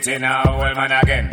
titty now, old man again.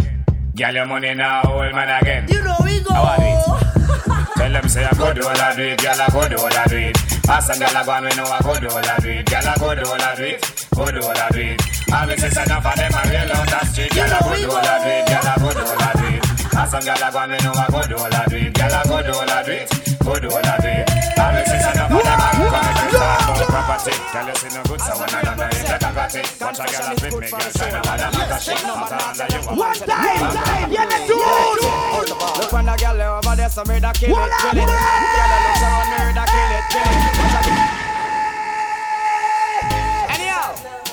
Get your money now, old man again. You know we go. How are it? Tell them say I go do all I do it, girl I go do all I do it. Them girl I go and we know I go do all I do it, girl I go do all I do it, go do all I do it. All this is enough for them I real on the street, girl I go do all I do it, girl I go do all I do it. Them girl I go and we know I go do all I do it, girl I go do all I do it, go do all I do it. This is enough for them I and we talk about property. Girl you see no good so when I don't know it, let her got. Watch a girl with me, girl shine a man make a shit. Under you a One time, the dude. Look when girl over there, so murder kill it, kill it. Girl around murder kill it, kill it.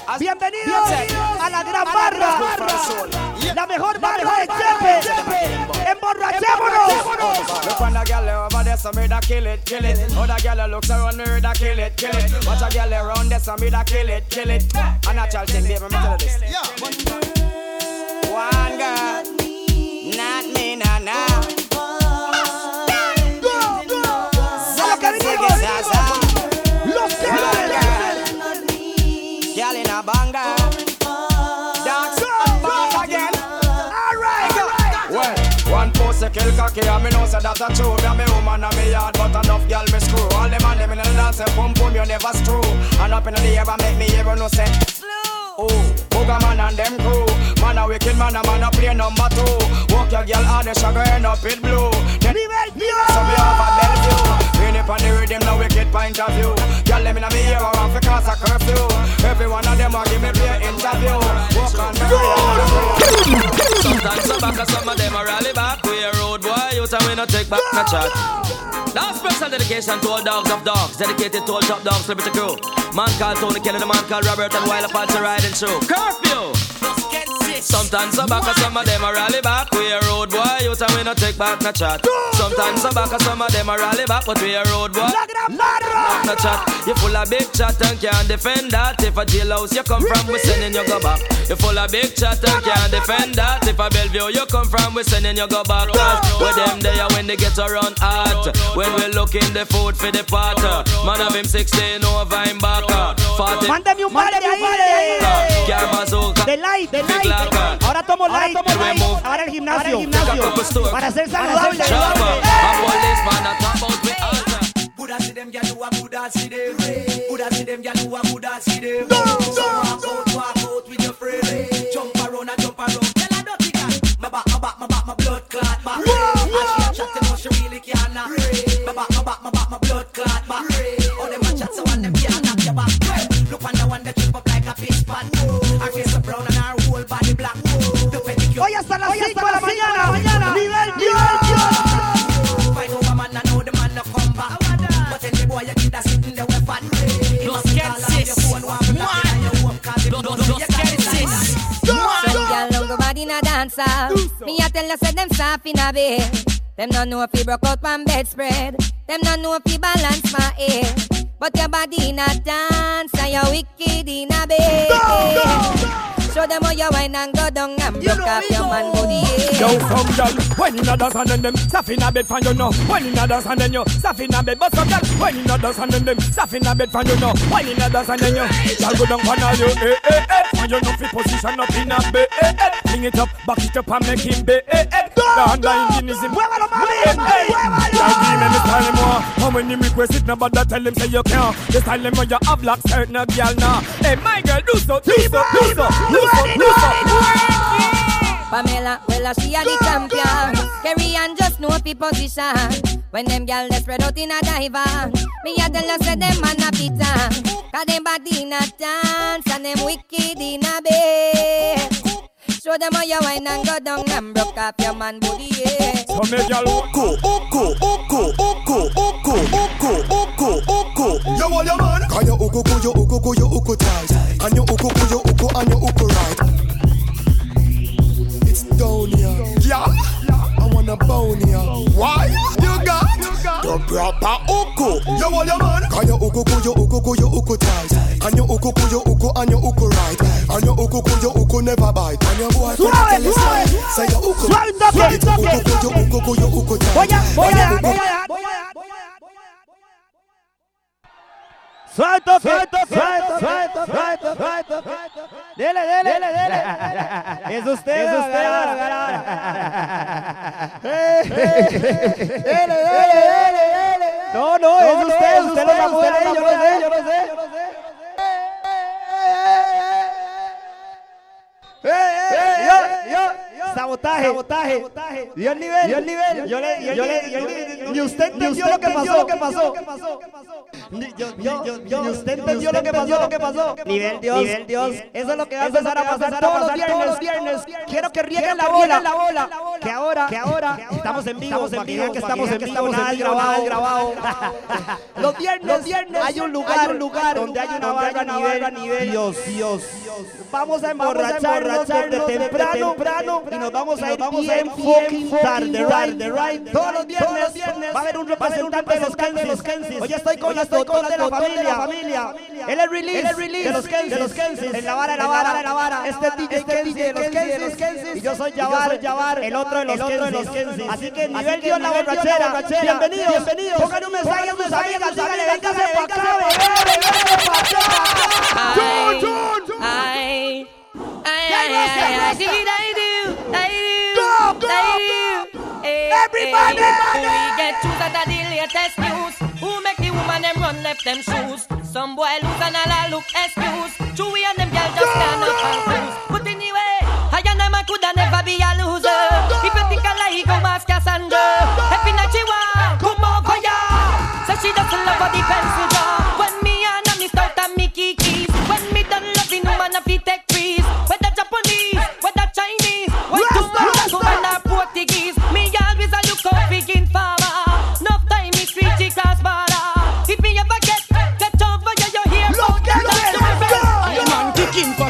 Anyhow, as- Bienvenidos a la gran barra. La mejor barra de Chepe. Emborrachémonos. Look when the girl over there, so murder kill it, kill it. Other girl looks around murder kill it, kill it. Watch a girl around there, so murder kill it, kill it. A natural thing, baby, me tell you this. One girl, cocky and me know say that a true. Me and me woman and me yard but enough girl me screw. All the man them in the dance boom boom you never screw. And up in the air and make me ever know say Oh, Booger man and them crew. Man a wicked man a man a play number two. Walk your girl hard the sugar end up it blue. Then so me have a Bellevue Bring it on the rhythm, no wicked point of view Girl, them in a me ear, I want to cause a curfew Every one of them a give me play interview Walk on me Sometimes some back some of them a rally back. We a road boy, you tell me no take back no chat. Now special dedication to all dogs of dogs, dedicated to all top dogs, liberty crew. Man called Tony Kelly, the man called Robert, and while Apache riding through. Curfew! Sometimes some back and some of them a rally back. We a road boy, you tell me no take back no chat. Sometimes some back and some of them a rally back, but we a road boy. Back No chat, you full of big chat and can't defend that. If a jailhouse you come from, we sending you go back. You full of big chat and can't defend that. If a Bellevue you come from, we sending you go back. Cause with them there when they get around hot. When we looking the food for the pot. Man of him 16 over him back. 40 Man un par de ahí. Car bazooka. De light, de Big light. Laca. Ahora tomo light. Remove. Ahora el gimnasio. gimnasio. Para ser saludable. Chopper. A policeman a talk about we alter. Buddha see them, gyal, who a Buddha see them. Buddha see them, gyal, who a Buddha see them. A dancer. Me a tell you say them soft in a bed. Them no know if you broke out one bedspread. Them no know if you balance my head. But your body in a dance and you wicked in a bed. Show them how you wine and go down and broke off your man body. Yo, some girl, when in a dance and then them stuff in a bed for you know. When in a dance and then you stuff in a bed, but some girl, when in a dance and then them stuff in a bed for you know. When in a dance and then you, girl go down for you, eh eh eh. When you know fi position up in a bed, eh eh. Bring it up, back it up and make him bed, eh eh. The under engine is him, eh eh. Girl, give me the style more. How many request it, nobody tell him say you can't. The style them when you have like certain girl now. Hey, my girl, do so, do so, do so, do so, do so. Pamela, well, she a the champion. Carry on just know fi position. When them gyal they spread out in a diver, me a tell you say them man a pita. Cause them body in a dance and them wicked in a bed. Show them how you wine and go down and broke off your man booty, yeah. So me gyal Oko, oko, oko, oko, oko, oko, oko, oko. Yo, what your man? Can you oko, go, you oko, go, you oko tight, and you oko, go, you oko, and you oko Here. Why? You got the proper oko. Yo, what your man? Can you oko, go, you oko, go, you oko tight, and you oko, go, you oko, and you oko right, and you oko, go, you oko never bite, and your boy Suave, tell you suave. smile. Say you oko. Suave, toque, Say it, toque. oko, go, you oko, go, you oko tight. Voy a, voy and you a, Suelto, suelto, suelto, suelto, suelto, suelto. Dele, dele, dele, dele. Es usted, es usted. Dele, dele, dele, dele. No, no, es usted, usted de ahí, yo lo sé, yo lo sé, Eh, eh, yo, yo, sabotaje, sabotaje, dio el nivel, dio el nivel, yo le, yo le, yo y usted entendió lo que pasó, lo que pasó, Ni- yo, yo, yo, yo, usted entendió lo que pasó, lo que pasó, nivel Dios, nivel Dios, eso es lo que va a empezar a pasar todos los viernes, quiero que rieguen la bola, la bola, que ahora, que ahora, estamos en vivo, estamos en vivo, que estamos en vivo, nada grabado, grabado, los viernes, los viernes, hay un lugar, hay un lugar donde hay una barra a nivel, Dios, Dios, vamos a emborracharnos desde temprano, temprano y nos vamos a ir bien fucking tarde, right, right, todos los viernes, va a haber un representante de los Kensis, hoy estoy con las doctor de la familia, él es release, de los Kensis, en la vara, en la vara, en la vara, este DJ, este DJ de los Kensis, y yo soy Javar, el otro de los Kensis, así que nivel Dios la borrachera, bienvenidos, bienvenidos, pongan un mensaje a sus amigas, díganle, véngase pa' acá, véngase pa' acá, I, I, I, I, I, do, I do, I do, I do. Eh, Everybody! eh, we get choose at the latest news? Who make the woman them run left them shoes? Some boy lose and all look excuse. Two we and them girls just stand up and cruise. But anyway, I and them I coulda never be a loser. If you think I lie, go ask Cassandra. Every night she want come over ya. So she doesn't love her the pencil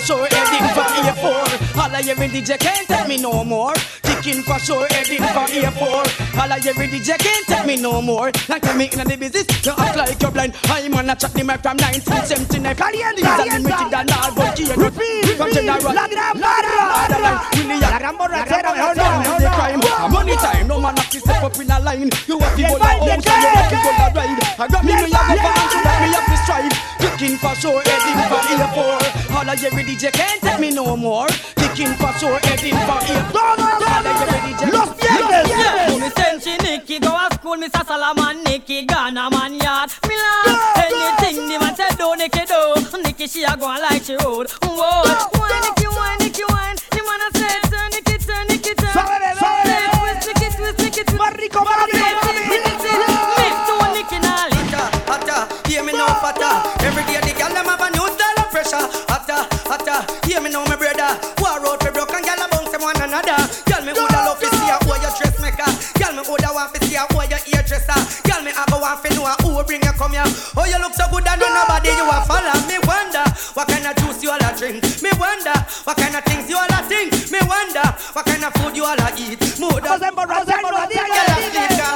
sure, heading for A4. All I every DJ can't take me no more. Kicking for sure, heading for A4. All I every DJ can't take me no more. Like make in the business, you act like you're blind. I'm on a chat the mic from 1979. Calienta, These are calienta. limited and all but here. Repeat, From general. la gran barra, Really, la gran borrachera, mejor no, no, mejor no. crime. Money time, no man have to step up in a line. You have to go down, you have to go ride. I got me, me have a baile. band, so me have to strive. Kicking for sure, heading for A4. All of every DJ can't take me no more. Kicking for sure, heading for A4. Todo, All of todo, every DJ. los viernes, me send she Nicky go a school, Mr. Salaman, Nicky Ghana man yard. Me love anything the man say do, Nicky do. Nicky she a go on like she road. Whoa, why Nicky, why Nicky, why? The man a say turn Nicky, turn Nicky, turn. Suave, bebé. Say, Twist Nicky, twist Nicky, twist. Más rico, mami, mami. Mix it, mix to Nicky now. hotter, hotter, hear me now fatter. Every day the gyal them have a new style of pressure. Hotter, hotter, hear me now my brother. War out for broke and gyal a bounce them one another. Gyal me woulda love to see a who your dressmaker. Gyal me woulda want to see a who your hairdresser. Gyal me a go want to know a who bring you come here. Oh you look so good and nobody you a follow. Me wonder what kind of juice you all a drink. Me wonder what kind of things you all a think. Me wonder what kind of food you all a eat. Mood Vamos a emborracharnos, dígale.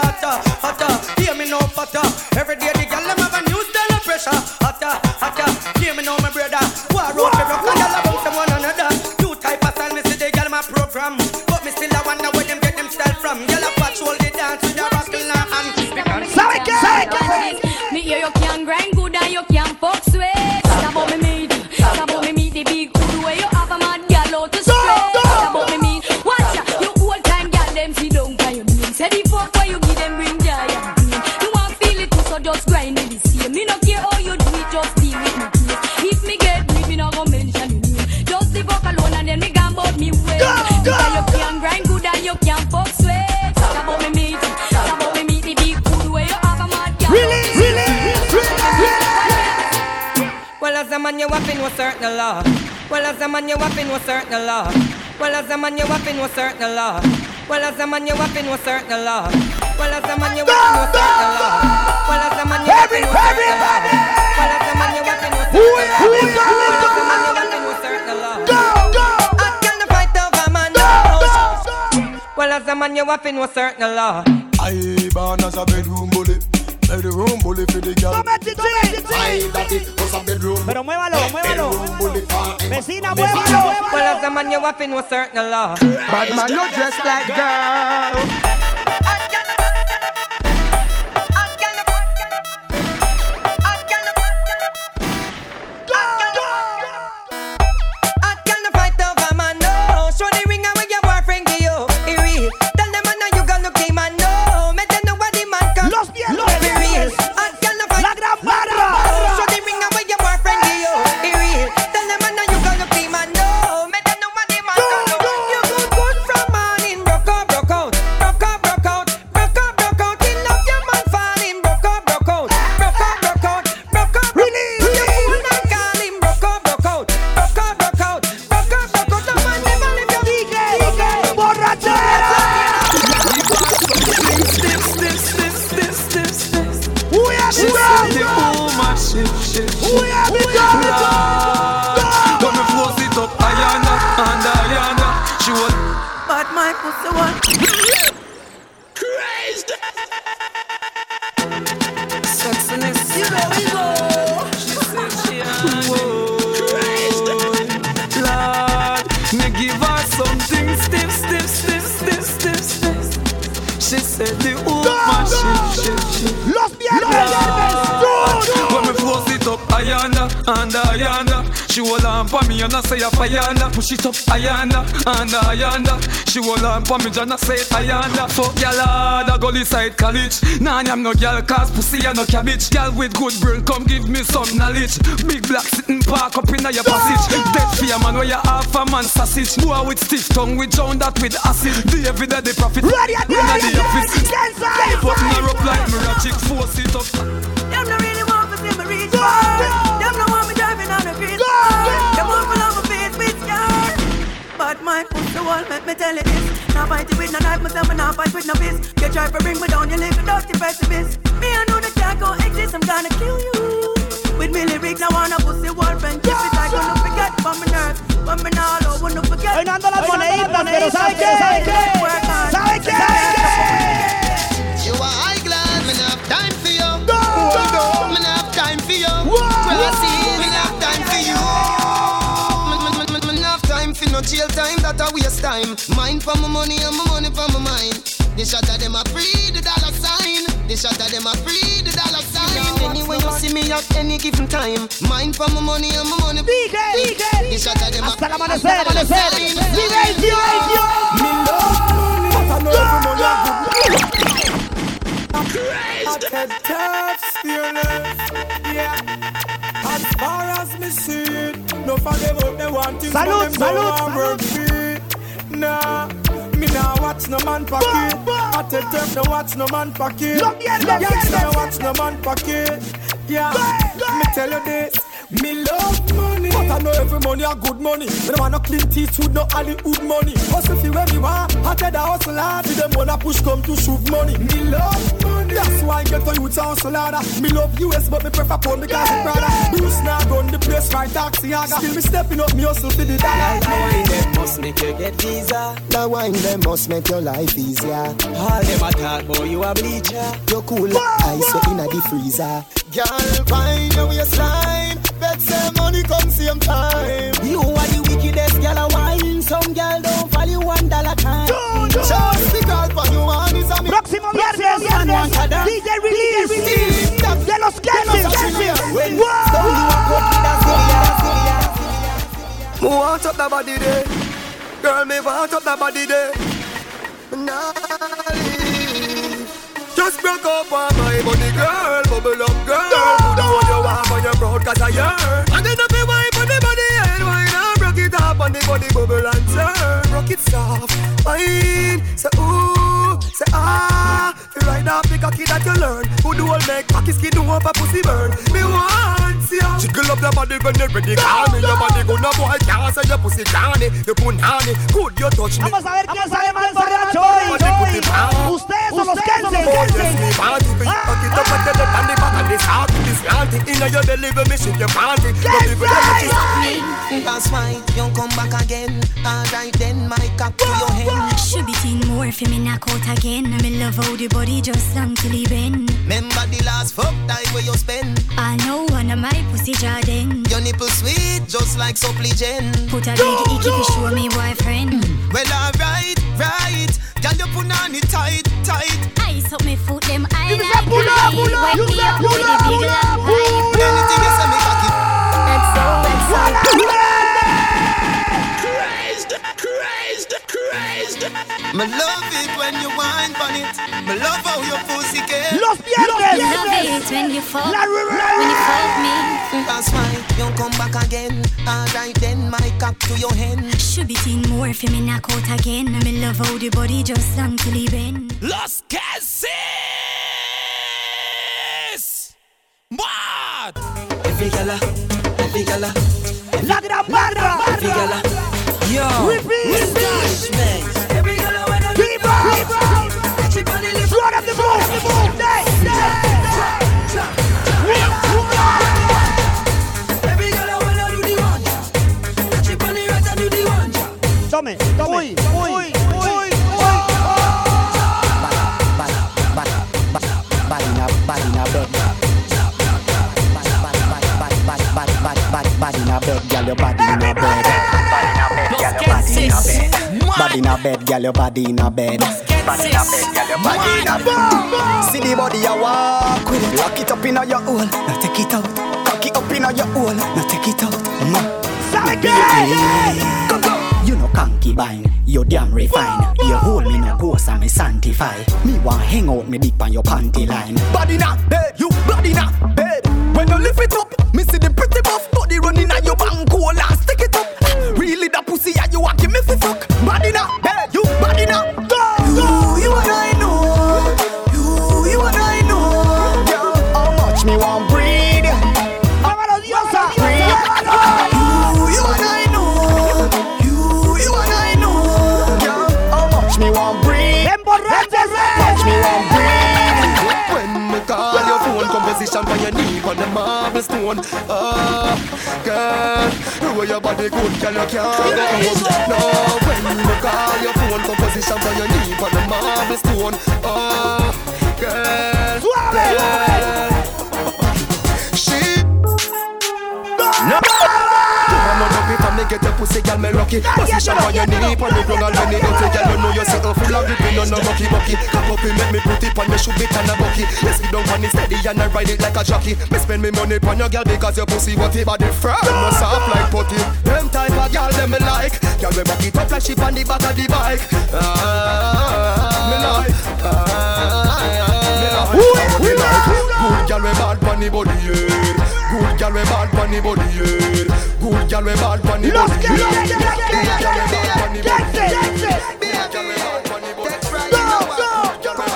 hotter, hotter, hear me now fatter. Every day the gyal them have as a man, you have to know certain law. Well, as a man, you have to know certain law. Well, as a man, you have to know certain law. Well, as a man, you have to know certain law. Well, as a man, you have to know certain law. Well, as a man, you have to know certain law. Well, as a man, you have to know certain law. Well, as a man, you have to certain. I can't fight over man. no. Well, as a man, you have to know certain law. I born as a bedroom bully. Bedroom bully for the girl. I that it was a bedroom. Pero muévalo, muévalo. Bedroom bully for Vecina, muévalo. Well, as a man, you have to know certain law. Bad man, you dress like girl. Ayana. Push it up, Ayana and Ayana. She hold on for me I say Ayana. Fuck y'all I go inside college. Nah, I'm no girl, cause pussy and no cabbage. Girl with good brain, come give me some knowledge. Big black sitting park up in your passage. Dead fear man, where you half a man sausage. Boy with stiff tongue, we drown that with acid. The every day the profit. Ready and When I ready, the office. Get inside. But me up like me ratchet, force it up. My pussy wall make me tell you this. Now fight it with no knife, myself and now fight with no fist. You try to bring me down, you live a dirty precipice. Me I know that can't go exist, I'm gonna kill you. With me lyrics, I want a pussy wall friendship. It's like gonna forget from my nerves. But me now I don't wanna forget. Hoy no ando las moneditas, pero ¿sabe qué? ¿Sabe qué? ¿Sabe qué? You are high glad, me not have time for you. Hold on, me not have time for you. Grassy, me not have time for you. Me, me, me, me, me have time for no jail time, that a waste time. Mind for my money and my money for my mind. The shot of them a free the dollar sign. The shot of them a free the dollar sign. Anyway you see me at any given time. Mind for my money and my money. DJ, DJ. The shot of them a Hasta el amanecer, amanecer. Silencio, Me love money, but I know every money a good. I said tough, fearless, yeah. As far as me see it, no for them out they want things, but Salute, them don't salute, Nah, me nah watch no man pocket. I tell them no watch no man pocket. Viernes, Yeah, viernes. no watch no man pocket. Yeah, me tell you this. Me love money, but I know every money a good money. Me no want no clean teeth no Hollywood money. Hustle fi where me want, I tell the hustle hard. See them wanna push come to shove money. Me love money, that's why I get for youth hustle harder. Me love US, but me prefer pound because it brother. Bruce now run the place right taxi aga. Still me stepping up, me hustle for the dollar. Wine them must make you get visa. The wine them must make your life easier. All them a talk boy, you a bleacher. You cool, ice you inna the freezer. Girl, find your waistline. Bet say money come same time. You are the wickedest girl a wine. Some girl don't value one dollar time. Just the girl viernes, viernes. DJ Release. De los Kensington. Me want up the body there. Girl, me want up the body there. Nah. Just broke up on my body, girl. Bubble up, girl. Put the one you want on your proud, cause I yearn. And then up your wipe on the body, and wine up. Broke it up on the body, bubble and turn. Broke it soft, fine. Say ooh, say ah. Feel right now, pick a kid that you learn. Who do all make cocky skin do up a pussy burn. Me want you. Jiggle up your body when you're ready. Call me your body gonna boy can't say your pussy canny. You punani, could you touch me? Vamos a ver quién sale más borracho hoy. Ustedes son los que se yes, me party, but you fuck it up and get it on the back of this heart, this slanty. Inna your deliver me shit your panty. Love me when you kiss That's why you come back again. Alright then, my cock to your hand. Should be seen more for me knock out again. I me love how the body just long till he bend. Remember the last fuck time where you spend. I know one of my pussy jardin. Your nipple sweet, just like supplicant. Put a big icky to show me boyfriend. Mm. Well, alright, right. Girl, you put on it tight, tight. Ice up me foot them I You like pull up, pull up, you me say up pull up, pull up. Anything you say me Me love it when you whine on it. Me love how your pussy can. Los Love it when you fuck, when you fuck me. That's why you come back again. Alright then, my cock to your hand. Should be seen more for me knock out again. I me love how the body just long till he bend. Los Cases! What? Every gala, every gala, La gran barra. every gala. Yo, Repeat. Establishment. Tome, tome. Uy, uy, uy, uy. Body na body na bed. Body na bed, girl, your body in a bed. Body na bed, girl, your body in a bed. Body na bed, girl, your body in a bed. See the body you walk with it. Lock it up in your hole, now take it out. Cock it up in your hole, now take it out. Mm. Baby, come on. You know concubine, you damn refine. You hold me no ghost and me sanctify. Me want hang out me deep on your panty line. Body na bed, you body na bed. When you lift it up, me see the pretty buff body running on your bank and stick it up. Really that pussy and you want give me fuck. Body na bed, you body na go. You, you and I on the marble stone. Ah, girl, the way your body good, girl, you can't go home. No, when me call your phone, composition for your knee on the marble stone. Ah, girl, girl. She. No. Me get your pussy, girl, me lucky. Position for your knee, on the ground and when it dirty, girl, you know you're sitting full of dripping, no no mucky mucky. Cock up, make me put it on me, should be kinda bucky. Let's get down on it steady and I ride it like a jockey. Me spend me money on your girl because your pussy what it body firm, no soft like putty. Them type of girl them me like, girl we back it up like she on the back of the bike. Ah, me like, ah, me like, me. Good girl we bad pon the body, yeah. Good girl we bad pon the body, yeah. Good girl we bad pon the Los body, que yeah. los que Good girl we bad pon the body, Get it, yeah. get it. Good girl we bad pon the body, Go, go. Good girl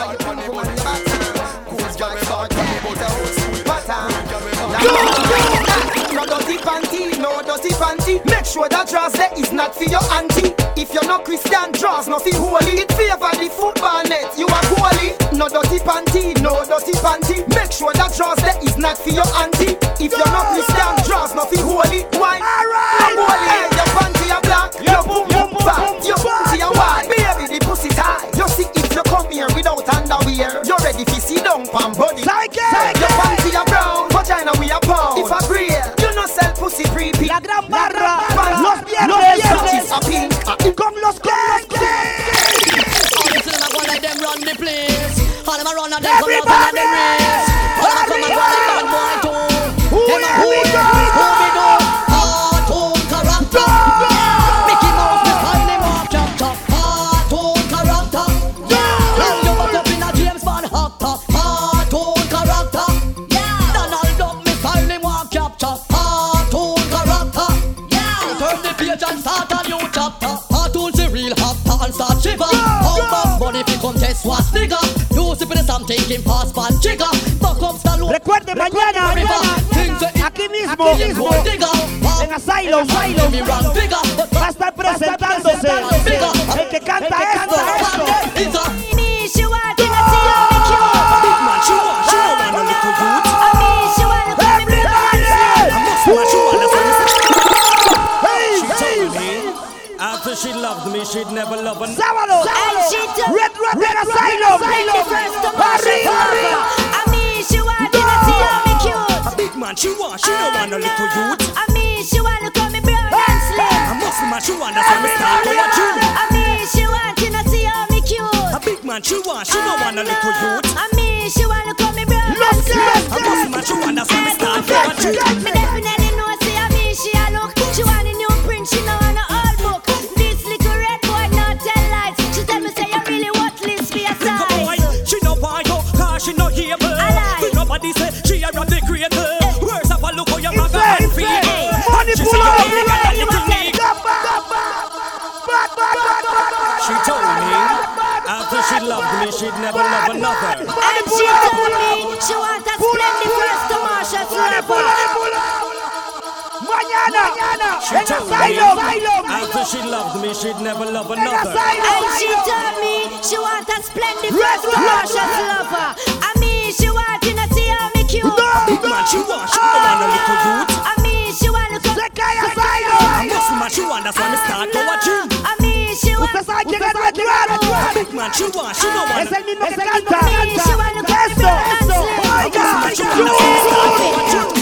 we bad pon the body, Good girl we bad pon the body, Good girl we bad No dirty panty, panty. Make sure that draws there is not for your auntie. If you're not Christian, draws nothing holy. It favor the football net, you are goalie. No dirty panty, no dirty panty. Make sure that draws there is not for your auntie. If you're not Christian, draws nothing holy. Why? Alright. No holy. Your panty are black, your boom boom fat, your booty are white. Baby, the pussy tight. You see if you come here without underwear, you're ready to see down pan body. Psyche. Your panty are brown, vagina we are pound. If I gran barra. Pan- Los no viernes. viernes a. Con los que All the children a go like them run the place. All them run and them come out and them race. Sip in something in pass pan trigger. Fuck up Stallone. Recuerde mañana, River. Things that aquí mismo, mismo, mismo, en Asylum, va a estar presentándose el que canta esto. Me, she want to see how me cute. Big man, she want, she don't want a little youth. I mean, she want to call me brother and I must man, she want, that's what me say. She told me after she loved me, she'd never love another. Asylum, to Marsha arriba. I mean, she want to see how me cute. A big man, she want, she don't want uh, a little youth. I mean, she want to call me brown and slim. A muscle man, she want, that's why me start go a gym. I mean, she want to see how me cute. A big man, she want, she don't want a little youth. I mean, she want to call me brown and slim. A muscle man, she want, never love another. And she told me she want a splendid first to Marsha's lover. Mañana, She en told me Asylum, after she loved me, she'd never love another. And she told me she want a splendid first to Marsha's lover. I mean, she want to see how me cute. Big man, she want, she don't want a little youth. I mean, she want to come. A muscle man, she want, that's why me start go a gym. I mean, she want. Usted sabe quién es Red Red. Big man, she want, she don't want Es el mismo que canta. I mean, she want to come. Eso, eso. Oiga, Hey,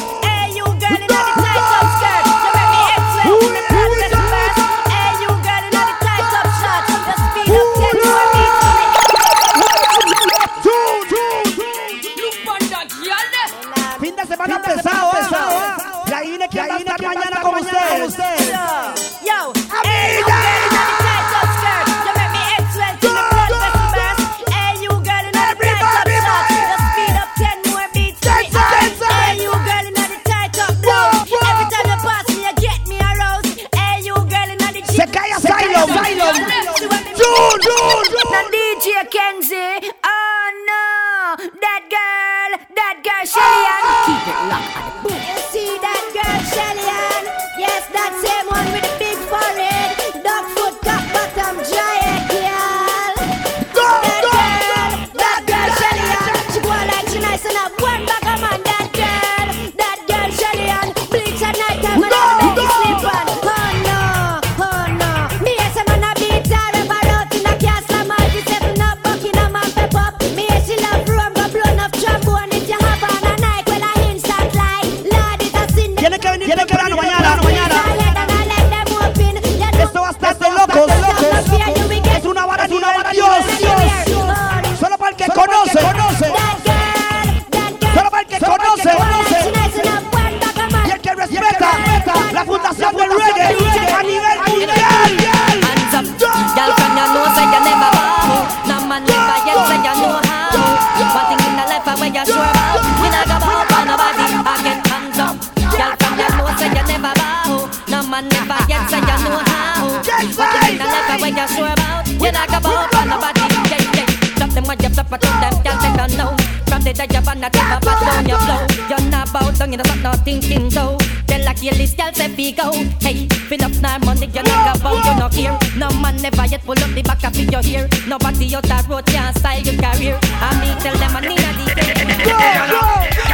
man never yet say you know how. One thing in the life I where you sure about. You not go bow for nobody. Yeah, yeah. Drop them when you flip it to them, girl they don't know. From the day you're on a tip up down your flow. You're not bow down, you don't stop thinking so. Tell like you list, girl say fi go. Hey, fill up now money, you not go bow, you not here. No man never yet pull up the back of your ear. Nobody out that road can style your career. I me tell them I need a DJ.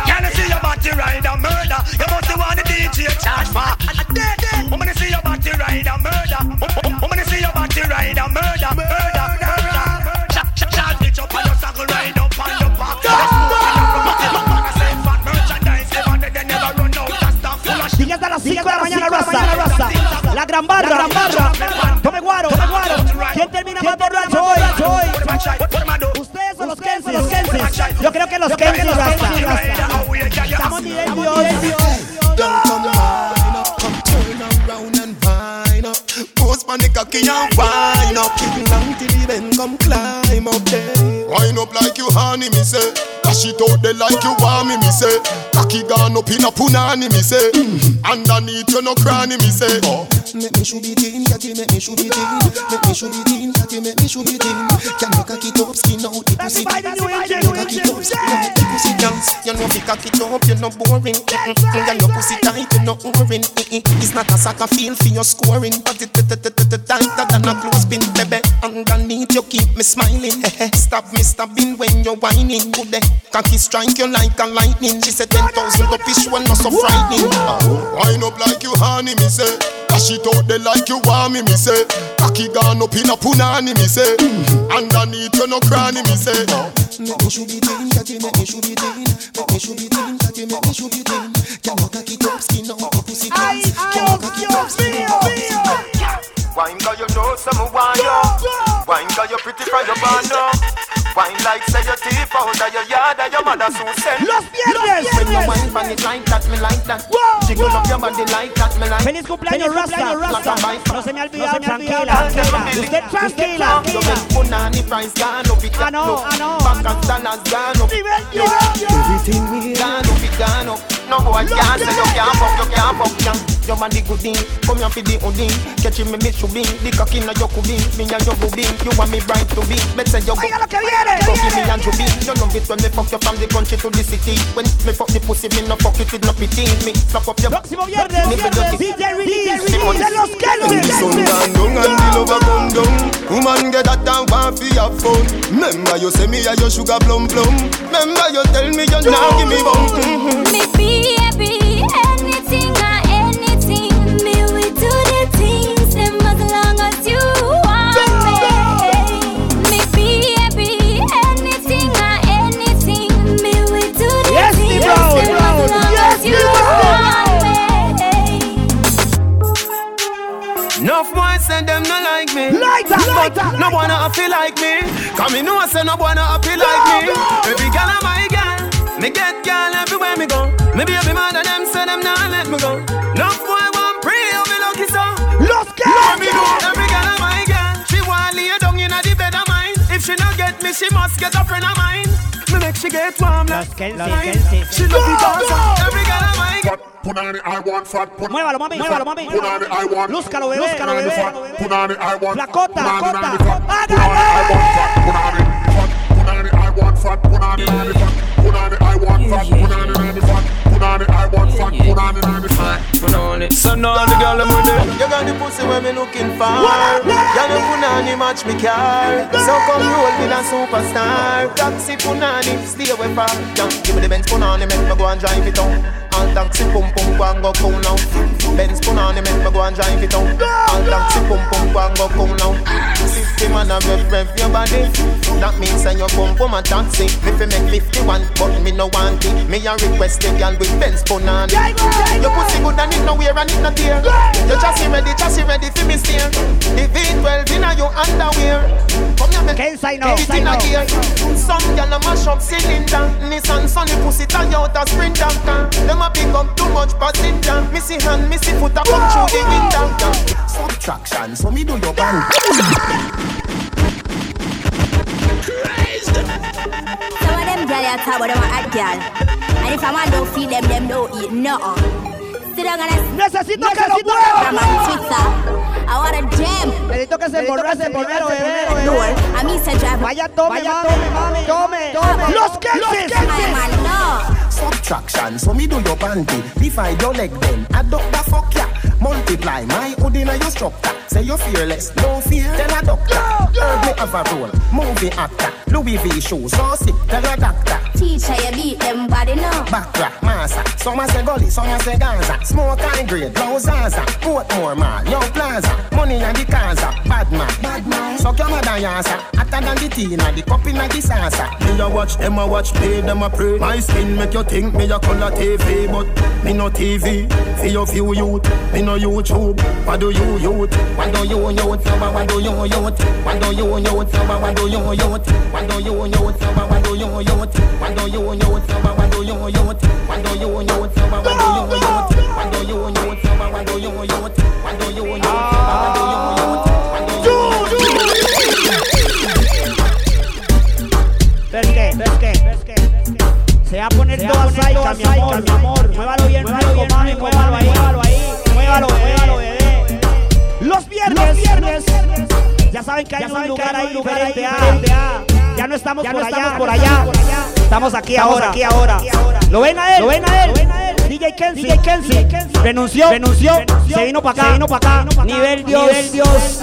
Can I see your body ride a murder? You must want the DJ charge for. Woman, I see your body ride a murder. Woman, I see your body ride a murder, murder, murder. Shot, bitch up on your saddle, ride up on your back. Let's move on your rock, your back, I say fat merchandise. Never, they never run out. That's the full of Sigue hasta las 5 de la mañana, raza. La gran barra, la gran barra. Tome guaro, tome guaro. ¿Quién termina más borracho hoy? hoy? Ustedes son los Kensis, los Kensis. Yo creo que los Kensis, raza. Estamos nivel Dios. On the cocky and wine up. Long till the bend come climb up there. Wine up like you honey, me say. Dash it out there like you want me, me say. Cocky gone up in a punani, me say. Mm. Underneath you no cranny, me say. Oh. Make me should be teen, catty, make me should be teen. Make me should be teen, catty, make me should be teen. Can you cock it up, skin out the pussy? Can you cock it up, skin out the pussy dance? You know fi cock it up, you no boring. Girl, your pussy tight, you no boring. It's not a soccer field for your scoring, but it tighter than a clothespin, baby. Underneath you keep me smiling. Stop me stopping when you're whining. Good cocky strike you like a lightning. She said ten thousand up is one not so frightening. Oh, wind up like you honey, me say. Dash it out there like you want me, me say. Cocky gone up in a punani, me say. Mm-hmm. Underneath you no cranny, me say. Make me should be teen, catty, make me should be teen. Make me should be teen, catty, make me should be teen. Can you cocky top skin out the pussy dance? Can you cocky top skin out the pussy dance? Wine cause you know some wine yo Wine cause you pretty from your band up Wine like say your teeth out of your yard and your mother so send Los viernes When you wine from it like that, me like that. Jiggle up your body like that, me like Feliz cumpleaños Rasta, Rasta. No se me ha olvidado, tranquila, usted tranquila. You make punani price gone up it I know, I know. Back and dollars gone up. Everything we gone up it gone up. No boy can't say you can't fuck, you can't fuck can Your man the good thing, come here for the hoodie. Catch him me me should be, the cock inna your kubin Me and your booby, you want me bright to be. Let's say you go, Oiga lo que viene, go que give me viene. and be. You love it when me fuck you from the country to the city. When me fuck the pussy, me no fuck it with no pity. Me slap up your Próximo viernes, Me viernes, dirty. DJ Ridis, Simon. de los The sun Kelvin. gone down and the lover come down. Woman get that and want fi have fun Remember you say me a your sugar plum plum. Remember you tell me you now give me bum. Me baby, anything or anything, like that, like that, No wanna happy like me. Come me know say no wanna happy like me. Every girl a my girl. Me get girl everywhere me go. Me baby mother them say them nah let me go. Enough boy want pray oh me lucky so. Los Let me go. Every girl a my girl. She want lay down inna the bed of mine. If she not get me, she must get a friend of mine. She get warm like She love the dance Every girl I mind Put on the I want fat put Muévalo mami Muévalo mami Put on the I want Lúzcalo bebé Lúzcalo bebé Put on the I want La cota La cota Hágale Put on the I want fat Put on the I want fat Put on the I want fat Put on the I want fat Put on the I want fat Punani, I want fat. Punani, nani, fat. So now the girl I'm with it. You got the pussy where me looking for. You know punani match me car. So come roll with a superstar. Taxi punani, stay away far. Yeah, give me the Benz punani, make me go and drive it on. All taxi pum pum go and go cool now. Benz punani, make me go and drive it on. All taxi pum pum go and go cool now. Fifty man a rev rev your body. That means say you pum pum a taxi. Me fi make fifty one, but me no want it. Me a request the girl with Benz punani. Your pussy good and it no wear and it no tear. You chassis ready, chassis ready for me steer. The V12 inna your underwear. Come here, me Ken say no, take it in a gear. Some gyal a mash up cylinder. Nissan Sunny pussy Toyota Sprinter. Them a pick up too much passenger. Missy hand, missy foot a come through the window. Subtraction, so me do your band them girl ya talk about them a hot girl. And if a man don't feed them, them don't eat nothing. Sit down and Necesito que lo mueva. I'm on Twitter. I want a gem. Necesito que se bebé. No, I mean say drive. Vaya, tome, mami. Tome, tome. Los Kelvin. I man no. Subtraction, so me do your panty Divide your leg then, adopt the fuck ya Multiply my hood in your structure. Say you're fearless, no fear, tell a doctor. Herb me have a role, movie actor. Louis V shoes, so sick, tell a doctor. Teacher, you beat them body no. Backtrack, massa. Some a say gully, some a say Gaza. Smoke high grade, blow Zaza. Portmore mall, young plaza. Money and the Kaza, bad man Bad man Suck your mother yasa Hotter than the tea, na the cup in the salsa Me a watch, them a watch, pay them a pray. My skin make you think me a color TV But me no TV, for your few youth Me no YouTube, what do you youth? What do you youth? What do you youth? What do you youth? What do you youth? What do you youth? What do you youth? What do you youth? What do you youth? What do you youth? What do you youth? What do you youth? What do you youth? What do you youth? What do you youth? ¿Ves qué? ¿Ves qué? ¿Ves qué? Se va a poner toda saica, mi amor, mi amor. Muévalo bien rico, mami, muévalo ahí, muévalo ahí. Muévalo, muévalo, bebé. Los viernes, los viernes. Ya saben que hay un lugar ahí diferente. ah. Ya no estamos por allá, por allá. Estamos aquí ahora, aquí ahora. Lo ven a él, lo ven a él. DJ Kenzie, DJ Kenzie. Renunció, renunció. Se vino para acá, se vino para acá. Nivel Dios, nivel Dios.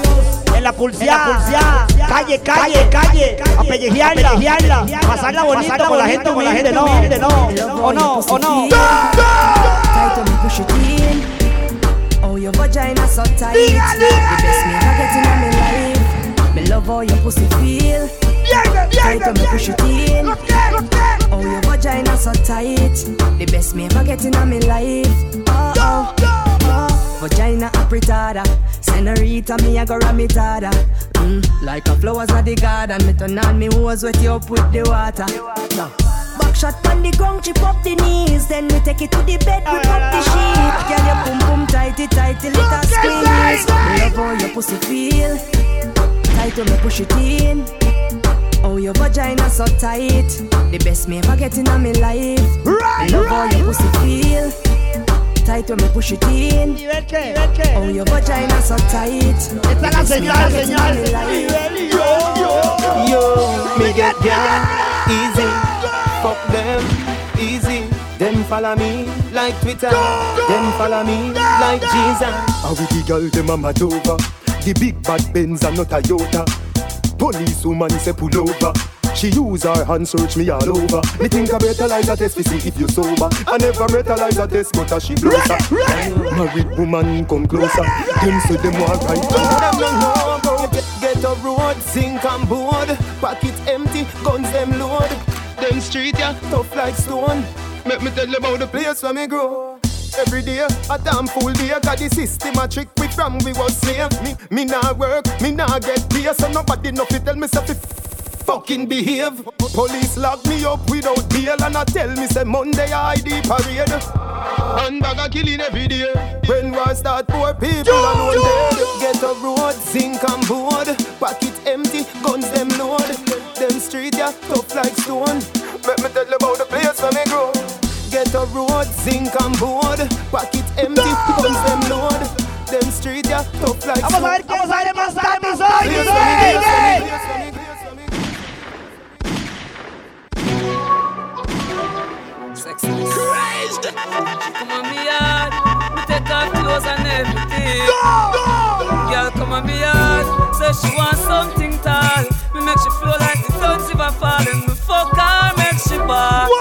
En la pulseada, calle, calle, calle, a pellejearla, pellejearla, pasarla bonito con la gente, con la gente, no, no, o no, o no. Oh, your vagina so tight. The best me ever get in my life. Me love how your pussy feel. Tight to me, push it in. Oh, your vagina so tight. The best me ever get in my life. Oh, oh, oh. Vagina apretada. Senorita, me a go ramitada. Mm, like a flowers of the garden. Me turn on me hose wet you up with the water. No. Back shot on the ground, chip up the knees. Then we take it to the bed, whip up the sheet. Girl, your boom boom tighty tighty, us squeeze. Love how your pussy feel. Tight to me push it in. Oh, your vagina so tight. The best me ever get in my life. Me love how your pussy feel. Tight when me push it in. Oh, your vagina so tight. Esta es la señal, señal. Yo, yo, yo. me get down easy. Fuck them easy. Them follow me like Twitter. Them follow me like Jesus. I we the girl them a mad over The big bad Benz and not a Toyota Police woman say pull over She use her hand search me all over. Me think I better like that test to see if you sober. I never better like that test but as she closer. Married woman come closer Them say them want right Them no know about get, a road, sink and board. Pocket empty, guns them load. Them street yeah, tough like stone. Make me tell you about the place where me grow. Every day, a damn fool day. Got the system a trick we from we was slave Me, me nah work, me nah get pay So nobody know fi tell me fi fucking behave. Police lock me up without bail And I tell me say Monday I ID parade And bag a killing every day. When war start poor people alone dead. Get a road, zinc and board. Pocket empty, guns them load. Them street yeah, tough like stone. Let me tell you about the place where me grow. Get a road, zinc and board. Pocket empty, guns them load. Them street yeah, tough like Vamos a ver stone quién sale más tarde hoy. Sexy. Crazy. Come on, me yard. Me take off clothes and everything. Go! Go! Girl, come on, me yard. Say she want something tall. Me make she flow like the duns if I fall. And me fuck her, make she ball.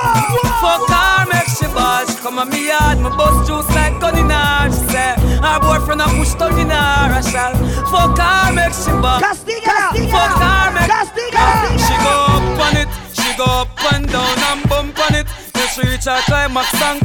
Fuck her, make she ball. She come on me yard. Me bust juice like gun in her. She say her boyfriend a push tongue in her. I shall fuck her, make she ball. Castiga, Fuck her, make Castiga. She go up on it. She go up and down and bump on it. She reach her climax and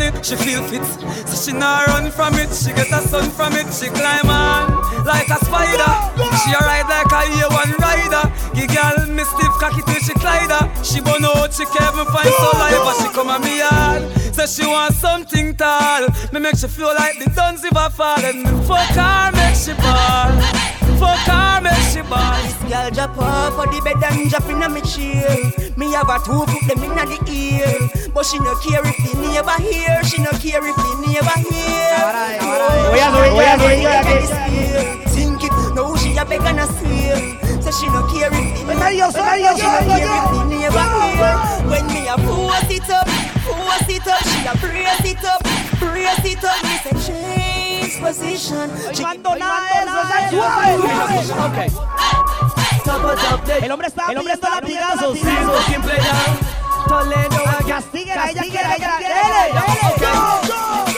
it. She feel fit, so she not run from it. She get a sun from it. She climb on like a spider. She a ride like a A1 rider. Give girl me stiff cocky till she glide her. She burn out, she can't even find. But she come at me yard. Say she want something tall. Me make she feel like the duns if I fall. And me fuck her, make she ball. Fuck her, make she ball. Girl drop off for the bed and drop in me chair. Me have a two put them inna the ear, but she no care if the neighbor hear. She no care if the neighbor hear. Voy a subir, voy a subir, voy a. Think it, no she a beg and a swear. Say she no care if the Venga, Dios, venga, Dios, she no venga, care if Dios. the neighbor hear. When me a force it up, force it up, she a brace it up, brace it up. Me say change position. She mando nada de eso, esa es suave. Okay. El hombre está el hombre está latigazos. Siempre Toledo, Castiguen a ella, ella quiere.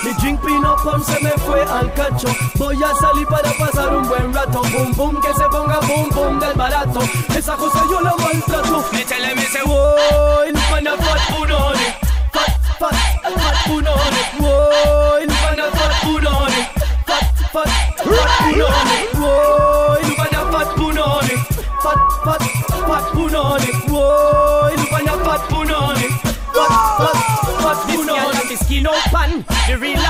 Mi drink pino pom se me fue al cacho. Voy a salir para pasar un buen rato. Boom, boom, que se ponga boom, boom del barato. Esa cosa yo la maltrato. Métele, me dice, voy, pana fat punoni. Fat, fat, fat punoni. Voy, pana fat punoni. Fat, fat, fat pana fat Fat, fat, fat punoni. Voy, pana fat punoni. Fat, fat, fat punoni. This skin out pan, the real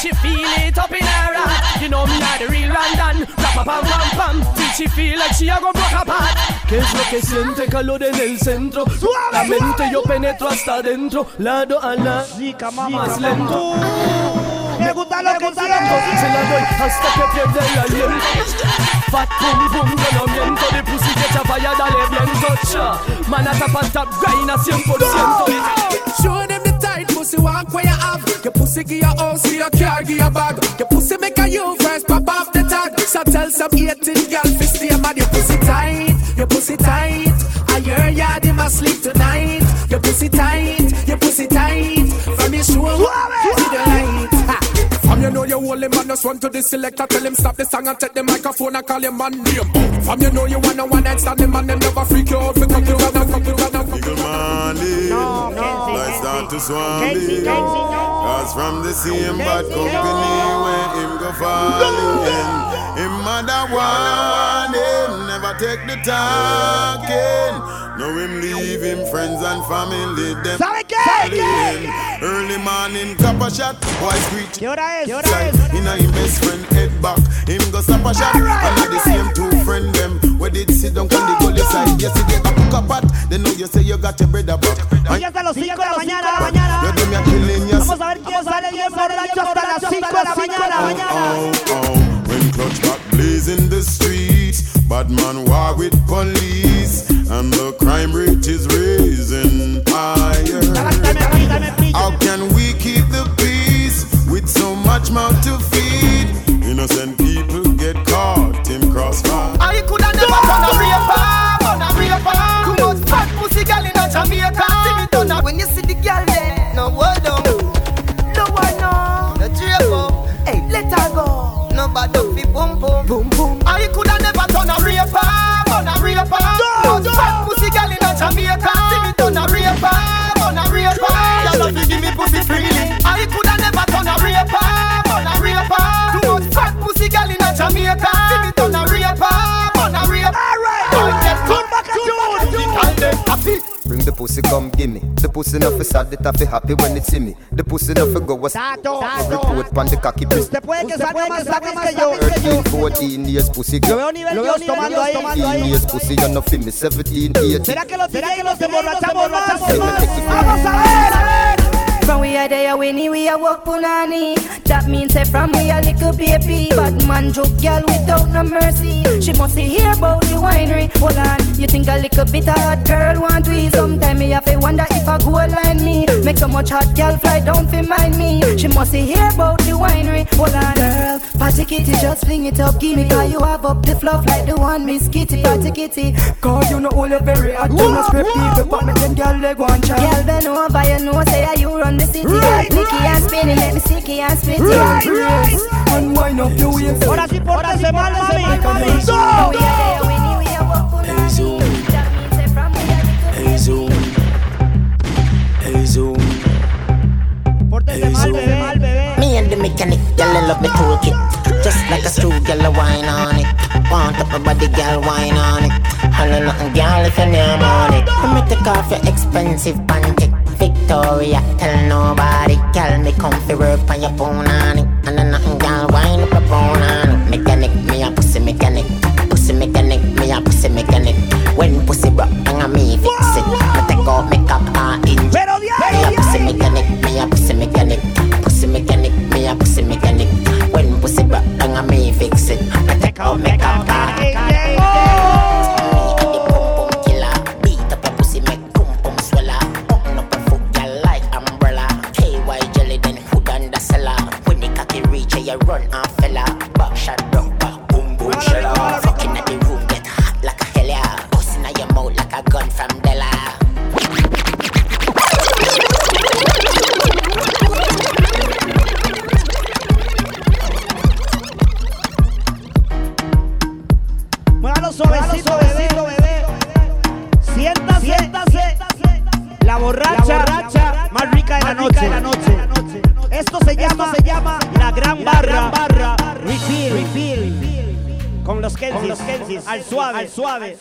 Make feel it up in her heart You know me not the real London Rap a pam pam pam Till she feel like she a go broke apart ¿Qué es lo que siente calor en el centro? La mente yo penetro hasta adentro, lado a lado, más lento. Me gusta lo que Se la doy hasta que pierde el aliento Fat pum pum, yo no miento The pussy get a fire, dale bien touch Man a tap and tap, grind a 100% Show them the tight pussy walk where you have. Your pussy give your house, give your car, give your bag. Your pussy make a you first, pop off the tag. So tell some 18 girl fi stay mad. Your pussy tight, your pussy tight. I hear ya, they must sleep tonight. Your pussy tight, your pussy tight. From your show to the light. Ha. From you know you hold him man, just run to the selector, tell him stop the song and take the microphone and call your man name. From you know you wanna one night stand him and them never freak you out for cocky run and cocky run and cocky Molly, I start to swamp Cause from the same bad company where him go falling Him mother want him, never take the talking Know him leave him friends and family them ¿Sabe qué? calling. Early morning cap a shot, boy screech. ¿Qué hora es? ¿Qué hora es? Inna him best friend head back. Him go stop a shot. And now the same two friend them Where did sit down on the gully side? Yes, they a cook a pot They know you say you got your brother back. Hoy hasta las 5 de la mañana, mañana. You do me a killing, yes. Vamos a ver quién sale bien borracho hasta las 5 de la mañana. Oh, oh, oh, when clutch back blaze in the streets, bad man war with police, and the crime rate is raising higher. How can we keep the peace with so much mouth to feed? Innocent people get caught in crossfire. I coulda never done a raper, done a raper. Too much fat pussy girl in a Jamaica. See me done a when you see the girl there. No word on, no one no. No draper, hey let her go. No raper, done a fat pussy in Jamaica. See me done a done a. Y'all love to give me pussy freely. I coulda never done a done a fat pussy in Jamaica. Happy. Bring the pussy, come gimme. The pussy not for sad, it fi happy when it see me. The pussy not for go a report pan the cocky piece. Te puede que salga más rápido que yo. 13, 14 years pussy girl. veo nivel Dios tomando ahí. 15 years pussy, you no feel me. 17, 18. ¿Será que los, ¿será que los emborrachamos más? Vamos a ver, a ver. From we are there, we need we a walk punani. That means say from we a little baby. Bad man joke girl without no mercy. She must see hear about the winery. Hold on, you think a little bit of hot girl want we? Sometime me have to wonder if a go line me. Make so much hot girl fly down fi mind me. She must see hear about the winery. Hold on, girl, party kitty just fling it up, gimme me 'cause you have up the fluff like the one Miss Kitty, party kitty. Cause you know all you very hot, you know scrape people, but me them girl leg one child. Girl, bend over, you know, say you run the city. Right. Nicky and spinning, let me sticky and spit it. Right. And wind up your waist. Ahora sí, pórtese mal, mami. Hey, Go. Hey Zoom. Hey Zoom. Pórtese mal, bebé, mal, bebé. Me and the mechanic, girl, I love the toolkit. Just like a screw, girl, I wine on it. Want up my body, girl, wine on it. Holla nothing, girl, if you name on it. Let me take off your expensive panty. Victoria, tell nobody. Girl, me come fi work on your it. And then nothing, girl, wine up on it. Mechanic, me a pussy mechanic. Suave,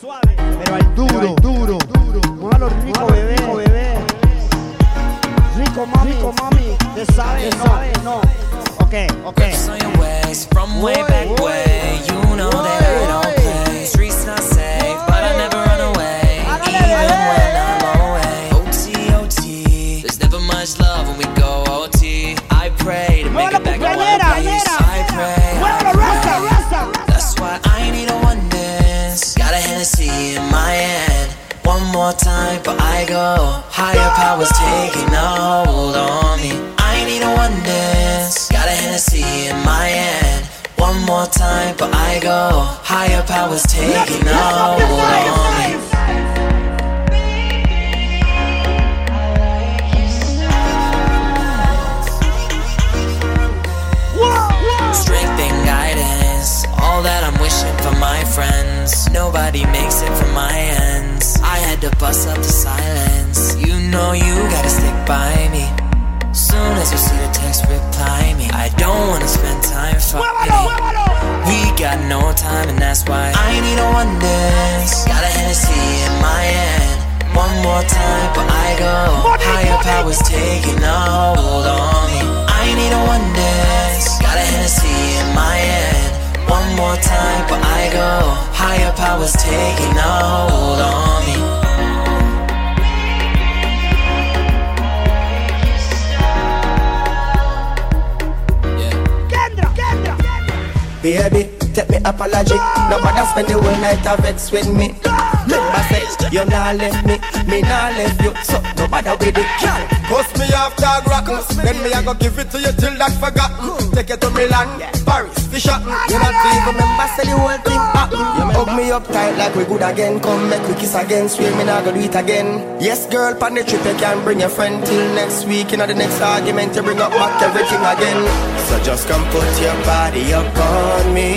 kiss again. Swear me nah go do it again. Yes, girl, pan the trip you can bring your friend till next week. You know the next argument you bring up back everything again. So just come put your body up on me.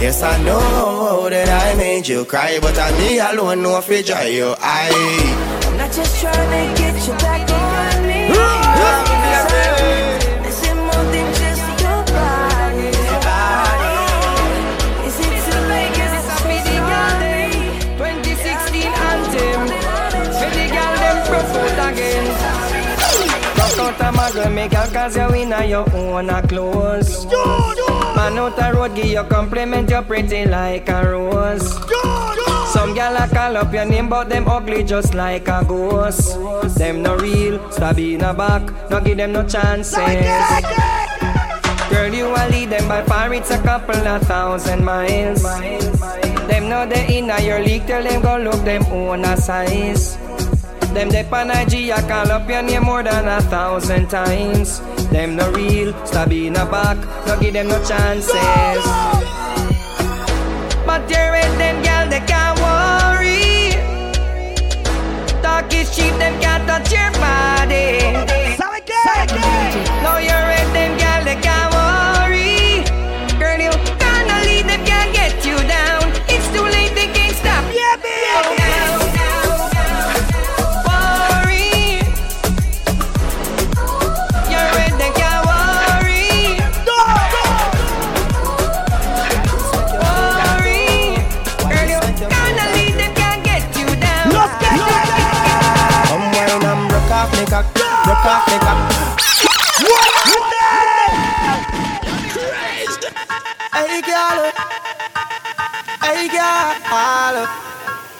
Yes, I know that I made you cry, but I me alone know if you dry your eye. I'm not just trying to get you back cause you in your own a clothes. Man out road, give you compliment, you pretty like a rose. Some gal a call up your name, but them ugly just like a ghost. Them no real, stab in a back, no give them no chances. Girl, you a lead them by far, it's a couple of thousand miles. Them know they in a your league, tell them go look them own a size. Them dep on IG, I call up your name more than a thousand times. Them no real, stab in a back, no give them no chances. But you're with them girl, they can't worry. Talk is cheap, them can't touch your body. Off me cock. Hey girl, hey girl.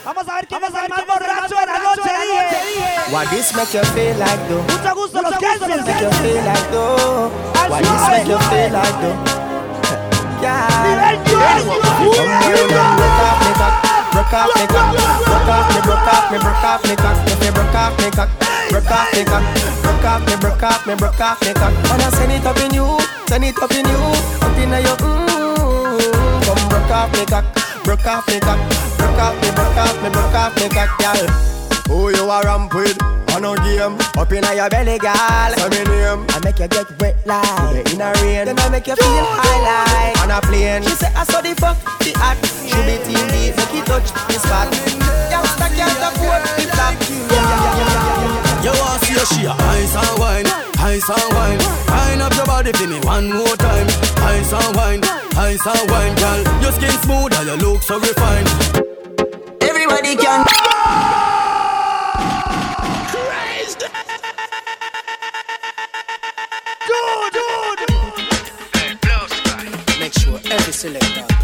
Vamos a ver quién es el más borracho de la noche, dije. What this make you feel like though? Mucho gusto, los What this make you feel like though? What this make you feel like though? Yeah. Come wine and broke off me cock, broke off me cock, broke off me, broke off me, broke off me cock, if you broke off me cock, broke off me cock, broke off me, broke off me, broke off me cock. I send it up in you, send it up in you, up in your mm. Come broke off me cock, broke off me cock, broke off me, broke off me, broke off me cock, girl. Who you a ramp with? On a game, up in your belly, girl. Say me name. I make you get wet like in a rain. Then I make you feel high like on a plane. She say I saw the fuck the hot. She be beat, make it touch the spot. Youngster can't afford the flap. You want to see a she ice and wine, ice and wine. Wine up your body for me one more time. Ice and wine, ice and wine, girl. Your skin smooth and your look so refined. Everybody can. Make sure every selector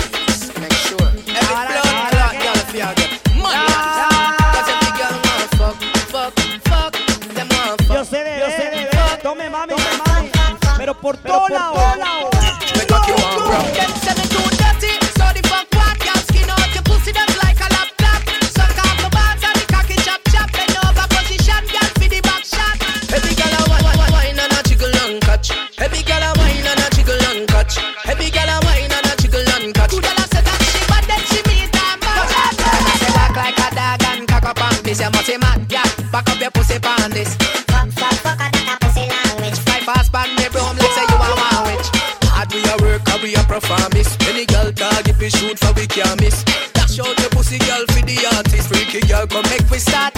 por todos lados. Freaky girl come make we start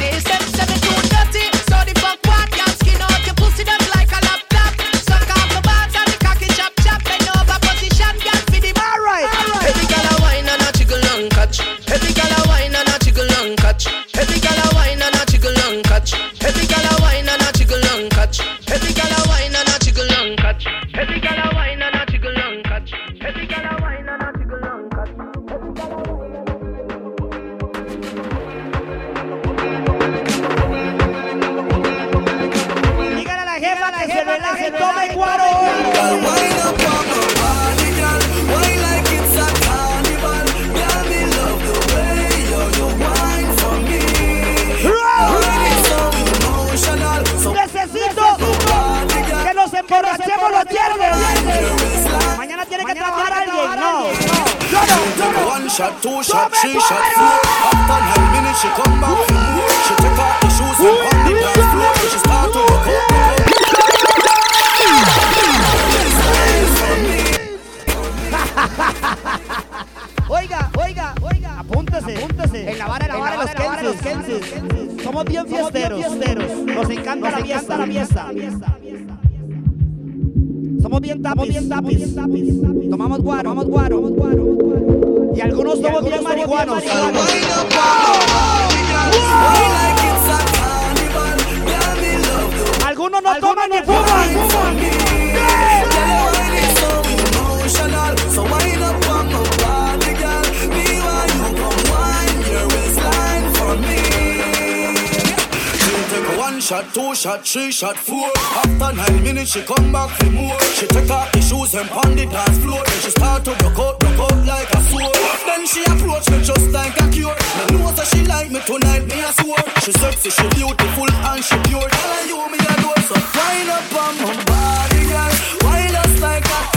shot, three shot, four. After nine minutes, she come back for more. She take off the shoes and on the dance floor. She start to rock up, Oiga, oiga, oiga, apúntese, apúntese. En la vara, en la vara, los Kenses. Somos bien fiesteros, Nos encanta la fiesta, la fiesta. Somos bien tapis, bien tapis. Shot, two shot, three shot, four. After nine minutes, she come back for more. She take off the shoes and pound the dance floor. Then she start to broke out, broke out like a sword. Then she approach me just like a cure. Me know that she like me tonight, me a swore. She sexy, she beautiful and she pure. Tell her you me adore, so wind up on my body, girl. Wind us like a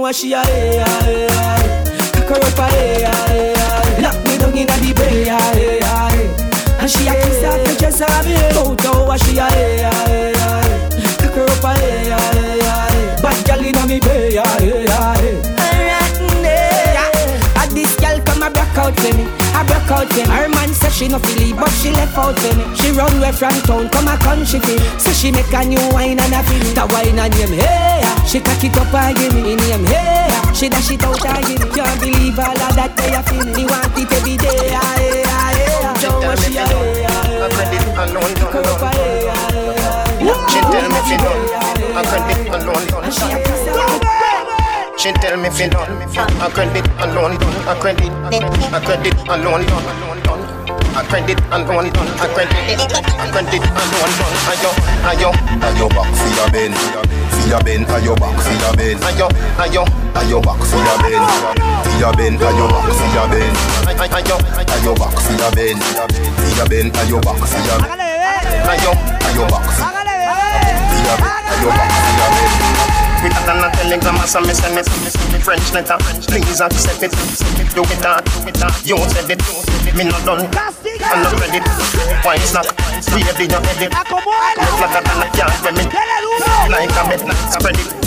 How what she a hey, hey, hey. Cock her up a hey, hey, hey. Lock me down inna the bay, hey, hey. And she a kiss off the dress of me. Bout how what she a hey, hey, hey. Cock her up a hey, hey, hey. Bad girl inna me bay, hey, hey. Yeah. And this girl come a broke out for me, a broke out for. Her man say she no feel it, but she left out me. She run away from town, come a country feel. So she make a new wine and a feel. The wine and name hey, she cock it up and give me. In name hey, she dash it out and give me. Can't believe all of that they a feel. Me want it every day, ah, hey, ah, hey. Show what she a hey, ah, hey. Cock her up, ah, hey, ah, hey. She tell me fi done, I credit alone. She tell me fi done, I credit alone. I credit, I credit alone. I credit alone. I credit, I credit alone. Ayo, ayo, Ayo back for your bend, for your bend, ayo back for your bend, ayo, ayo, ayo back for your bend, for your bend, ayo back for your bend, ayo, ayo back for your bend, for your bend, ayo back for your bend, ayo, ayo back for your bend, ayo back for your bend. With that and a telegram, as I send it, French letter. Please accept it. Do it that, do it that. You said it, me not done. I'm not ready. Wine snack, baby, you head it. Look like a cat when me like a bed. Spread it,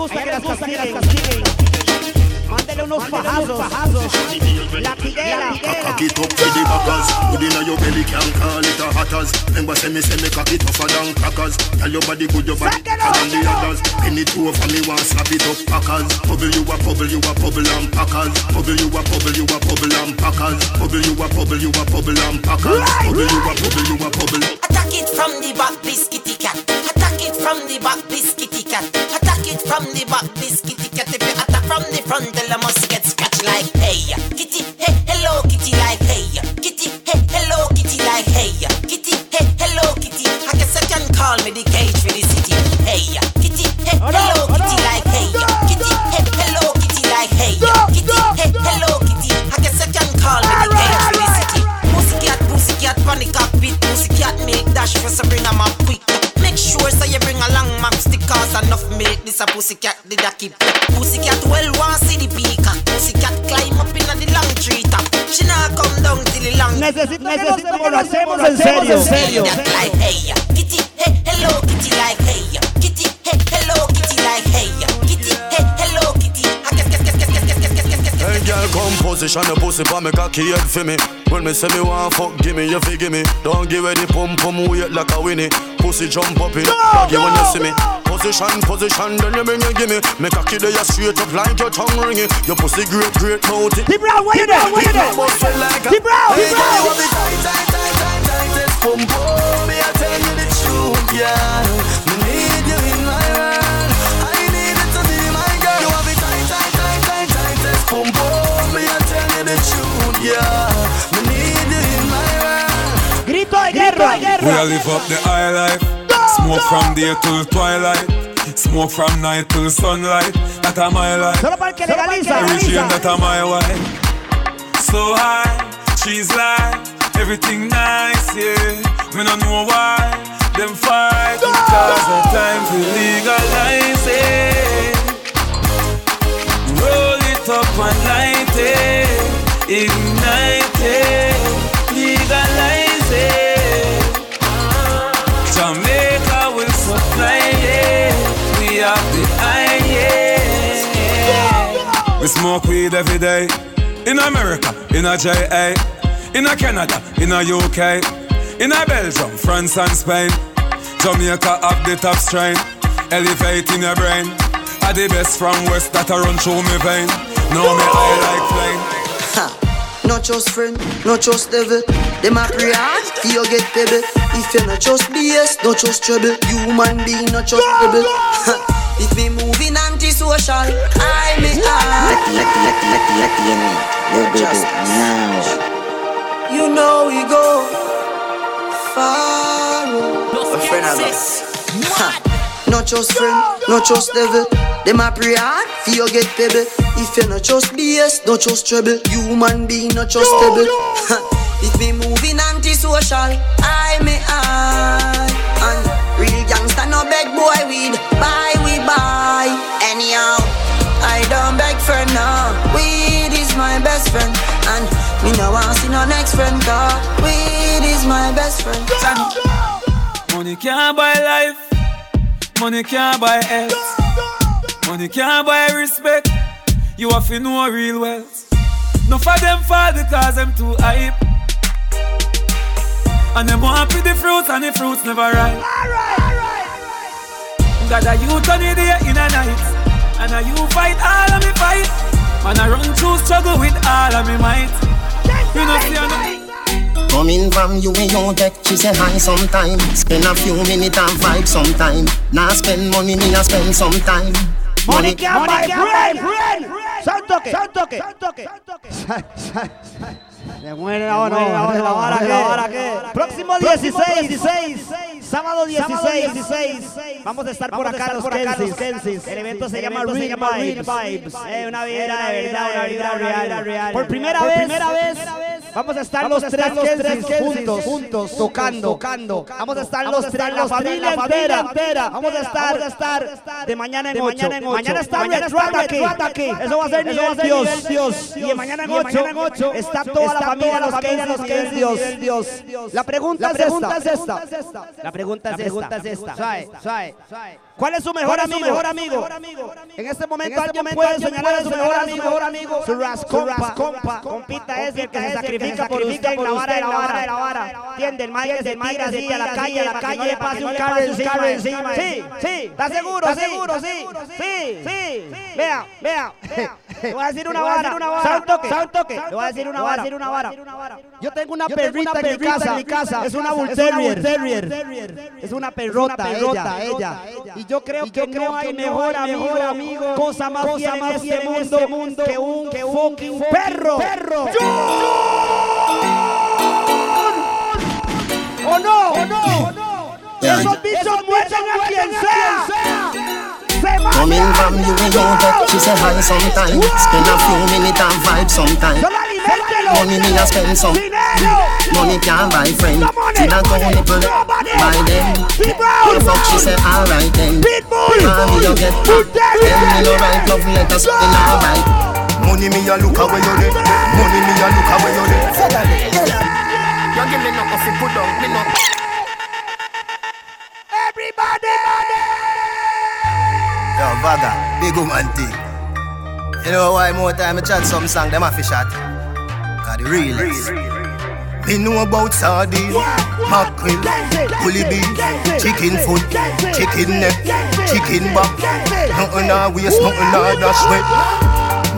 gusta que las castiguen. Mándele unos fajazos. Latiguera. Cock it up for the backers. Good inna your belly can call it a hatters. Remember say me say me cock it tougher than crackers. Tell your body good, your body better than the others. Pin it over me, want slap it up packers. Bubble you a bubble, you a bubble and packers. Bubble you a bubble, you a bubble and packers. Bubble you a bubble, you a bubble and packers. Bubble you a bubble, you a bubble. Attack it from the back, biscuity cat. Attack it from the back, biscuity cat. Attack it from the back, biscuity cat. If you attack from the front, then I must get scratched like hey, kitty, hey, hello, kitty, like hey, kitty, hey, hello, kitty, like hey, kitty, hey, hello, kitty. I guess I can call me the cage for the city. Hey, kitty, hey, hello, kitty, like hey, kitty, hey, hello, kitty, like hey, kitty, hey, hello, kitty. I guess I can call me the cage pussycat, panic cockpit, pussycat make dash for some bring a map quick. Make sure so you bring along map stickers enough milk. This a pussycat did a keep. Well want see the peacock. Pussycat climb up in the long tree top. She not come down till the long. Necesito, necesito que lo hacemos en serio, en serio. Like hey, kitty, hey, hello, kitty, like hey, kitty, hey, hello, kitty, like hey, Hey girl, come position your pussy pa me cocky head for me. When me say me want fuck, give me you fi give me. Don't give it the pum pum weight like a winnie. Pussy jump up it, doggy when you see me. Position, position, then you bring you give me. Me cocky there you straight up like your tongue ringing. Your pussy great, great mouth. T Brown, where you there? Where you there? T Brown, T Hey girl, you Brown. have the tight, tight, tight, tight, tightest pum pum. Me I tell you the truth, yeah. I the truth, yeah. Me need you in my world. Grito de guerra, We guerra. a live up the high life. Smoke from day till twilight. Smoke from night till sunlight. That a my life. Solo para el que legaliza. Regime that a my wife. So high, she's like everything nice, yeah. Me no know why them fight because the time to legalize it. Roll it up and light it, ignite it, legalize it. Jamaica will supply it. We have the yeah. We smoke weed every day. In America, in a JA, in a Canada, in a UK, in a Belgium, France and Spain. Jamaica have the top strain, elevating your brain. Are the best from West that a run through me vein. Know me I like plane. Not just friend, not just devil. Them a pray hard, for you get pebble. If you not just BS, not just trouble. Human being, not just rebel. If me moving antisocial, I me I. Let, let, let, let, let the enemy. Go, go, go. Now. You know we go far. oh. A friend of us. Not just friend, not just devil. Them a pray hard, for you get pebble. If you not just BS, not just trouble. Human being, not just stable. if me moving antisocial, I me I. And real gangster no beg boy weed, buy we buy. Anyhow, I don't beg for now. Weed is my best friend, and me no want see no next friend. Cause weed is my best friend. Money can't buy life. Money can't buy health. Money can't buy respect. You have to know real wealth. No for them fall because them too hype. And them want the fruits and the fruits never ripe. Alright, alright. Got a youth on the day in a night. And a you fight all of me fight. Man, I run through struggle with all of me might. You know, see, I know. Coming from you and your tech, she say hi sometime. Spend a few minutes and vibe sometime. Now spend money, me a spend sometime. Money can't buy bread. Santo que, santo que, santo que. Se muere la hora, la hora, la hora que. Próximo 16, 16, sábado 16, 16. Vamos a estar por acá los Kensis. El evento se llama Real Vibes. Una vibra real. Por primera vez, primera vez Vamos a estar los tres, juntos, juntos, tocando, tocando. Vamos a estar los tres, la familia entera. Vamos a estar, vamos a estar de mañana en ocho. Mañana está Red aquí. Eso va a ser Dios, Dios. Y mañana en ocho está toda la familia, los que los que es Dios, Dios. La pregunta es esta. La pregunta es esta. ¿Cuál es su mejor amigo? mejor amigo? En este momento alguien puede señalar a su mejor amigo, mejor amigo, su ras compa, compita es el que se sacrifica por usted en la vara de la vara de la vara. ¿Entiende? El maíz se tira así a la calle, a la calle, le pase un carro encima. Sí, sí, ¿está seguro? ¿Está seguro? Sí, sí, sí. Vea, vea. Le voy a decir una vara, un toque, toque. Le voy a decir una vara, una vara. Yo tengo una perrita en mi casa, es una bull terrier. Es una perrota, ella, ella. Yo creo que no hay mejor amigo, cosa más fiel en este, este mundo que un fucking perro. perro. ¿O no? ¿O no? Esos bichos muerden a quien sea. Coming from you, we know that she say hi sometime. Spend a few minutes and vibe sometime. Money me a spend some. Money can't buy friend. Till I go nipple buy them. The fuck she say alright then. Mommy you get Tell me no write love letters in alright. Money me a look away you dey. Money me a look away you dey. You give me no coffee, put down me no. Everybody. Yo, Vaga, big woman thing. You know why more time I chat some song, them a fish shot? The realest. Me know about sardine, mackerel, bully beef, chicken foot, chicken neck, chicken back. Nothing a waste, nothing a dash way.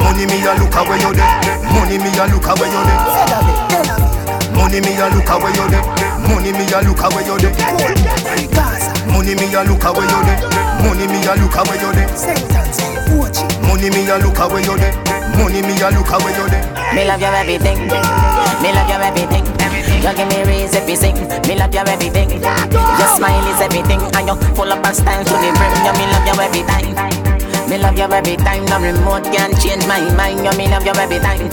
Money me a look away you there. Money me a look away you there. Money me a look away you there. Money me a look away you there. Money me a look away you there. Money me a look away you there. Money me a look away you there. Money me a look away you there. Me love your everything. Me love your everything. You give me raise everything. Me love your everything. Your smile is everything, and you full of style to the brim. You me love your every time. Me love you every time, no remote can change my mind. You me love you every time.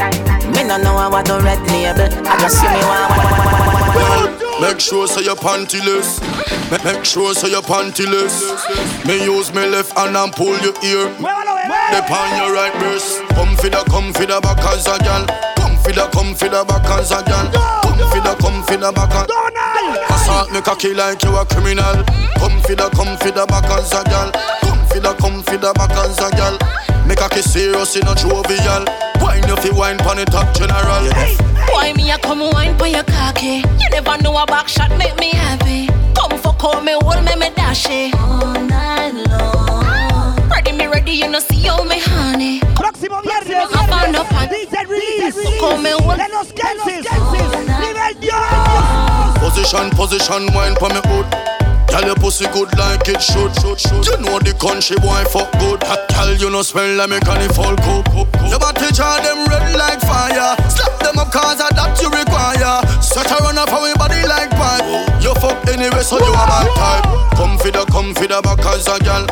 Me no know what to red label. I just see me one. Make sure so your pantyless. Make sure so your pantyless. Me use me left hand and pull your ear. Dip on your right breast. Come for the, come for the back as a gal. Come for the, come for the back as a gal. Come for the, come for the back as Assault me cocky like you a criminal. Come for the, come for the back as a gal. Come for the, come for the back as a gal. Make a kiss serious in a jovial. Wine if you wine pon the top general. Why me a come wine for your cocky? You never know a back shot make me happy. Come for call me, hold me, me dash it all night long. Ready me ready, you know see how me honey. Próximo viernes, I found up on DJ Release. Call me, hold De los Kensis. Nivel Dios. Position, position, wine pon me hood. Tell your pussy good like it should, should, should. You know the country boy fuck good. Tell you no smell like me can it fall cook. Your body jar them red like fire. Slap them up cause of that you require. Set a run up our body like pipe. You fuck anyway so you are my type. Come for the, come for the back as a gal.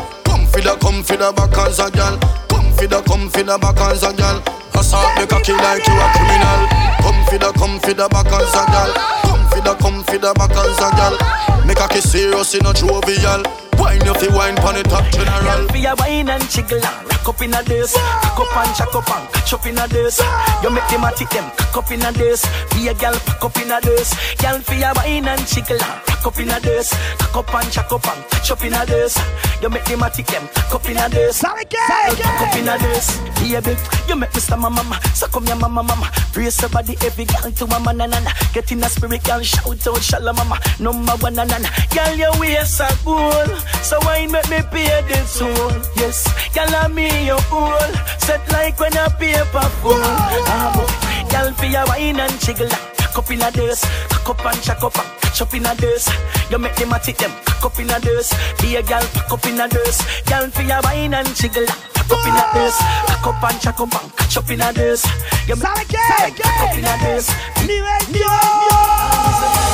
For the, come for the back as a gal. Come for the, come for the back as a gal. Assault me cocky like you a criminal. Come for the, come for the back as a gal. Come for the, come for the back as a gal. Make a kiss serious in a jovial. Wine you wine pon the top general. For your wine and jiggle and rock up in a this. Cock up and chuck up and catch up in a this. You make them a tick them cock up in a this. Be a girl pack up in a this. Girl, for your wine and jiggle and rock up in a this. Cock up and chuck up and catch up in a this. You make them a tick them cock up in a this. Sorry, cock up in a this. Baby, you make me stammer mama. So come your mama mama. Brace your body every girl to mama na na na. Get in a spirit, girl, shout out shalom mama. Number one na na na. Girl, your waist a gold. So wine make me pay the toll. Yes, girl, I'm me your fool. Set like when a paper full. Ah, boy. Girl, for your wine and jiggle. Cock up in a dance, cock up and chuck up and catch up in a dance. You make them a tick them, cock up in a dance. Be a girl, pack up in a dance. Girl, for your wine and jiggle. Cock up in a dance, cock up and chuck up and catch up in a dance. You make them cock up in a dance.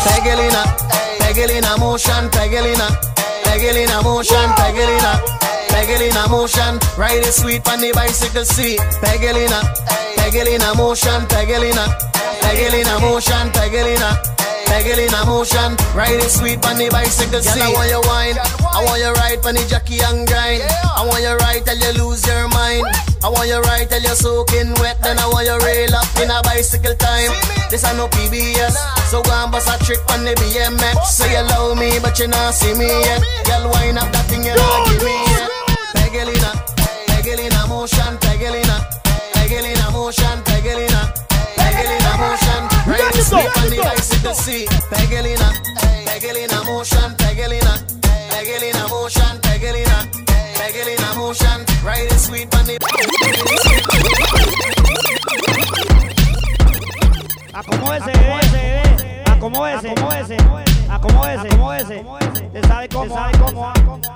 Pegelina, Pegelina motion, Pegelina, Peggle in a motion, peggle in a, peggle in a motion. Ride sweet on the bicycle seat. Peggle in a, peggle in a motion, peggle in a, peggle in a motion, peggle in a. Peggle in a motion, ride it sweet on the bicycle seat. I want you wine, I want you ride on the jockey and grind. I want you ride till you lose your mind. I want you ride till you're soaking wet, then I want you rail up in a bicycle time. This I no PBS, so go and bust a trick on the BMX. Say you love me, but you not see me yet. Girl, wind up that thing you not give me yet. Peggle in a, peggle in a motion, peggle in a, peggle in a motion, Everybody likes it to see. Pegelina, Pegelina motion, Pegelina, Pegelina motion, Pegelina, Pegelina motion. Te sabe cómo, te sabe cómo,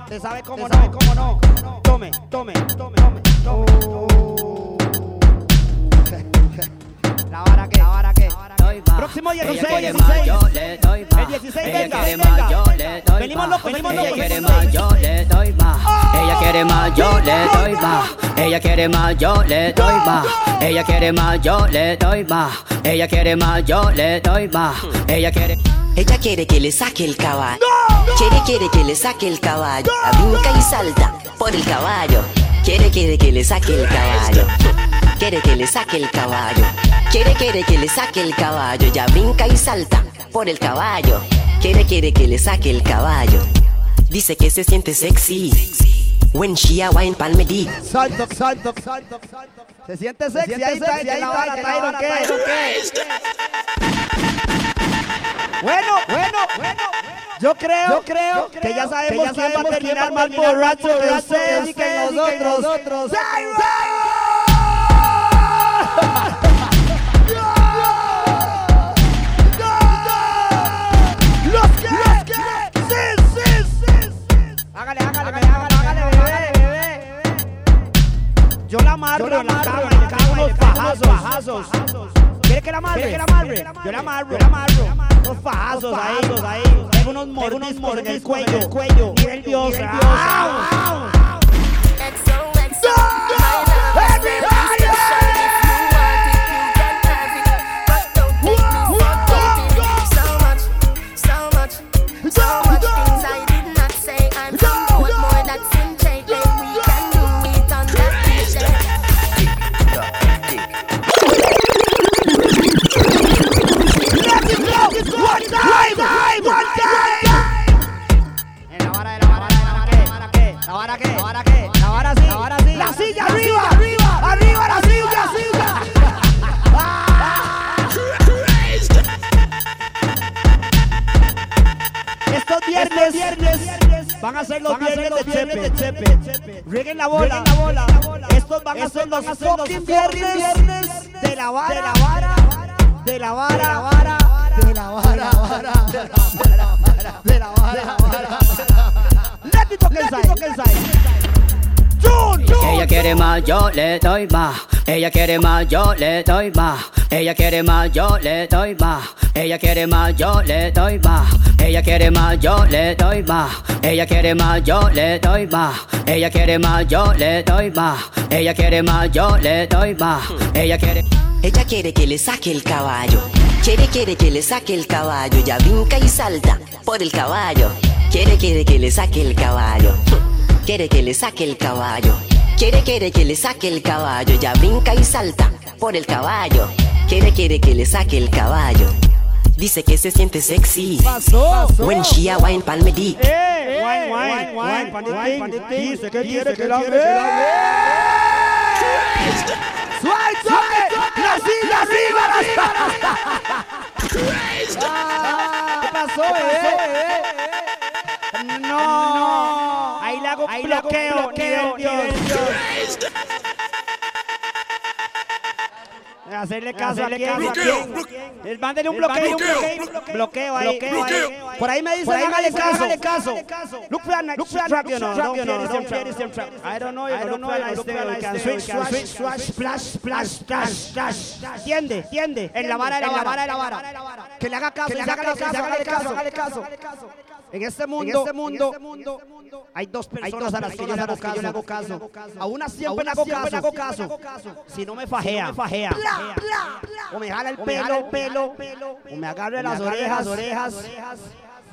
te sabe cómo, te sabe cómo no. Tome, tome, tome, tome, tome. La vara que, la vara que. Próximo 16, 16. El 16, venga, venga. Venimos locos, venimos locos. Ella quiere más, yo le doy más. Ella quiere más, yo le doy más. Ella quiere más, yo le doy más. Ella quiere más, yo le doy más. Ella quiere más, yo le doy más. Ella quiere. Ella quiere que le saque el caballo. Quiere, quiere que le saque el caballo. Brinca y salta por el caballo. Quiere, quiere que le saque el caballo. Quiere que le saque el caballo. Quiere, quiere que le saque el caballo. Ya brinca y salta por el caballo. Quiere, quiere que le saque el caballo. Dice que se siente sexy. When she a wine palme di. Salto, salto, salto, salto. Se siente sexy, ahí está, ahí está, Tyron, ¿qué? Bueno, bueno, bueno. Yo creo, yo creo que ya sabemos quién va a terminar más borracho de ustedes que nosotros. ¡Los Hágale, hágale, hágale, hágale, bebé, bebé. Yo la amarro en la y le cago unos fajazos. ¿Quiere que la amarre? Yo la amarro, yo la amarro. Unos fajazos ahí, ahí. Tengo unos mordiscos en el cuello, cuello. Nivel Dios. ¡Au! Estos viernes, viernes van a ser los viernes de Chepe. Rieguen la bola. Estos van a ser los fucking viernes de la vara. De la vara. De la vara. De la vara. De la vara. De la vara. Let me talk inside. June, Ella quiere más, yo le doy más. Ella quiere más, yo le doy más. Ella quiere más, yo le doy más. Ella quiere más, yo le doy más. Ella quiere más, yo le doy más. Ella quiere más, yo le doy más. Ella quiere más, yo le doy más. Ella quiere más, le doy más. Ella quiere. Ella quiere que le saque el caballo. Quiere, quiere que le saque el caballo. Ya brinca y salta por el caballo. Quiere, quiere que le saque el caballo. Quiere que le saque el caballo. Quiere, quiere que le saque el caballo. Ya brinca y salta por el caballo. Quiere, quiere que le saque el caballo. Dice que se siente sexy. When she a wine palme dick. Wine, wine, wine, wine, Dice que quiere que la Suave, suave. La silla arriba, la ¿Qué pasó, bebé? No. Ahí le hago bloqueo, bloqueo, nivel Dios. Hacerle caso a quién, a quién. Mándele un bloqueo, bloqueo, bloqueo ahí. Por ahí me dicen, hágale caso, hágale caso. Look for that look for you know. Don't fear track. I don't know, I don't know, I can switch, switch, switch, splash, splash, splash, splash. Tiende, tiende. En la vara, en la vara, en la vara. Que le haga caso, que le haga caso, hágale caso, hágale caso. En este mundo, en este mundo, hay dos personas a las que yo le hago caso. A una siempre le hago caso. Si no me fajea, fajea. O me jala el pelo, pelo, o me agarra las orejas, orejas.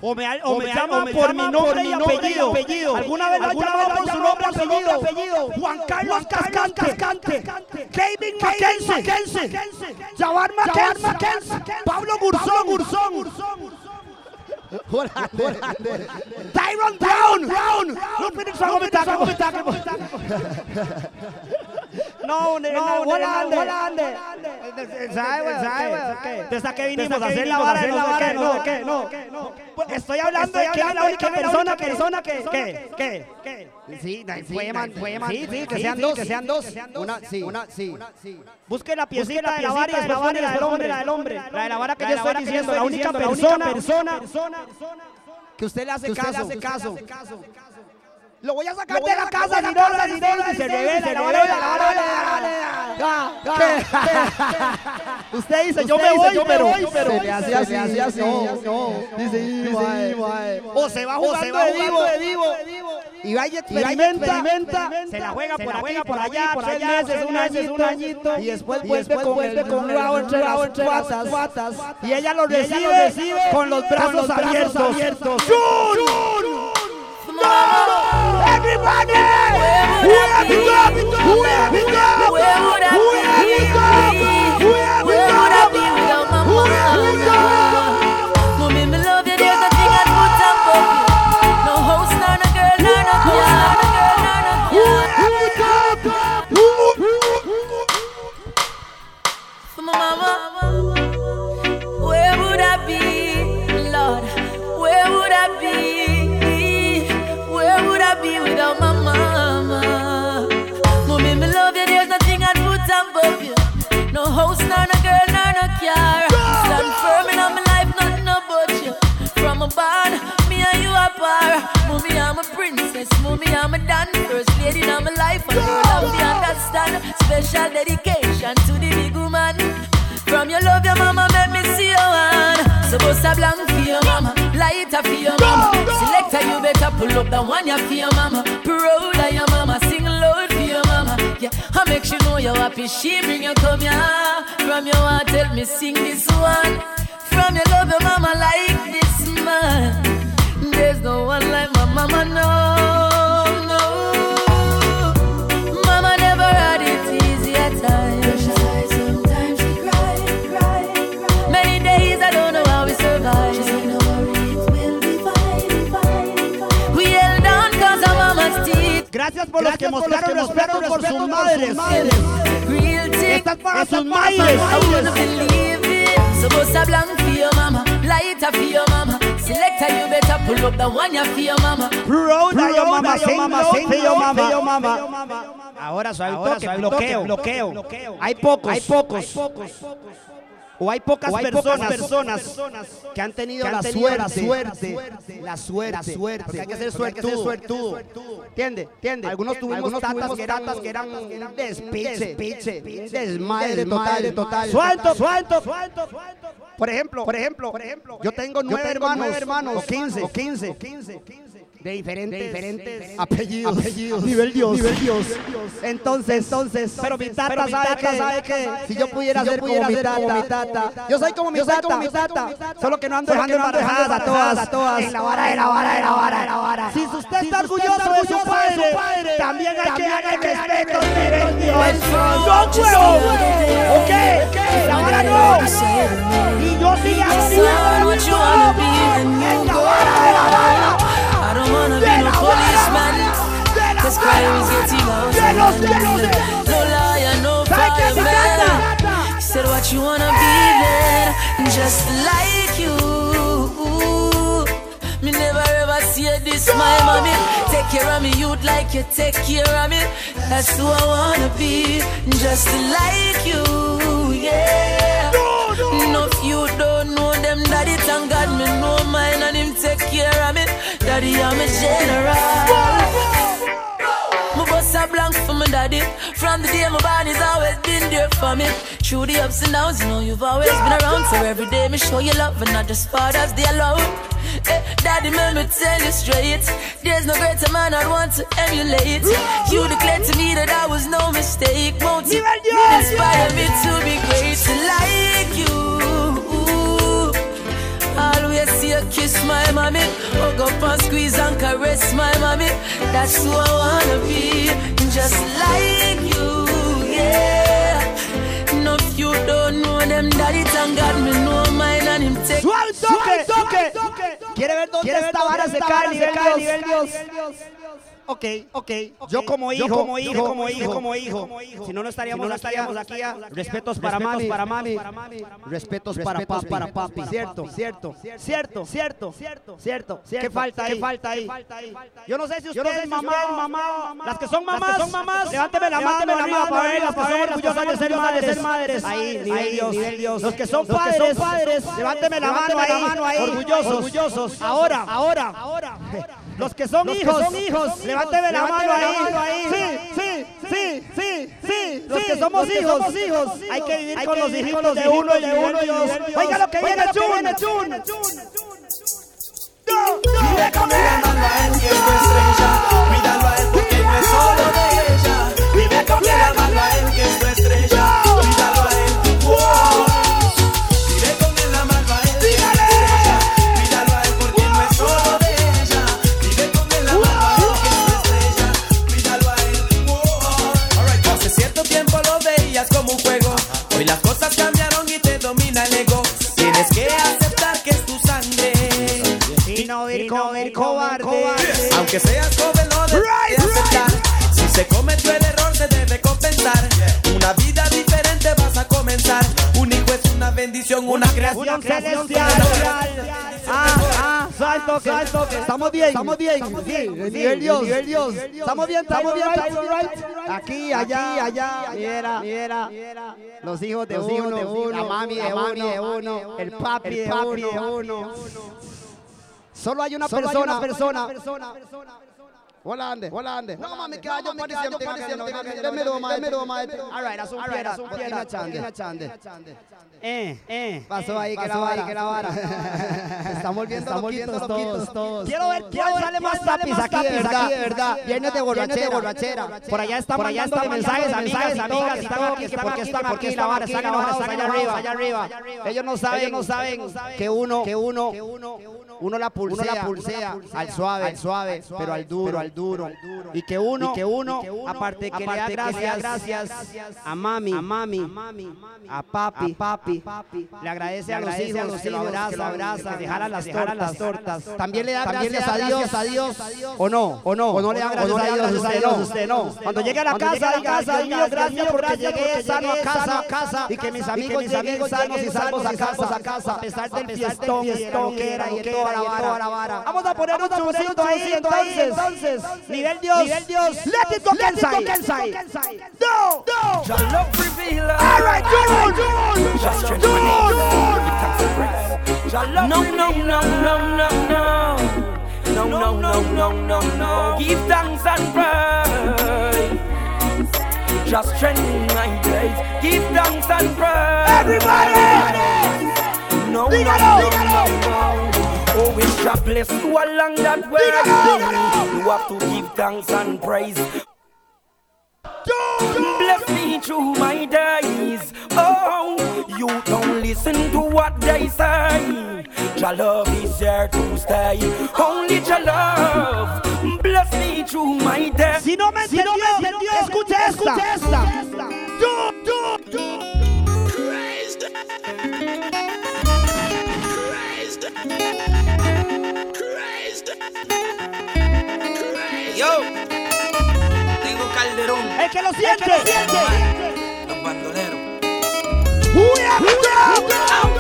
O me, o me llama por mi nombre y apellido. apellido. ¿Alguna vez alguna vez por su nombre y apellido? Juan Carlos Cascante. Kevin Mackenzie. Jawar Mackenzie. Pablo Gurzón. Gurzón. Tyron Brown. Brown. No Phoenix Franco me taca, me taca. No, no, Holande. Holande. Desde que vinimos a hacer la vara, no qué, no, qué, no. Estoy hablando de que es la única persona, persona que, que, que, que. Sí, fue man, fue man. Sí, sí, que sean dos, que sean dos. Una, sí, una, sí. Busque la piecita de la vara y la vara del hombre, la del hombre. La de la vara que yo estoy diciendo, la única persona, persona que usted le hace caso. Lo voy a sacar de la casa, si no, si no, se revela, se Usted dice, yo me voy, pero se le hace así, así. Dice, o se va jugando de vivo, y va y experimenta, se la juega por aquí, por allá, por allá, meses, un año, un añito, y después vuelve con con entre las patas, y ella lo recibe con los brazos abiertos. Everybody! Where have you gone? Where have you gone? Where I be? Where and. Mommy, I'm a princess. Mommy, I'm a dan first lady in my life. And girl, I'm the understand. Special dedication to the big woman. From your love, your mama make me see your. So bust a blank for your mama, lighter for your mama. Selector, you better pull up the one you for your mama. Proud of your mama, sing loud for your mama. Yeah, I make sure know you're happy. She bring you come here. From your heart, tell me sing this one. From your love, your mama like this man. There's no one like my mama, no, no. Mama never had it easy at times. Sometimes she cried, cried, cried. Many days I don't know how we survived. She said, no worries, we'll be fine, fine, fine. We held on cause our mama's teeth. Gracias por los que mostraron respeto por sus madres. Estas para sus madres. I wanna believe it. So bust a blank for your mama, lighter for your mama. Selector, you better pull up the one you for your mama. Proud of your mama, sing loud for your mama. Ahora suave, toque, bloqueo, bloqueo. Hay pocos, hay pocos. O hay pocas, personas, personas que han tenido, la, suerte, la suerte, la suerte, suerte, porque hay que ser suertudo, suertudo. ¿Entiende? ¿Entiende? Algunos tuvimos, Algunos tatas, que eran, tatas que eran un despiche, despiche, desmadre total, total. Suelto, suelto, suelto. Por ejemplo, por ejemplo, por ejemplo, yo tengo nueve hermanos, o 15, o 15, 15, de diferentes, diferentes apellidos, apellidos, nivel Dios, nivel Dios. Entonces, entonces, pero mi tata sabe que, sabe que si yo pudiera ser como mi tata, yo soy como mi tata, mi tata, solo que no ando dejando embarazadas a todas, a todas, en la vara, de la vara, de la vara, de la vara. Si usted está orgulloso de su padre, también hay que darle respeto, nivel Dios. No huevo, ¿ok? La vara no. Y yo sí así, en la vara, de la vara. I don't wanna be no policeman. Cause crime is getting out No liar, no fireman Said what you wanna be then Just like you. Me never ever see this my mommy Take care of me youth like you take care of me That's who I wanna be Just like you, yeah Enough you don't know them daddy thank God me know mine and him take care of me. Daddy I'm a general. My boss a blank for my daddy. From the day my body's always been there for me. Through the ups and downs, you know you've always been around. So every day me show you love and not just Father's Day alone. Eh, daddy, let me tell you straight. There's no greater man I'd want to emulate. You declared to me that I was no mistake. Won't you inspire me to be great like you? Always see you kiss my mommy. Hug up and squeeze and caress my mommy. That's who I wanna be, just like you, yeah. No, if you don't know them, daddy, thank God me know mine and him take. Suave toque, toque. ¿Quiere ver dónde esta vara se cae a nivel Dios? Ok, ok. Yo como hijo, como hijo, como hijo, como hijo. Si no, no estaríamos, no estaríamos aquí. Respetos para mami, para mami. Respetos para papi, para papi. Cierto, cierto, cierto, cierto, cierto, cierto. ¿Qué falta ahí? ¿Qué falta ahí? Yo no sé si ustedes, mamá, mamá, las que son mamás, son mamás, levánteme la mano, la mano para ver, las que son orgullosas de ser madres, ser madres. Ahí, nivel Dios. Los que son padres, padres, levánteme la mano ahí, orgullosos, orgullosos. Ahora, ahora, ahora. Los que son hijos, son hijos, levánteme la mano ahí. Sí, sí, sí, sí, sí. Los que somos hijos, hijos. Hay que vivir con los hijos de uno y de uno y dos. Oiga lo que viene, chun, chun. Vive con la mano a él que es tu estrella. Cuídalo a Aunque seas joven, lo debes de aceptar. Si se cometió el error, se debe compensar. Una vida diferente vas a comenzar. Un hijo es una bendición, una creación celestial. Ah, ah, salto, salto. Estamos bien, estamos bien. Sí, nivel Dios, nivel Dios. Estamos bien, estamos bien. Aquí, allá, allá. Mira, mira. Los hijos de uno, la mami de uno, el papi de uno. Solo hay una persona, persona. Hola, ande, hola, ande. No, mami, que yo pareciendo, pareciendo. Deme dos más, deme dos más. All right, haz un piedra, haz un piedra. Chande, chande. Eh, eh. Pasó ahí, que la vara, que la vara. Estamos volviendo, estamos volviendo todos, todos. Quiero ver, quiero sale más tapis aquí, de verdad, de verdad. Viernes de borrachera, borrachera. Por allá están por allá están mensajes, amigas, amigas, están aquí, que porque están aquí, la vara, están allá arriba, allá arriba. Ellos no saben, no saben que uno, que uno, uno la pulsea, uno la pulsea al suave, al suave, pero al duro, al duro. Y que uno, que uno, aparte que le da gracias, gracias a mami, a mami, a papi, papi, le agradece a los hijos, que lo abraza, abraza, que dejaran las tortas, las tortas. También le da gracias a Dios, a Dios, o no, o no, o no le da gracias a Dios, usted no, usted no. Cuando llegue a la casa, diga, Dios mío, gracias porque llegué sano a casa, casa, y que mis amigos, mis amigos sanos y salvos a casa, a casa, a pesar del fiestón, fiestón que era y toda la vara. Vamos a poner un ahí, entonces, nivel Dios, nivel Dios, let it go Kensai, no, no, all right, No, no, no, no, no, no. No, no, no, no, no, no. Give thanks and praise. Just strengthen my days. Give thanks and praise. Everybody! No, no, no, no, no. Oh, it's God bless you along that way. You have to give thanks and praise. Bless me through my days. Oh, you don't listen to what they say. Your love is here to stay. Only your love. Bless me through my days. Si no me entendió, escucha esta. Escucha esta. Yo, yo, yo. Yo, Tego Calderón. El que lo siente. Los bandoleros. Aunque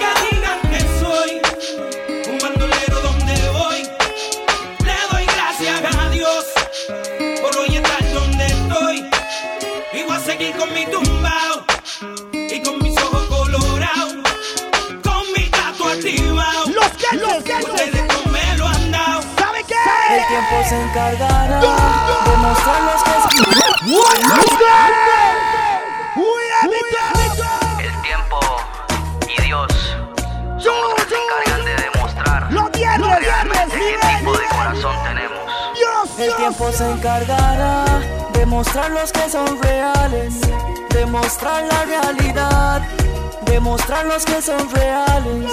se encargará de mostrarnos que es... El tiempo y Dios son los que se encargan de demostrar realmente qué tipo de corazón tenemos. El tiempo se encargará de mostrar los que son reales, demostrar la realidad, demostrar los que son reales.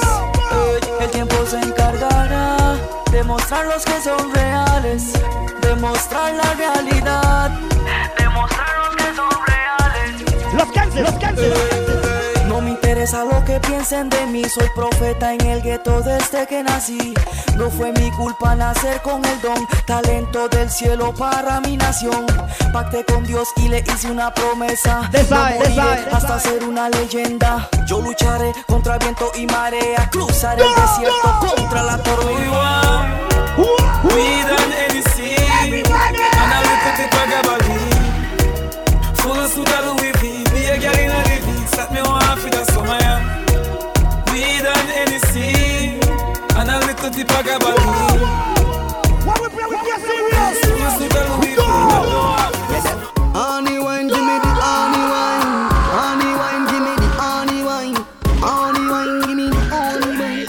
El tiempo se encargará de mostrar los que son reales, demostrar la realidad, demostrar los que son reales. Los cánceres, los cánceres. Interesa lo que piensen de mí, soy profeta en el gueto desde que nací. No fue mi culpa nacer con el don, talento del cielo para mi nación. Pacté con Dios y le hice una promesa. De No sabe, de moriré sabe. hasta ser una leyenda. Yo lucharé contra viento y marea, cruzaré el desierto contra la tormenta. We done anything And I look at the Full of of one for the summer yeah. We done anything And I look at the Pagabali What we play with your serious? Full of suit of Louis V Honey wine, give me the honey wine. Honey wine, give me the honey wine. Honey wine, give me the honey wine.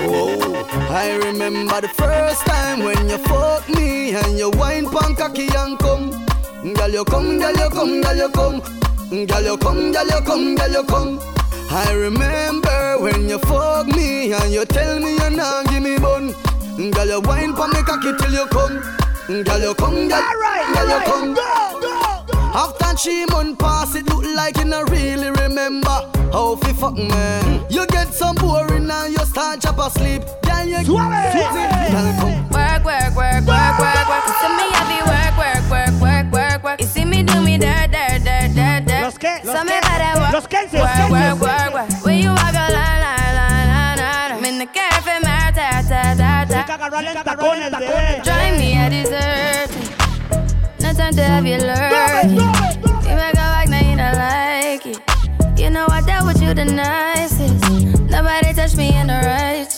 Oh, I remember the first time when you fuck me and you wine pon cocky and come. Girl, you come, girl, you come, girl, you come. Girl, you come, girl, you come, girl, you come. I remember when you fuck me and you tell me you not give me bun. Girl, you wine pon me cocky till you come. Girl, you come, girl, girl, you come. After three months pass, it look like you not really remember how fi fuck me. You get some boring and you start chop asleep. Girl, you Girl, come. Work, work, work, work, work, work. You see me happy work, work, work, work, work, work. You see me do me dirt, dirt, dirt, dirt, dirt. Los que, los So me que, gotta work, los quince, work, los work, quince. work, work. When you walk a line, line, line, line, line. I'm in the cafe, my ta, ta, ta, ta. Drive me a dessert. No time to have you lurking. You make a back, now you don't like it. You know I dealt with you the nicest. Nobody touched me in the righteous.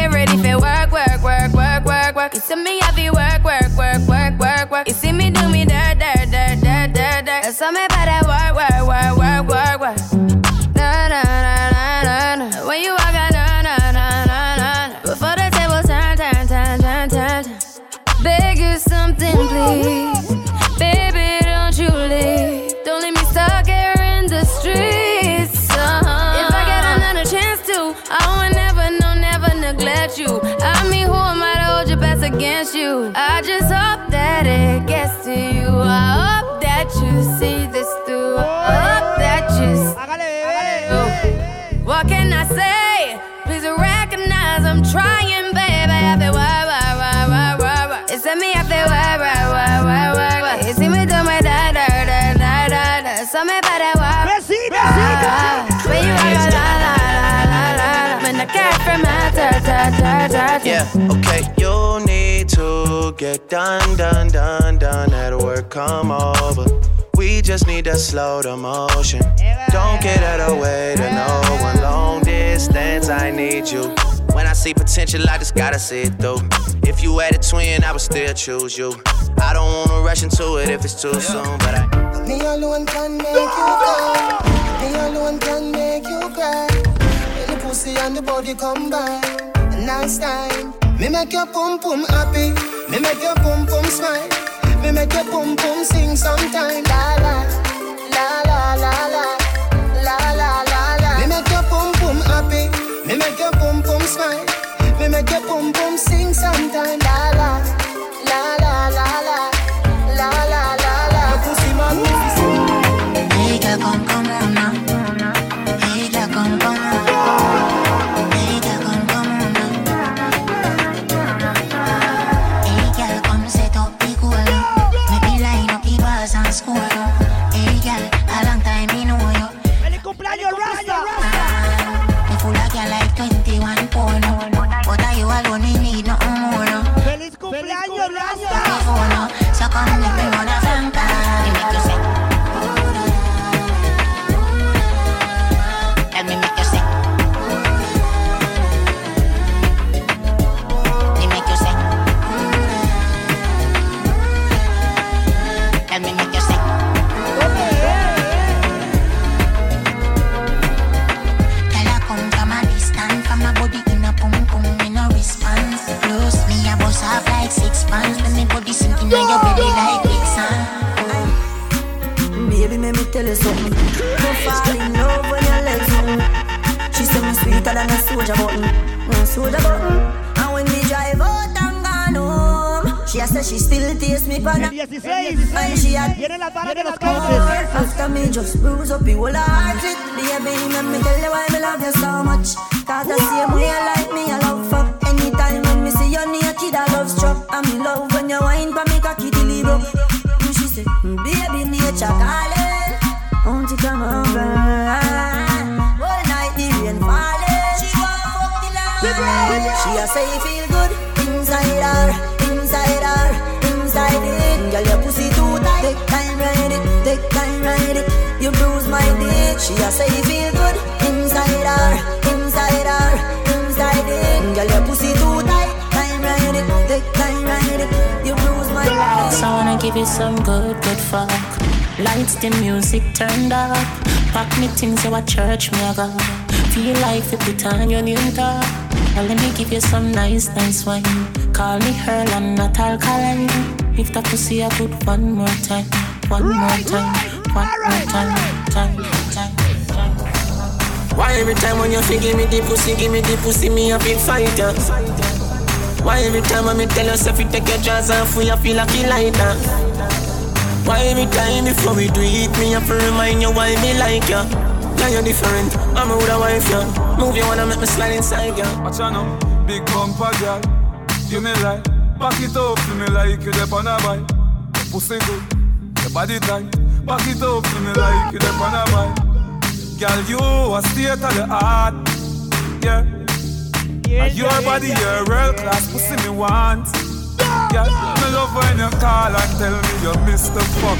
work. You see me happy work, work, work, work, work, work. You see me do me dirt, dirt, dirt, dirt, dirt, dirt. That's all me about that work, work, work, work, work, work. Best against you? I just hope that it gets to you. I hope that you see this through. I hope that you see. What can I say? Please recognize I'm trying, baby. I feel why, why, why, why, why, why. It's a me, I feel why, why, why, why, why, why. You see me do my da, da, da, da, da, da. So me by that why. When you walk a la, la, la, la, la. When I care from my ta, ta, ta, ta, ta. Yeah, okay. To get done, done, done, done. That work come over. We just need to slow the motion. Don't get out of the way to no one. Long distance, I need you. When I see potential, I just gotta see it through. If you had a twin, I would still choose you. I don't wanna rush into it if it's too soon, but I. Me alone can make you go. Me alone can make you cry. When the pussy and the body combine, nice time. Me make your pum pum happy. Me make your pum pum smile. Me make your pum pum sing sometime. La la la la la la la la la la. Me make your pum pum happy. Me make your pum pum smile. Me make your pum pum sing sometime. Say she still taste me pan. El 16 And she a viene la barra de los cauces. after me just bruise up the whole heart it Baby, let me tell you why me love you so much. Cause the same way you like me, I love fuck Anytime when me see you naked, I love struck. And me love when you wine pa me cocky it And she say, baby, nature calling. Won't you come over? All night the rain falling. She want fuck till I She a say feel my dick She a say feel good Inside her, inside her, inside it Girl, your pussy too tight Time, ride it, take time, ride it You bruise my dick So I wanna give you some good, good fuck. Lights, the music turned up. Pack me things, you a church, me a go. Feel like you put on your new top. Well, let me give you some nice, nice wine. Call me Earl and not alkaline. If that pussy, I put one more time, one more time, one more time, time, time, time. Why every time when you feel give me the pussy, give me the pussy, me a big fighter? Why every time when me tell yourself you take your jaws off, you feel like you lighter? Why every time before we do it, me have to remind you why me like ya? Now you're different, I'm a with a wife, ya. Move you wanna make me slide inside, ya. Watch out now, big bumper girl. Give me light, back it up to me like you dep on a bike. Pussy good, your body tight. Back it up to me like you dep on a bike. Girl, you a state of the art, yeah. and your body, your world class pussy me want. Yeah, me love when you call and tell me you miss the fuck.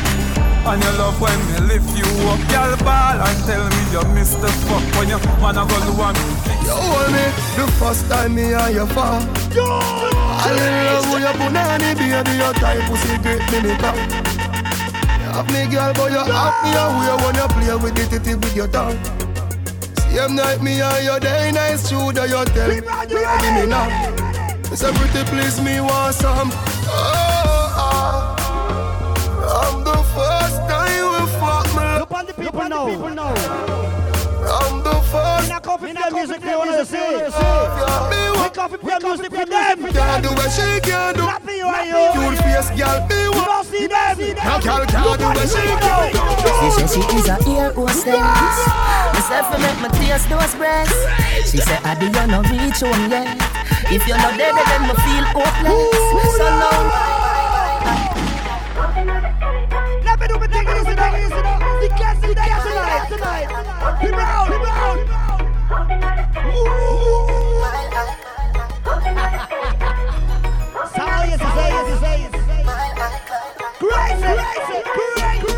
And you love when me lift you up, girl ball and tell me you miss the fuck. When you man a go do one, You hold me the first time me and you fall. I in love with your punani, baby, your type pussy great me me come. Me girl, but you have me away when you play with the titty with your tongue. Same night me and you day nice true that you tell me, give me now. It's a pretty please me want some. Oh, oh. I'm the first time we fuck me. Look on the people now. People now. I'm the first. Me not play music they wanna say. We coffee play music for them. Can't do what she can do. Not for you and you. Cute face girl, me You want. don't see them. Now girl can't do what she can do. She say she is a ear hostess Myself I make my tears those breasts She say I do you no reach home yet If you're not there then me feel hopeless So now do me thing easy now, easy now. The cats, the cats tonight, tonight. Hit out, hit me out. Sao yes, yes, yes, yes, yes. Crazy, crazy, crazy.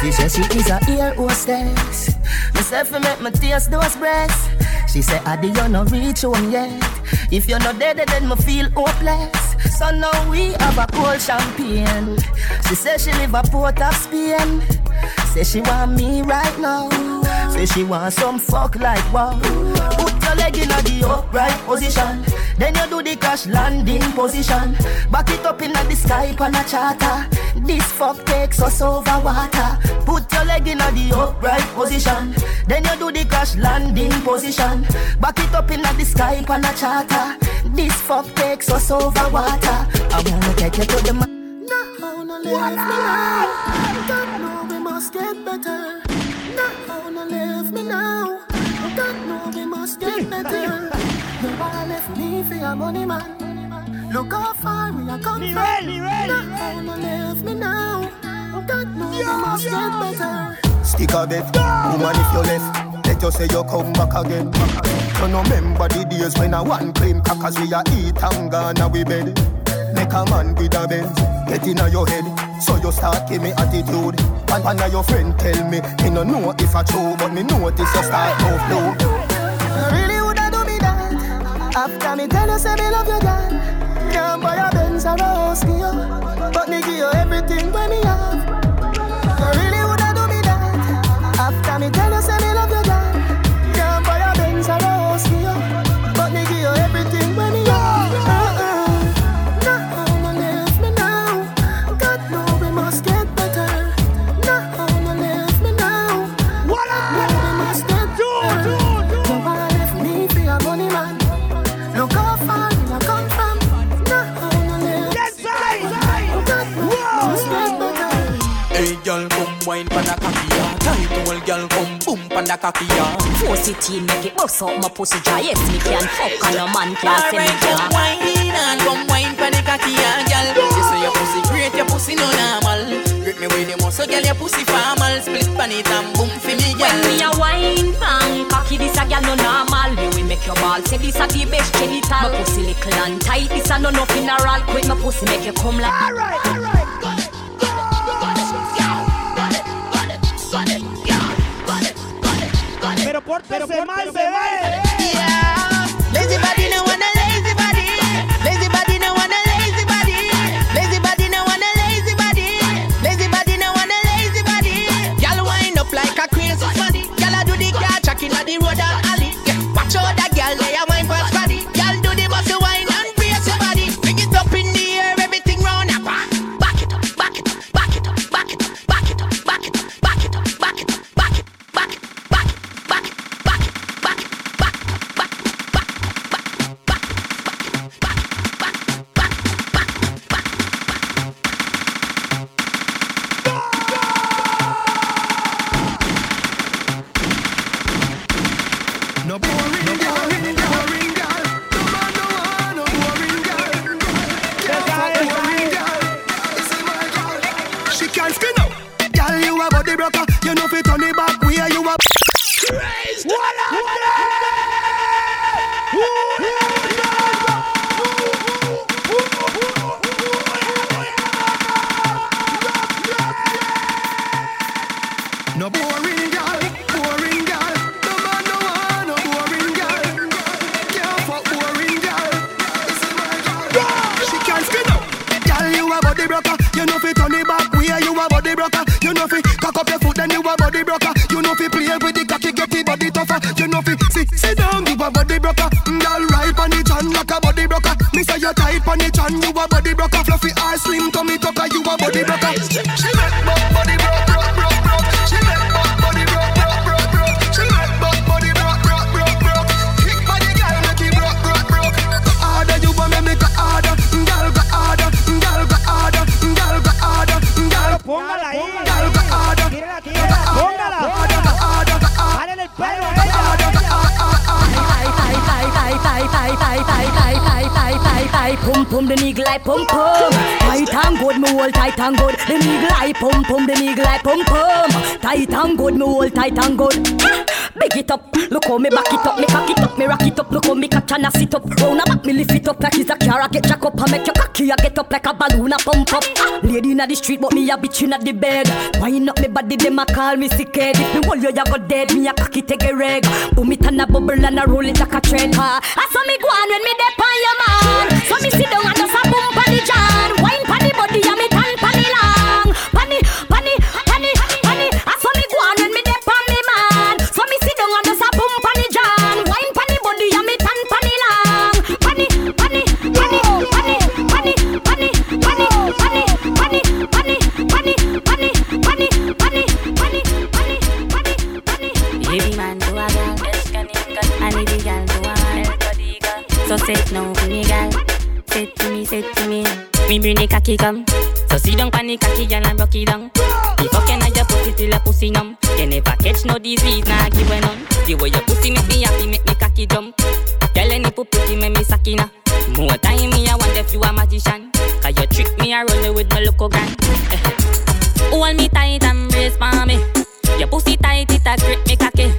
She say she is a ear hostess Myself I make my tears those breasts She say I do you no reach home yet If you're not there then me feel hopeless So now we have a cold champagne. She say she live a port of Spain. Say she want me right now. Say she want some fuck like wow your leg in the upright position. Then you do the crash landing position. Back it up in the sky on a charter. This fuck takes us over water. Put your leg in the upright position. Then you do the crash landing position. Back it up in the sky on a charter. This fuck takes us over water. I wanna take you to the ma- No, no, leave me now. God know we must get better. No, no, leave me now. Know must get better. Nobody left me for your money, man. Look how far we are come from. No, no, leave me now. God know we must get better. Stick a bet, woman if you left Let you say you come back again You no remember the days when I one claim Cause we a eat and gone we bed Make a man with a Benz Get in your head So you start give me attitude And one of your friend tell me Me no know if I true But me notice you start move low Really woulda do me that. After me tell you say me love you girl. Can't buy a Benz or a house for But me give you everything when me have cocky ya. Force it in, make it bust out my pussy dry. Yes, me can fuck and a man can't say me Alright, come wine and come wine pan the cocky ya, girl. You say your pussy great, your pussy no normal. Grip me with the muscle, girl, your pussy formal. Split pan it and boom for me, girl. When me a wine pan, cocky this a gal no normal. Me we make your ball say this a the best genital. My pussy little and tight, this a no no funeral. Quick my pussy make you come like. Alright, alright. cuarta pero, se mal. Inna the street, but me a bitch inna the bed. Wind up me body, them a call me sick head. If me hold you, you go dead. Me a cocky take a reg. Boom it and a bubble and a roll it like a trend. Ha. I saw me go on when me dep bring the cocky come. So sit down the cocky, and rock it down. The fucking I just put it till a pussy numb. You never catch no disease, nah give a none. The way your pussy make me happy, make me cocky jump. Girl, any pussy make me sakina. More time me, I wonder if you a magician. Cause you trick me, I roll with my local gang. Eh. Hold me tight and brace for me. Your pussy tight, it a grip me cocky.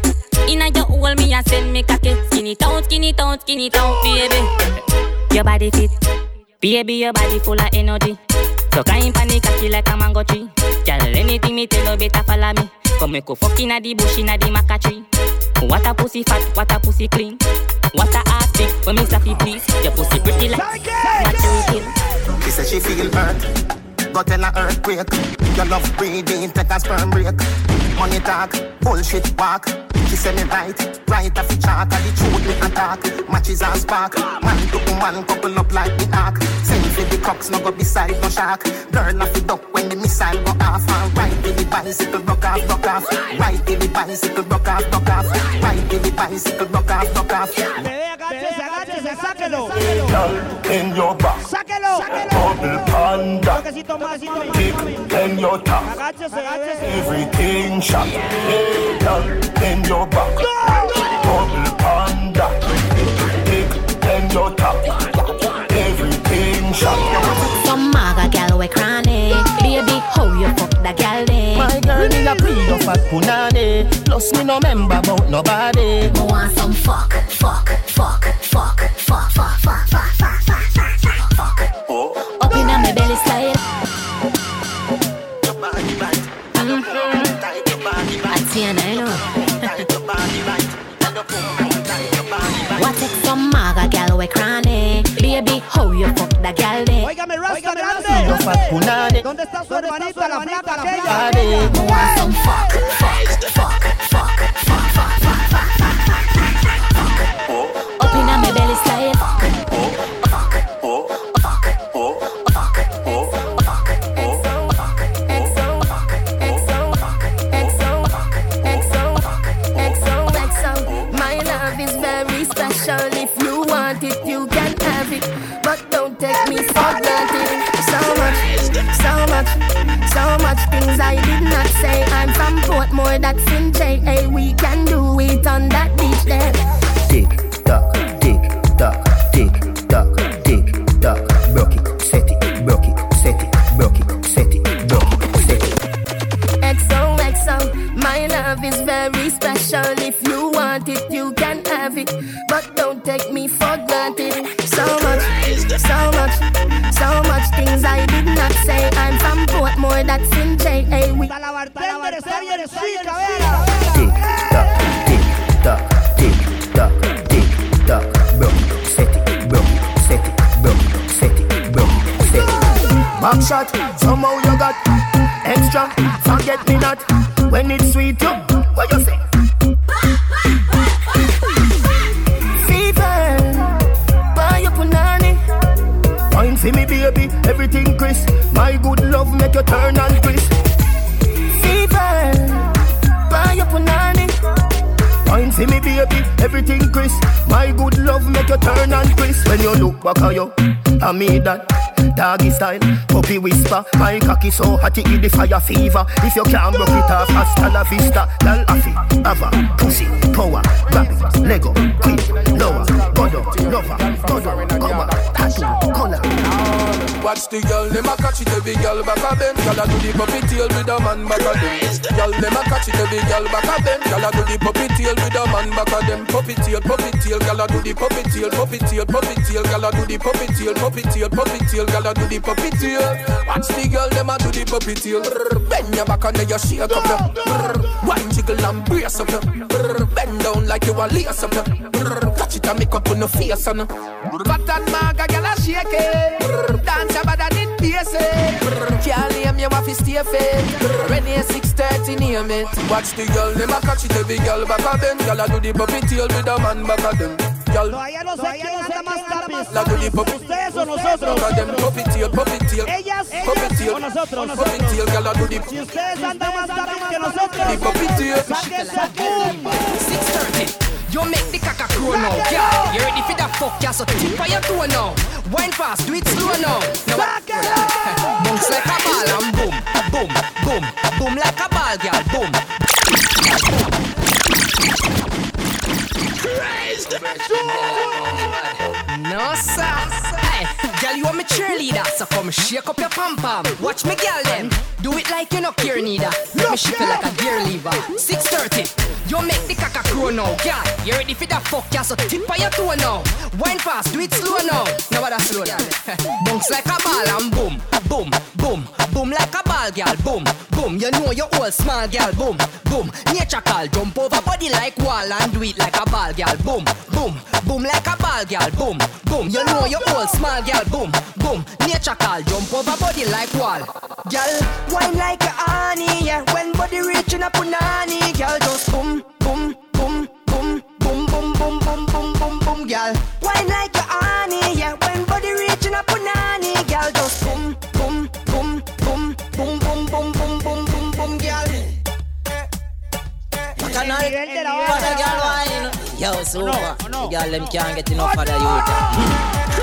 Inna your hole, me a send me cocky. Skin it out, skin it out, skin it out, baby. Your body fit, baby, your body full of energy. So kind panic cocky like a mango tree. Girl, anything me tell you better follow me. Come make you fuck inna the bush inna the maca tree. What a pussy fat, what a pussy clean. What a ass big, when me slappy please. Your pussy pretty like maturity. She said she feel hurt, got in a earthquake. Your love breathing, take a sperm break. Money talk, bullshit walk. She say me right, right off the chart, and the truth me attack. Matches and spark, man to woman couple up like the ark. Send for the crocs, no go beside no shark. Girl off the duck when the missile go off. And right to the bicycle, broke off, broke off. Right to the bicycle, broke off, broke off. Right to the bicycle, broke off, broke off. Bebé, agáchese, agáchese, sáquelo. sáquelo. Girl, in your back. Sáquelo. Bubble panda. Toquecito más, y más. Dick in your top. Agáchese, agáchese. Everything shot. Hey, girl, in your back. Bubble panda. Dick in your top. Everything shot. Some maga gal we cranny. Baby, how you fuck that gal day? My girl, me a pre your fat punani. Plus me no member about nobody. Me want some fuck, fuck, fuck, fuck, fuck, fuck, fuck, fuck, fuck, fuck, fuck, fuck. Up inna me belly style. Atiana, you know. What take some maga gal we cranny? Baby, how you fuck that gal day? Óigame, Rasta Your grande. fat punani. ¿Dónde está su hermanita, la flaca aquella? Want some fuck, fuck, fuck, fuck, I did not say. I'm from Portmore, that's in JA. We can do it on that beach there. Tick tock, tick tock, tick tock, tick tock. Broke it, set it, broke it, set it, broke it, set it, broke it, set it. XOXO, my love is very special. If you want it, you can have it. But don't take me for granted. So much, so much, so much things I did not say. I'm from Portmore, that's in JA. We La bartender está bien chica, vea. Tick tock, tick tock, tick tock, tick tock. Broke set it, broke set it, broke set it, broke set it. Back shot, somehow you got extra. Forget me not when it's sweet. You, what you say? My good love make you turn and crisp. Fever, buy your punani. Wine for me, baby, everything crisp. My good love make you turn and crisp. When you look back at you, I mean that. Doggy style, puppy whisper. My cocky so hot it the fire fever. If you can't broke it off, hasta la vista. Lal afi, ava, pussy, power, grab it, Lego, queen, lower, godo, lover, godo, cover, tattoo, color. Watch the girl, them a catch it every girl back a bend. Girl a do the puppy tail with a man back a them. Girl, them a catch it every girl back a bend. Girl a do the puppy tail with a man back a them. Puppy tail, puppy tail, girl a do the puppy tail, puppy tail, puppy tail, girl a do the puppy tail, puppy tail, puppy tail, girl a do the puppy tail. Watch the girl, them a do the puppy tail. Bend your back and then you shake up your. Wine jiggle and brace up your. Bend down like you a lace up your. Catch it and make up on the face on. Fat and maga, girl a shake it. Dance about that it basic. Can't name you off his stay fit. When you 630 name it. Watch the girl, them a catch it every girl back a bend. Girl a do the puppy tail with a man back a them. Girl, Todavía no sé quién anda más tapis. la do the puppy. ¿Ustedes o nosotros? Back a them puppy tail, puppy tail. Ellas, ellas o nosotros, Puppy tail, girl a do the. Si ustedes andan más tapis que nosotros, The puppy sáquense boom. 630. You make the caca crow now, yeah. You ready for that fuck, yeah? So tip on your toe now. Wine fast, do it slow now. Now what? Bounce like a ball and boom, boom, boom, boom like a ball, girl, boom. No sir. Girl, you are my cheerleader, so come shake up your pom pom. Watch me, girl, them. Do it like you no care neither. Let me shake you like a gear lever. 630. You make the caca crow now, girl. You ready for that fuck, yeah? So tip on your toe now. Wine fast, do it slow now. Now what that slow, girl? Bounce like a ball and boom, boom, boom, boom like a ball, girl. Boom, boom. You know you all small, girl. Boom, boom. Nature call, jump over body like wall and do it like a ball, girl. Boom, boom, boom like a ball, girl. Boom, boom. You know you all small, girl. Boom, boom. Nature call, jump over body like wall. Girl, wine like a honey, yeah. When body reaching a punani, girl, just boom, boom, boom, boom, boom, boom, boom, boom, boom, boom, boom, girl. Wine like a honey, yeah. When body reaching a punani, girl, just boom, boom, boom, boom, boom, boom, boom, boom, boom, boom, boom, girl. De What a girl wine. Yo. The girl them can't get enough of the youth.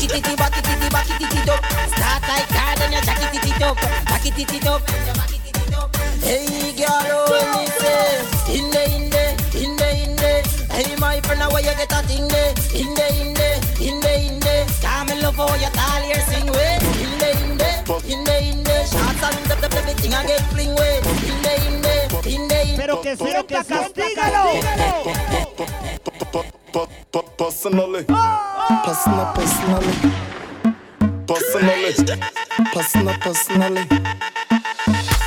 Back it, it, back it, it, back it, it up. Start like car, then you jack it, it up. Back it, it, up. Hey, girl, oh, me say, in the, in the, in the, in the. Hey, my friend, where you get a thing there? In the, in the, in the, in the. Come and love how you tall here sing way. In the, in the, in the, in the. Shots and the, the, the, everything I get fling way. In the, in the, in the, in the. Pero que sienta, castígalo. Personally, personal, personally, personally, personal, personally.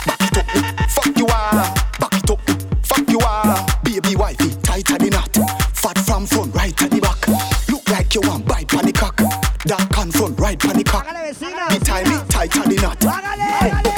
Back it up, fuck you all. Back it up, fuck you all. Baby wifey, tighter the knot. Fat from front, right at the back. Look like you want bite pan the cock. Dark can front, right pan the cock. The time it tighter the knot.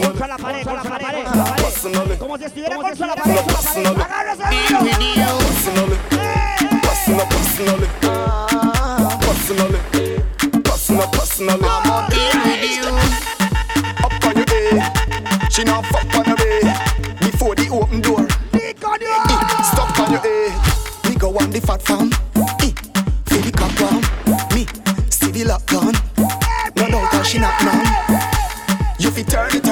Contra la pared, contra la pared, contra la pared. Personally, Como si estuviera contra la pared. personally. Agárrese, hermano. Personally, personal, personally. Personally, personal, personally. I'm on deal with you. Up on your A, she not fuck on your. Before the open door, Eh, stuck on your A. Me go on the fat farm, eh, feel the cock round. Me see the lock gun, no doubt that she not none. You fi turn it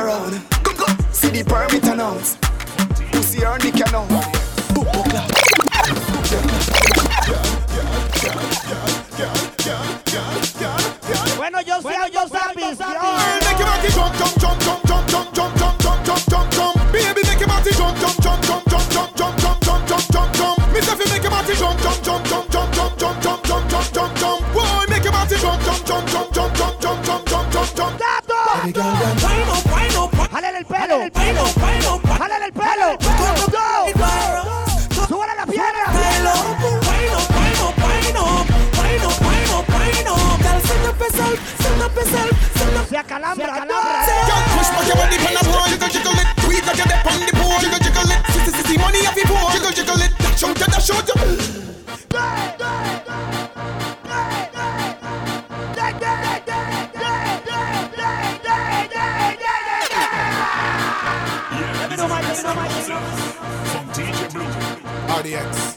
RDX.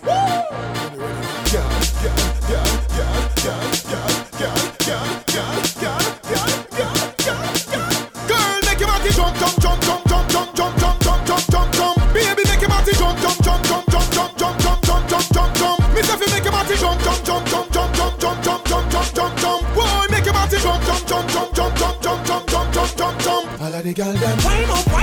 Girl, make your body jump, jump, jump, jump, jump, jump, jump, jump, jump, jump, jump, jump. Baby, make your body jump, jump, jump, jump, jump, jump, jump, jump, jump, jump, jump, jump. Miss you make your body jump, jump, jump, jump, jump, jump, jump, jump, jump, jump, jump, jump. Boy, make your body jump, jump, jump, jump, jump, jump, jump, jump, jump, jump, jump, jump. All of the girl them. Wind up,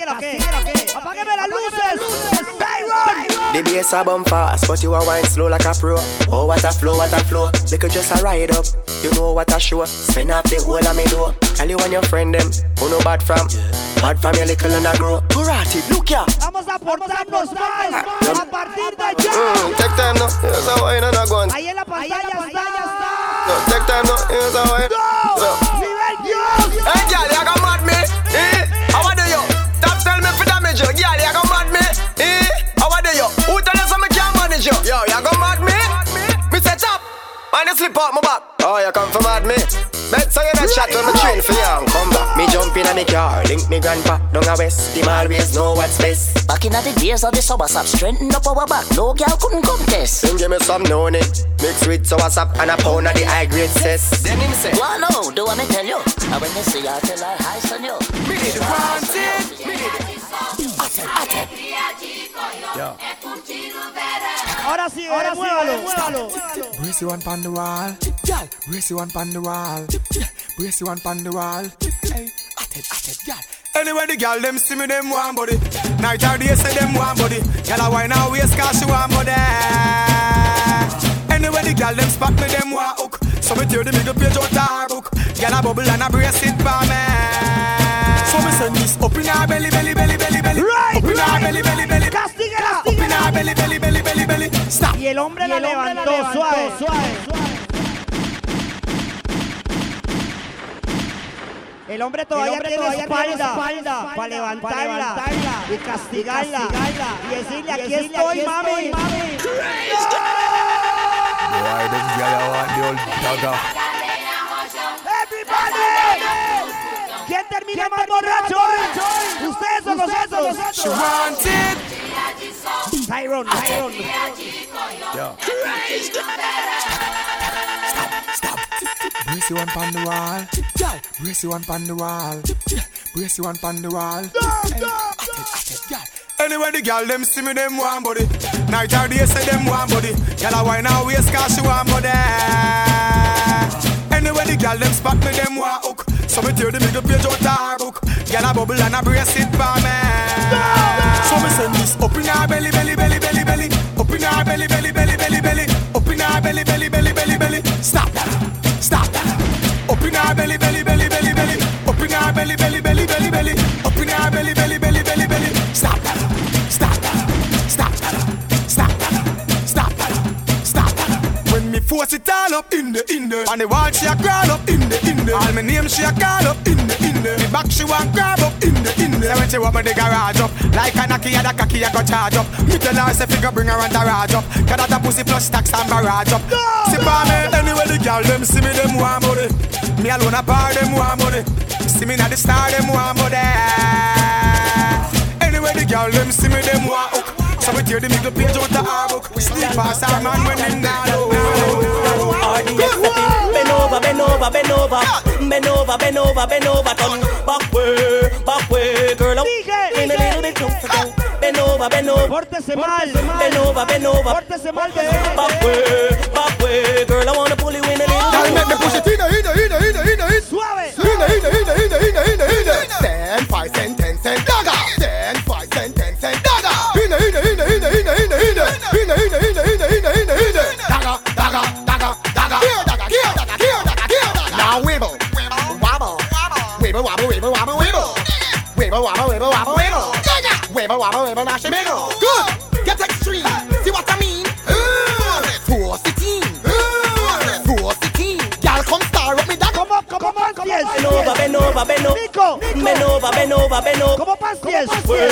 Castíguelo, ¿qué? Apágueme las luces. The bass a bump fast, but you a wine slow like a pro. Oh, what a flow, what a flow. They could just a ride up. You know what a show. Spin up the whole of me door. Tell you and your friend them. Who no bad from? Bad from your little and a grow. Karate, look ya. Vamos a portarnos mal. A partir de ya. Mm, take time now. Here's a wine and a gun. Ahí en la pantalla está. No, take time now. Here's a wine. No. Nivel Dios. Hey, girl, you got mad me for damage you. Girl, you got mad me? Eh? How are you? Who tell you something can't manage you? Yo, you got mad me? Me say chop. Man, you slip out my back. Oh, you come from mad me? Bet so you not chat when me train for you and come back. Me jump in a me car, link me grandpa down a west. Him always know what's best. Back in the days of the summer sap, strengthen up our back. No girl couldn't contest. Him give me some no it. Mix with sour sap and a pound of the high grade cess. Then him say, Well, no, do what me tell you. And when they see you, I tell her hi, son you. Me did the wanted. Me did Ahora sí, ahora muévalo, muévalo. Brace you one pon the wall, girl. Brace you one pon the wall, brace you one pon the wall. Hey, at it, at it, girl. Anyway, the girl them see me, them want body. Night or day say them want body. Girl a wine her waist 'cause she want body. Anyway, the girl them spot me, them want hook. So me tear the middle page out her book. Girl a bubble and a brace it for me. So me send this up in her belly, belly, belly, belly, belly. Right, up in right. belly, belly, belly. Castíguela, Up in her belly, belly, belly, belly, belly. Stop. Y el hombre la levantó, suave, suave. El hombre todavía hombre tiene todavía tiene espalda, espalda para levantarla, levantarla y castigarla, y decirle aquí decirle, estoy, aquí mami. estoy, want the old dagger. ¿Quién termina más borracho hoy? ¿Ustedes o nosotros? She want it. Tyron, Tyron. Yeah. Brace you one pon the wall. Brace you one pon the wall. Brace you one pon the wall. Hey, at it, at girl. Anyway, the girl them see me, them want body. Night or day, say them want body. Girl a wine her waist 'cause she want body. Anyway, the girl them spot me, them want. So me tear the middle page out her book. Girl a bubble and a brace it for me. So me send this up in her belly, belly, belly, belly, belly. Up in her belly, belly, belly, belly, belly. Up in her belly, belly, belly, belly, belly. Stop, that, stop. that. Up in her belly, belly, belly, belly, belly. Up in her belly, belly, belly, belly, belly. Up in her belly, belly, belly, belly, belly. Stop, stop, force it all up in the in the, on the wall she a crawl up in the in the. All my name she a call up in the in the. Me back she want grab up in the in the. When she want me the garage up, like a knocky a the cocky a go charge up. Me tell her say figure bring her and garage up. Cause that a pussy plus tax and barrage up. See for me anyway the girl them see me them want money. Me alone a bar them want money. See me not the star them want money. Anyway the girl them see me them want hook. So we tear the middle page out the her book. Sleep past our man when them not Bend over, bend over, bend over, bend over, bend over, bend over, turn back way, back way, girl. I'm in a little bit closer, girl. Bend over, bend over, Pórtese mal, bend over, bend over, pórtese mal back way, back way, girl. I wanna pull you in a little. Girl, make me push it in, in, in, in, in, in. In, in, in, in, in, in, in, in. Dagger, dagger, dagger, dagger. Here, dagger, here, dagger, here, dagger, here, dagger. Now wibble, wobble, wibble, wobble, wibble, wobble, wibble. Wibble, wobble, wibble, wobble, wibble. Wibble, wobble, wibble, mash and wiggle. Come up, pasties. Bend over, bend over, bend over. Nico, Bend over, bend over, bend over. Como pasties. Way,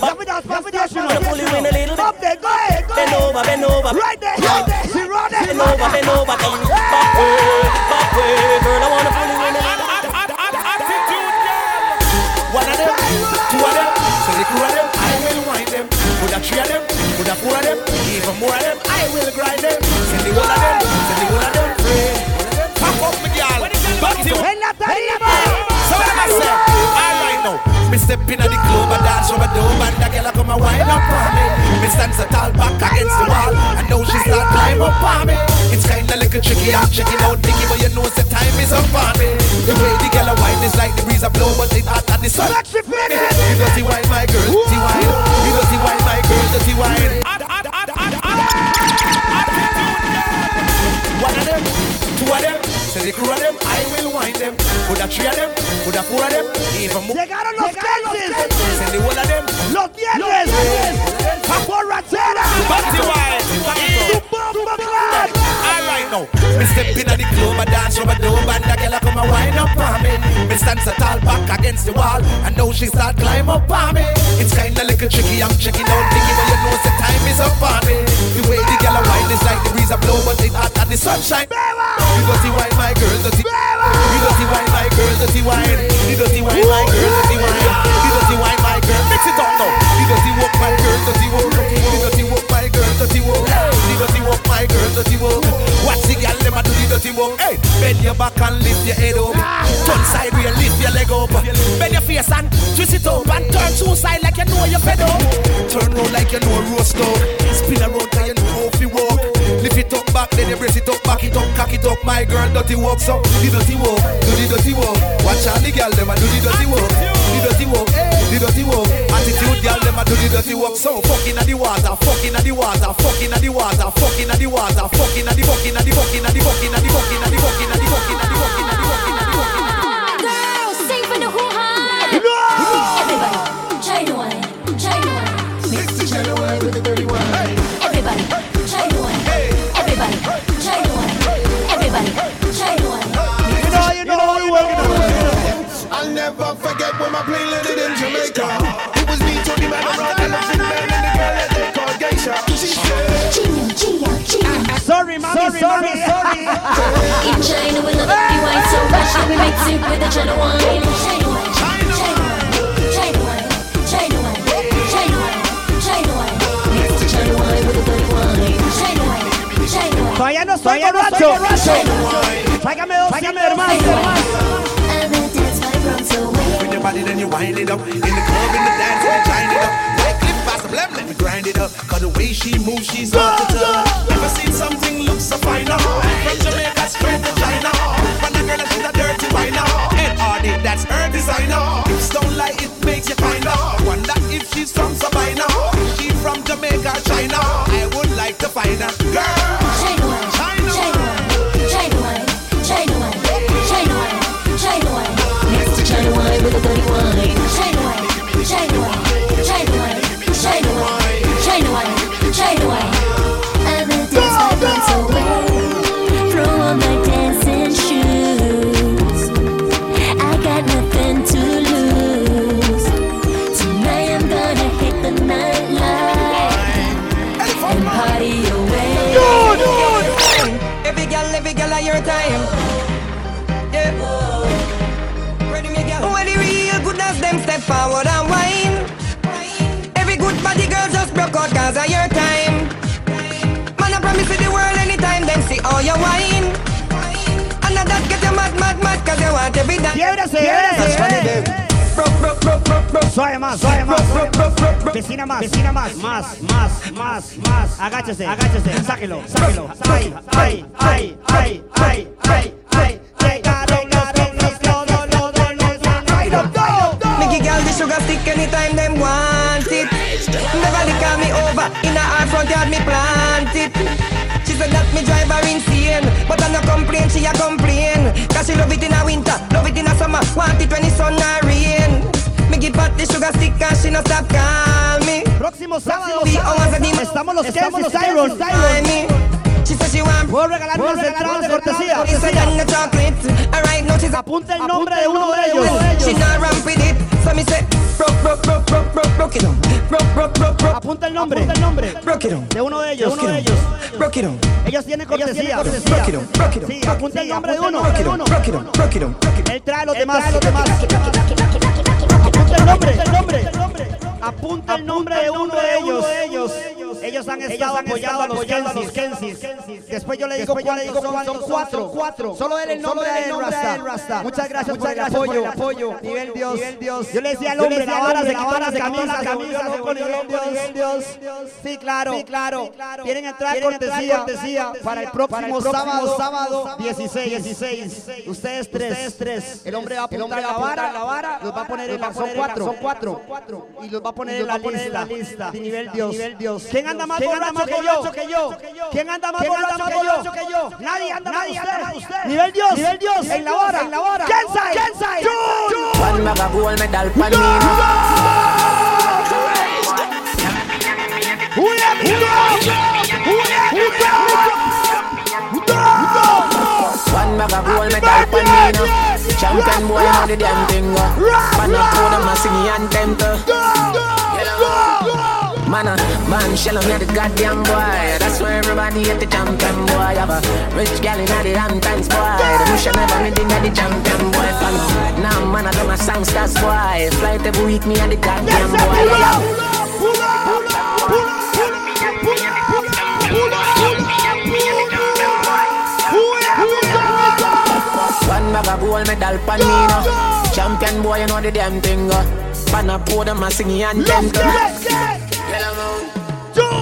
Ya me das pasties, you know. Wanna pull you in a little bit. Up there, go ahead, go Bend ahead. over, bend over. Right there, right there. See, run it. Bend over, bend over, turn back way, back way, girl. I wanna pull you in a little bit. One of them, two of them, so the crew of them, I will wind them. Put a three of them, put a four of them, even more of them, I will grind them. Send the one of them, So what I say? All right now, me step in the club and dance from a dome and the girl a come and wind up on me. Me stand so tall back against the wall and now she start climb up on me. It's kinda little tricky, I'm checking out Nicky, but you know the time is up on me. The way the girl a wine is like the breeze a blow, but it hot at the sun. You dirty wine, my girl, dirty wine. You dirty wine, my girl, dirty wine. One of them, two of them, say the crew of them, I them. Put a three of them, put a four of them, even more. Llegaron los Kensis. Send the whole of them. Los viernes. Borrachera. Party now, me step in the club, I dance from a dome, and the girl come and wind up on me. Me stand so tall back against the wall, and now she start climb up on me. It's kinda little tricky, I'm checking out thinking, but you know the time is up on me. The way the girl wine is like the breeze a blow, but it hot at the sunshine. You dirty wine, my girl, dirty. You dirty wine, my girl, dirty wine. You dirty wine, my girl, dirty wine. You dirty wine, my girl. Mix it up now. You dirty walk, my girl, dirty walk. You dirty walk, my dirty walk. You dirty walk, my girl, dirty walk. Watch the girl them a do the dirty walk. Hey, bend your back and lift your head up. Turn side real, lift your leg up. Bend your face and twist it up and turn two side like you know you're fed up. Turn round like you know roast dog. Spin around 'cause you know you walk. Lift it up back, then you brace it up, back it up, cock it up. My girl, dirty walk, so do the dirty walk, do the dirty walk. Watch all the girl them a do the dirty walk, the dirty walk, eh, the dirty walk. Attitude girl them a do the dirty walk so fucking at the water, fucking at the water, fucking at the water, fucking at the water, fucking at the fucking at the fucking at the fucking at the fucking at the fucking at the fucking at the fucking at the fucking at the fucking at the fucking Girls, sing for the hoo-ha. Everybody, China wine, China wine. Mix the China wine with the dirty wine. Everybody, China wine. Everybody, China wine. Everybody, China wine. You know, you know, you know. I'll never forget when my plane landed in Jamaica. Sorry, mommy, sorry, sorry. In China, we love the wine so much that we mix it with the China wine. China wine, China wine, China wine, China wine, China wine, China wine. Mix the China wine with the dirty wine. China wine, China wine. Todavía no soy Todavía no soy borracho. borracho. Tráigame dos, tráigame hermano. With your body, then you wind it up. In the club, in the dance, and shine it up. Like clip past the blem, let me grind it up. Cause the way she moves, she's off the top. Never seen something look so fine now. From Jamaica straight to China. When the girl she's a dirty winer. Uh. And Hardy, that's her designer. Hips don't lie, it makes you kinda. Wonder if she's from Sabina. She from Jamaica, China. Want every dance. Quiebrase, quiebrase. Suave más, suave más. Vecina más, vecina más. Más, más, más, más. Agáchese, agáchese. Sáquelo, sáquelo. Ay, ay, ay, ay, ay, ay, ay. A girl the sugar stick anytime them want it. Beverly call me over in a her front yard me plant it. Said that me drive her insane, but I no complain. She a complain, cause she love it in a winter, love it in a summer, want it when it's sun or rain. Me give her the sugar stick and she no stop call me. Próximo sábado, The the los Tyron, Kensis Puedo regalar ¿Puedo unas entradas cortesía. cortesía. Apunta el nombre de uno de ellos. Apunta el nombre. Apunta el nombre. De uno de ellos. De ellos. Ellos tienen cortesía. Sí, apunta el nombre de uno. Él trae los demás. Apunta el nombre. Apunta el nombre de uno de ellos. Ellos han estado apoyando a los Kensis. Después yo le digo cuántos son, cuatro. cuatro. Solo él el nombre de Rasta. Muchas gracias por el apoyo. apoyo. Nivel Dios. Yo le decía al hombre, la vara se quitó las camisas, nivel Dios. Sí, claro. Sí, claro. Tienen entrar cortesía para el próximo sábado, sábado 16. 16. Ustedes tres. El hombre va a apuntar la vara, los va a poner en la son cuatro. Y los va a poner en la lista. De nivel Dios. Nivel Dios. ¿Quién anda más borracho que yo? ¿Quién anda más borracho que yo? Nadie anda más usted. Nivel Dios. Nivel Dios. En la vara. En la vara. ¿Quién sabe? ¿Quién sabe? One bag of gold medal pan me now. One bag of gold medal pan me now. Champion boy, how the damn thing go. Pan up for them a sing anthem to. Man, uh, man, shell on the goddamn boy. That's why everybody at the champion boy. Have a rich gal in the Hamptons boy. The bush never me think the champion boy. Fan. Now, man, I don't a songsters boy. Flight every week, me and the goddamn boy. Pull up, pull up, pull One bag of gold medal pan me now. Champion boy, you know the damn thing go. Pan a pour them a sing anthem to.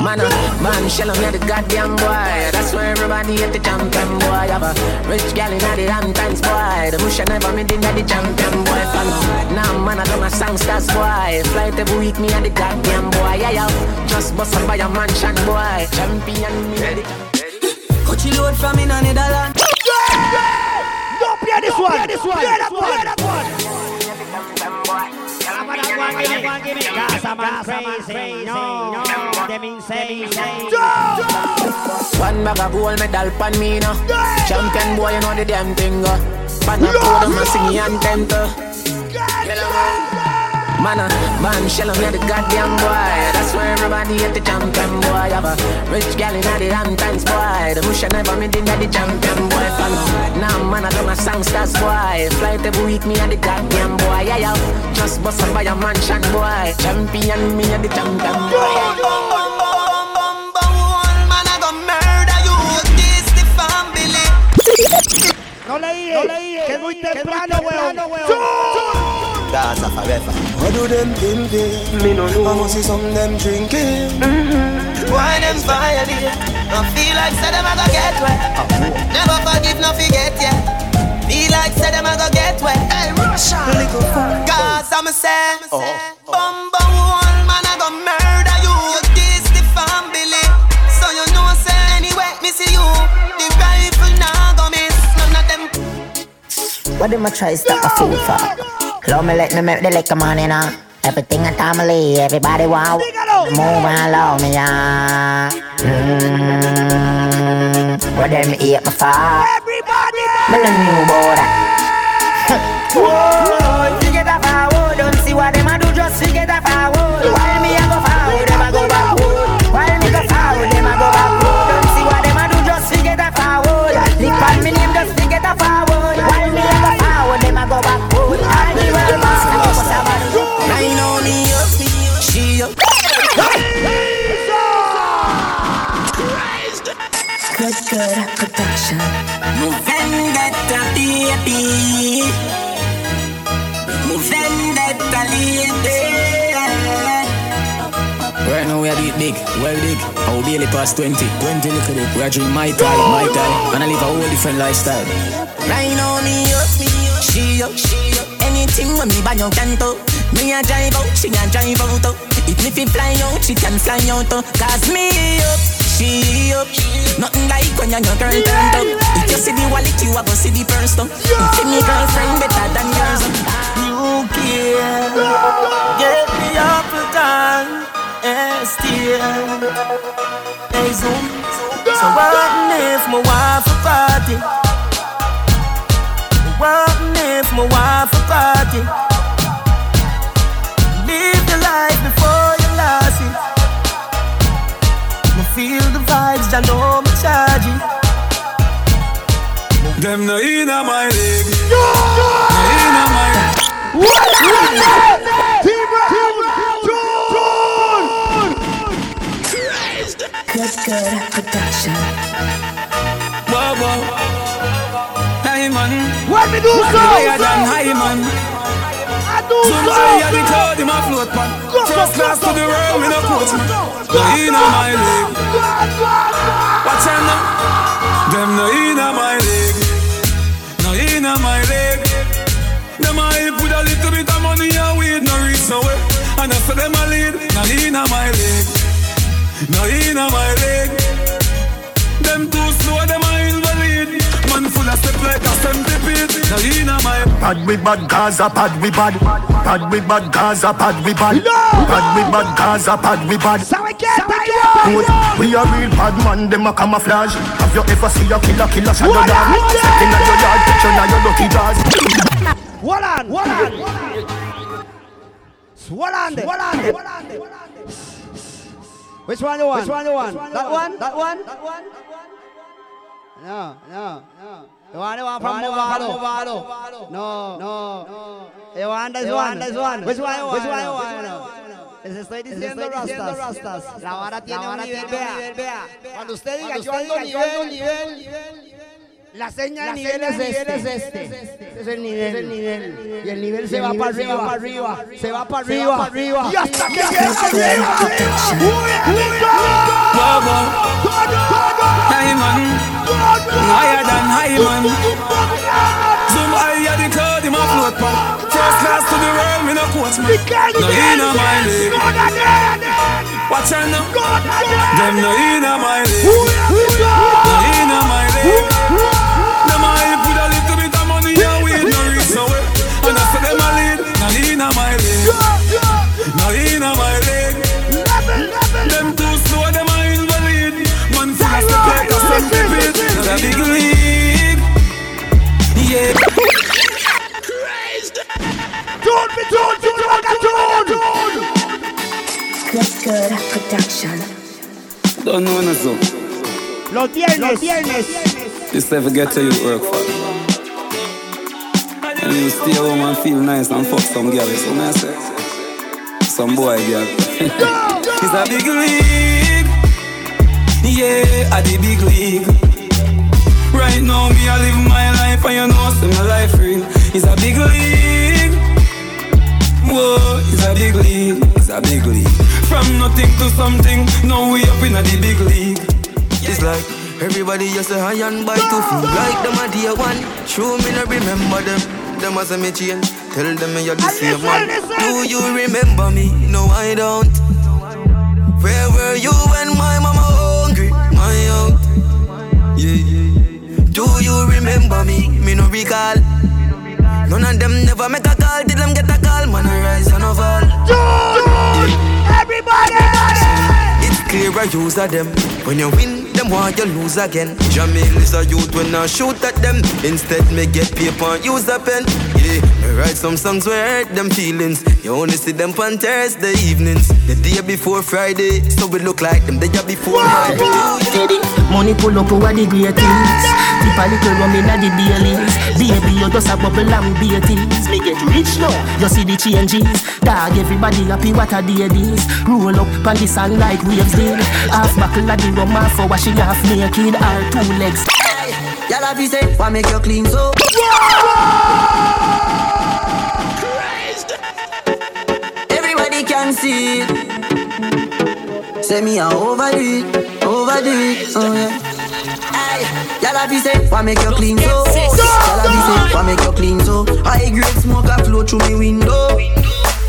Man, uh, man, shell me the goddamn boy. That's why everybody hate the champion boy. I have a rich gal in the Hamptons boy. The bush never made in the champion boy. Fan. Now man, I don't a songsters boy. Flight every week, me and the goddamn boy. Yeah, yeah. Just bust up by a mansion boy. Champion me. Ready? Coach load from in Netherlands. Don't play this one. This one. Play that one. Play that one. One bag of gold medal pan me now. Champion boy, you know the damn thing. Pan a code, I'm a singing anthem. Man, uh, man, shell me the goddamn boy. That's why everybody hate the champion boy. Have a rich gal in the Hamptons boy. The bush never made in the champion boy. Fan. Now man, I don't a songsters boy. Flight every week, me and the goddamn boy. Yeah, yeah. Just bust up by a mansion boy. Champion, me and the champion boy. No leí, no leí, que es muy temprano, weón. Gaza forever. What do them pimping? Me no know. I must see some them drinking. Mm-hmm. Why them violate? I feel like say them a go get wet. Never forgive, no forget yeah. Feel like say them a go get wet. Hey Russia, cause I'm a say, oh, oh. bum bum one man a go murder you. You this the family, so you know say anyway me see you. The rifle now go miss none of them. What them a try stop a fool for? Love me let me make the liquor money now. Everything I family, everybody wow. Move and love me, yeah. Mm, what them eat my far? Everybody, me no new boy. Whoa, forget that forward. Don't see what them a do, Good, good production. Move vendetta, baby. Move vendetta, lady. Right now we are do it big, well big. Our daily past 20, 20 look at it. We are drink my time, my time, and I live a whole different lifestyle. Right now me up, she up, she up. Anything when me bang out can do. Me a drive out, she a drive out. If me fi fly out, she can fly out. Cause me up, she up. Nothing like when your girl turned up. If you see the wallet, you a go see the purse. though. If me girlfriend better than yours. You care, get me up time, and still. Hey Zoom, so what if my wife a party? What if my wife a party? The vibes, I know me charge it. Them no inna my leg. No inna my. Good, good production. Wow, wow. Hey man. What me do Man so? higher than high man. I do Some so. higher the cloud in my float pan. First class to the world with a coach man. No inna my leg. Watch out now. Them no inna my leg. No inna my leg. Them a help with a little bit of money and weed no reach nowhere. And I say them a lead. No inna my leg. No inna my leg. Them too slow, them a invalid. Man full of step like a centipede. No inna my Pad we bad Gaza, pad we bad. Pad we bad Gaza, pad we bad. Pad we bad Gaza, pad we bad. Good. We a real bad man, them a camouflage. Have you ever see a killer, killer shadow What dog? a- what a- Step inna your yard, picture na your dirty jaws. Hold on, hold on. Hold on there. Hold on there. Which one you want? Which one you want? That one? That one? That one? No, no, no. You want the one from Movado? No, no, no. You want this one? This one? Which one you want? Which one you want? Les estoy diciendo rastas. La vara tiene un nivel, vea. Cuando usted diga yo ando nivel, la seña de nivel es este. Ese es el nivel. el nivel. Y el nivel se va para arriba, para arriba. Se va para arriba, para arriba. Y hasta que llegue arriba. Higher than high man. Zoom higher the cloud in my float class to the world, me no coach man. No in my league. Watch out now. Them no in my league. No in my league. Them a hype with a little bit of money and weed no reach nowhere. And I them a lead. No in my league. No in my league. Them too slow, them a invalid. Man full of step like a centipede. It's a big league. Yeah. Tune me, tune, tune, tune, tune. Good, good production. Don't know no so. Los viernes, los viernes. This never get to you work for. And you stay home and feel nice and fuck some girl. So me I say, some boy girl. it's a big league. Yeah, at the big league. Right now, me I live my life and you know, see my life real. It's a big league. Whoa, it's a big league. It's a big league. From nothing to something, now we up in a the big league. It's like everybody just a high and buy to feel like them a dear one. True, me no remember them. Them as a me change. Tell them me you're the same man. Do you remember me? No, I don't. Where were you when my mama hungry? My out. Yeah, yeah, yeah. Do you remember me? Me no recall. None of them never make a call. Did them get a call? Man, I rise and I fall. Yeah. Everybody! It's clear I use of them. When you win, them want you lose again. Jamil is a youth when I shoot at them. Instead, me get paper and use a pen. Yeah, me write some songs where hurt them feelings. You only see them on Thursday evenings. The day before Friday, so we look like them the day before Monday. Teddy, money pull up over the great things. Tip a little rum inna the Baileys. Baby, you just a bubble and beaties. Me get rich now, you see the changes. Dog, everybody happy what a day this. Roll up on the sand like waves did. Half buckle of the rum half for washing half naked. Our two legs. Y'all have you say, why make you clean so? Everybody can see it. Say me I overdo it, overdo it, oh yeah. Aye, y'all have say, why make you clean so? Y'all have say, why make you clean so? High grade smoke a flow through me window.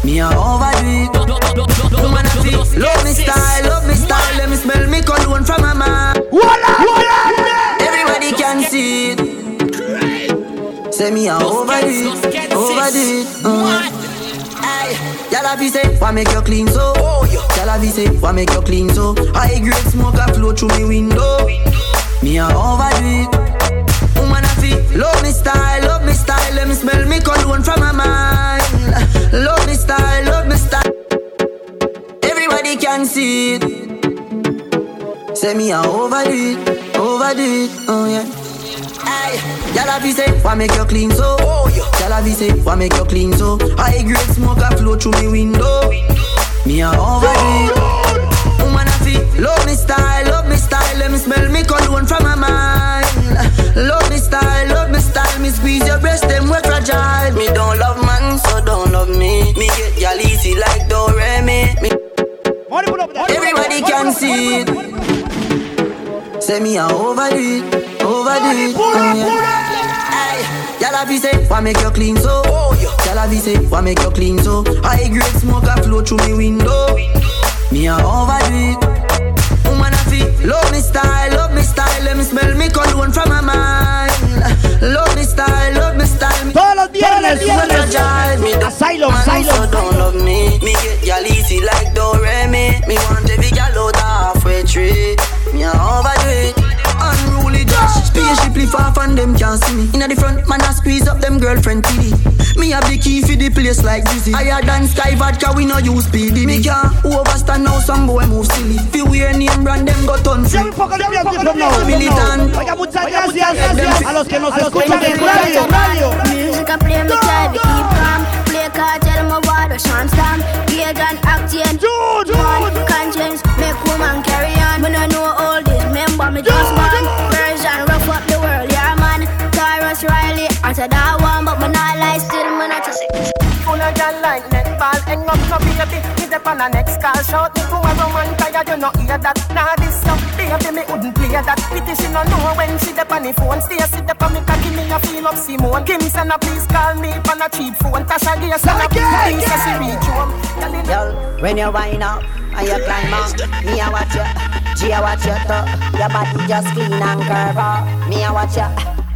Me a overdo it. Feel, love me style, love me style. Let me smell me cologne from my man. Everybody can see it. Say me I overdo it, overdo it. Uh. Y'all have you say, why make you clean so? Y'all have you say, why make you clean so? High grade smoke a flow through me window. Me a overdo it. Woman a feel, love me style, love me style. Let me smell me cologne from my mind. Love me style, love me style. Everybody can see it. Say me a overdo it, overdo it, oh yeah. Aye, y'all have you say, why make you clean so? Y'all have you say, why make you clean so? High grade smoke a flow through me window. Me a overdo it. Woman a feel, love me style, love me style. Let me smell me cologne from my mind. Love me style, love me style. Me squeeze your breast, them we fragile. Me don't love man, so don't love me. Me get y'all easy like Doremi. Me Everybody can see it. Say me a overdo it, overdo it. Aye, y'all have you say, why make you clean so? Y'all have you say, why make you clean so? High grade smoke a flow through me window. Me a overdo it. Woman a feel, love me style, love me style. Let me smell me cologne from my mind. Love me style, love me style. Todos los viernes, viernes. Asylum, Asylum. don't love me. Me get y'all easy like Doremi. Me want every gal out halfway tree. Me a overdo it. Unruly Josh. Spaceship lift off and them can't see me. Inna the front, man I squeeze up them girlfriend TD. Me have the key for the place like Dizzy. Higher than Skyy Vodka, we no use PD. Me can't overstand now some boy move silly. Fi wear name brand, them go turn free. Militant. Oiga, muchas gracias, gracias a los que nos escuchan en radio, radio. Music I play me try to keep calm Play cartel my water Sean Stam Gage and acting Jude, One conscience Make woman carry on. When I know all this Remember me just man Version rough up the world Yeah man. Tarrus Riley After that one But me not lie Still me not just Full of gal like netball Hang up no baby dey on a next call. Shout me to a woman tired, you no hear that. Nah, this stuff, baby, me wouldn't play that. Pity she no know when she dey on the phone. Stay sit dey on me cocky, me a feel up Simone. Kim send a please call me on a cheap phone. Tasha Gay send a please say she reach home. Girl, when you wind up and you climb up, me a watch you. G a watch you too. Your body just clean and curve up. Me a watch you.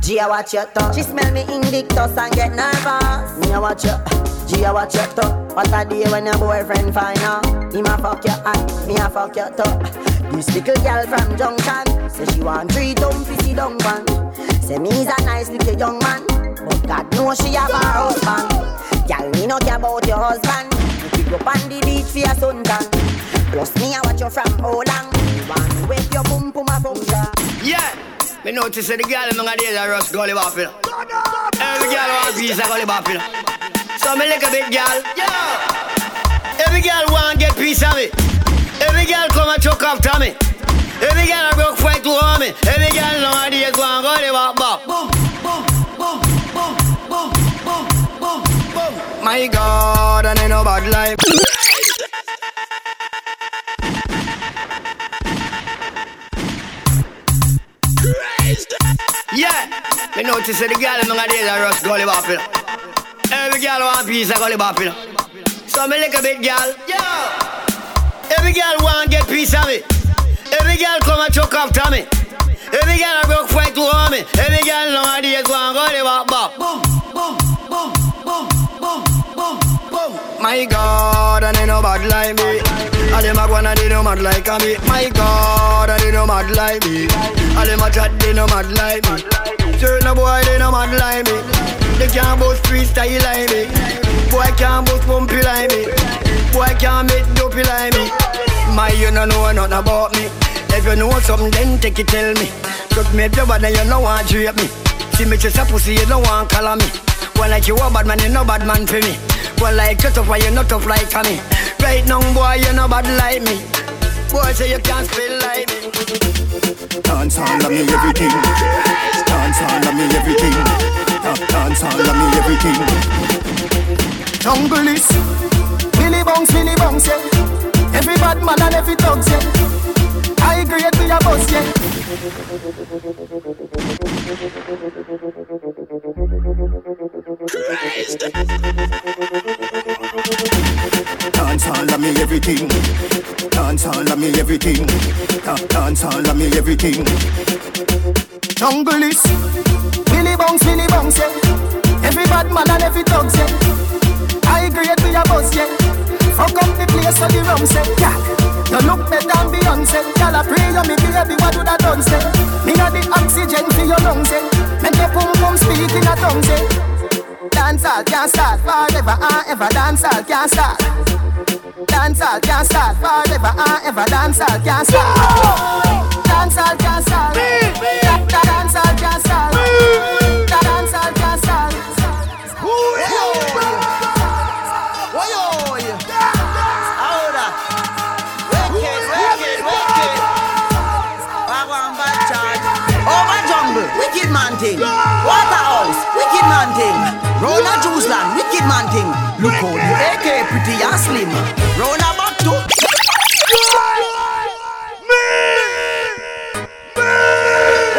G a watch you too. She smell me Invictus and get nervous. Me a watch you. G a watch you too. What a day when your boyfriend find out. Him a fuck you and me a fuck you too. This little girl from Junction say she want three dumb fizzy dung one. Say me's a nice little young man, but God knows she have a husband. Girl, me no care about your husband. You pick up on the beach for your suntan. Plus me I watch you from how long. One with your boom boom a boom Yeah. Me notice the girl in my days are Russ Gully Boppin. Every girl want piece of Gully Boppin. So me lick a bit girl. Yeah. Every girl want get piece of me. Every girl come and choke after me. Every girl I broke fight to harm me. Every girl nowadays go and Gully Bop Bop. My God, and ain't no bad life. Yeah, me notice that the girl in my days are Russ Gully Boppin. Every girl want piece of Gully Boppin. So me lick a bit, girl. Yeah. Every girl want get piece of me. Every girl come and choke after me. Every girl I broke fight to harm me. Every girl nowadays want Gully Bop Bop. My God, and ain't no bad like me. All them a gonna they no mad like me. My God, and they no mad like me. All them a chat they no mad like me. Certain boy they no mad like me. They can't boast freestyle like me. Boy can't boast bumpy like me. Boy can't make dopey like me. My you no know nothing about me. If you know something, then take it tell me. Just make your bad and you no want to me. See me just a pussy, you no want color me. One like you a bad man, you no bad man for me. One like you tough, why you not tough like me. Right now, boy, you no bad like me. Boy, say you can't spell like me. Dance all of me everything. Dance all of me everything. Da- Dance all of me everything. Jungle is Billy Bounce, Billy Bounce, yeah. Every bad man and every thugs, yeah. I grade we a boss, yeah. Dance all of me everything. Dance all of me everything. Dance all of me everything. Jungle is Billy Bounce, Billy Bounce, yeah. Every bad man and every thugs, yeah. I grade we a boss, yeah. Fuck up the place so the rum say, yeah. You look better than Beyonce. Y'all a pray you me baby, what would I done say? Me a the oxygen for your lungs, eh. Make your pum pum speak in a tongue, say. Dancehall can't start forever and ever. Dancehall can't start. Dancehall can't start forever and ever. Start. Dancehall can't start. Da- da- Dancehall can't start. Da- Dancehall can't start. Over jungle, wicked man. Waterhouse, wicked man thing. Rona Juice Land, wicked man thing. Look how the AK pretty and slim. Rona back to.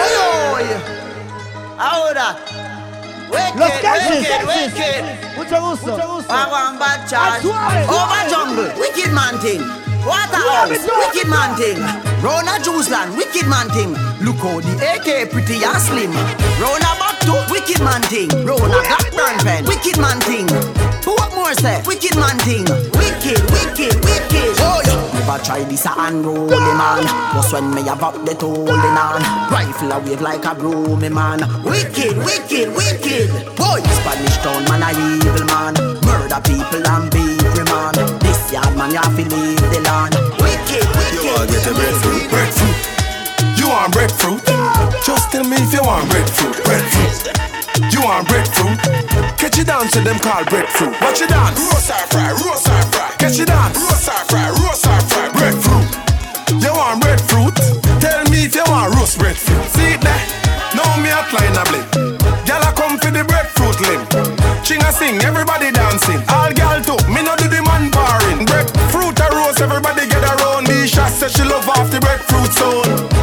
Oy, oy. Ahora. Wicked, Los wicked, wicked. Mucho gusto. Wagwan charge. Over jungle, wicked man thing. Waterhouse, Suave, suave. wicked man thing. Rona Juice Land, wicked man thing. Look how the AK pretty and slim. Rona back to wicked man thing. Rona Glock burn pen, wicked man thing. What more say? Wicked man thing. Wicked, wicked, wicked. Oh yeah. Never try this a unruly man. Just when me have up the holding on. Rifle a wave like a broomy man. Wicked, wicked, wicked. Boy, Spanish town man a evil man. Murder people and beat me man. This yard man you have to leave the land. Wicked, wicked. You want get a breadfruit, breadfruit. You want breadfruit? Just tell me if you want breadfruit, breadfruit. You want breadfruit? Catch you dance to them called breadfruit. Watch you dance. Roast or fry, roast or fry. Catch you dance. Roast or fry, roast or fry. Breadfruit. You want breadfruit? Tell me if you want roast breadfruit. See it there? Now me outline a blip. Y'all come for the breadfruit limb. Ching a sing, everybody dancing. All gal too, me no do the man barring. Breadfruit a roast, everybody get around. Me shot Say she love off the breadfruit zone.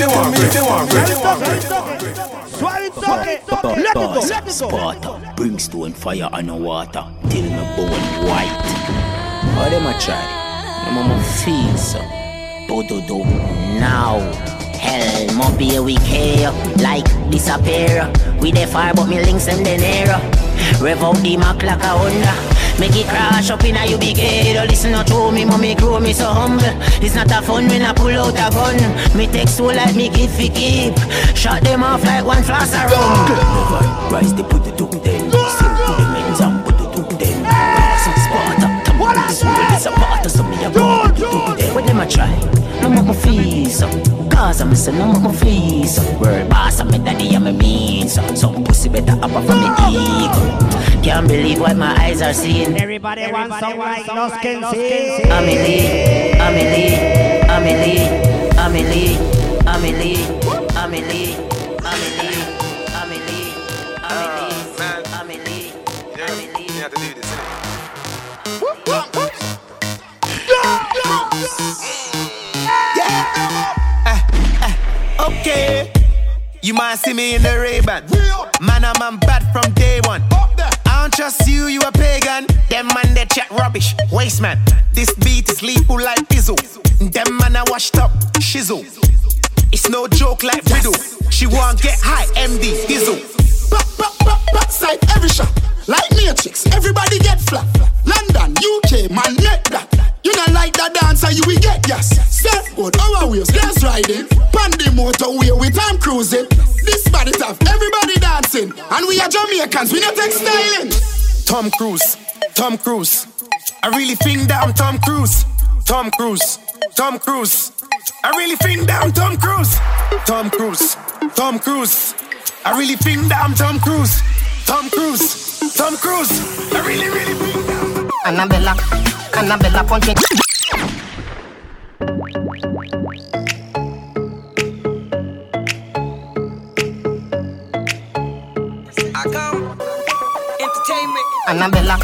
If you want if you want breadfruit. Sparta, brimstone, fire and water till me bone white. How them a try? No mama feel so. Do do do now. Hell, mo be we care like disappear. We dey far, but me links them the near. Rev out the Mac like a Honda. Make it crash up in a you big head. Oh, listen not to me, mommy grow me so humble. It's not a fun when I pull out a gun. Me take so like me give fi keep. Shot them off like one flash of rum. Never rise the put it up then. Sing to the men's and put it up then. Some Sparta, come on, this world is a part of some try? No more fees up. Cause I'm missing no more fees up. Word boss, I'm a daddy, I'm a mean so. Some pussy better up from the ego. Can't believe what my eyes are seeing. Everybody wants some like Los Kenzie. Amelie, Amelie, Amelie, Amelie, Amelie, Amelie, Amelie, Eh, eh. Okay. You might see me in the Ray-Ban. Man, I'm man bad from day one. I don't trust you, you a pagan. Them man, they chat rubbish. Waste man. This beat is lethal like Bizzle. Them man, I washed up. Shizzle. It's no joke like riddle. She want get high, MD, Dizzle. Back, every shot. Like Matrix, everybody get flat. London, UK, man, net that. You not like that dancer, you will get yes. Surfboard, our wheels, glass riding. Pandy motorway with time cruising. This body tough, everybody dancing. And we are Jamaicans, we not take. Tom Cruise, Tom Cruise. I really think that I'm Tom Cruise. Tom Cruise, Tom Cruise. I really think that I'm Tom Cruise. Tom Cruise, Tom Cruise. I really think that I'm Tom Cruise. Tom Cruise, Tom Cruise. I really, really think that I'm Annabella, Annabella punching. I come. Entertainment. Annabella,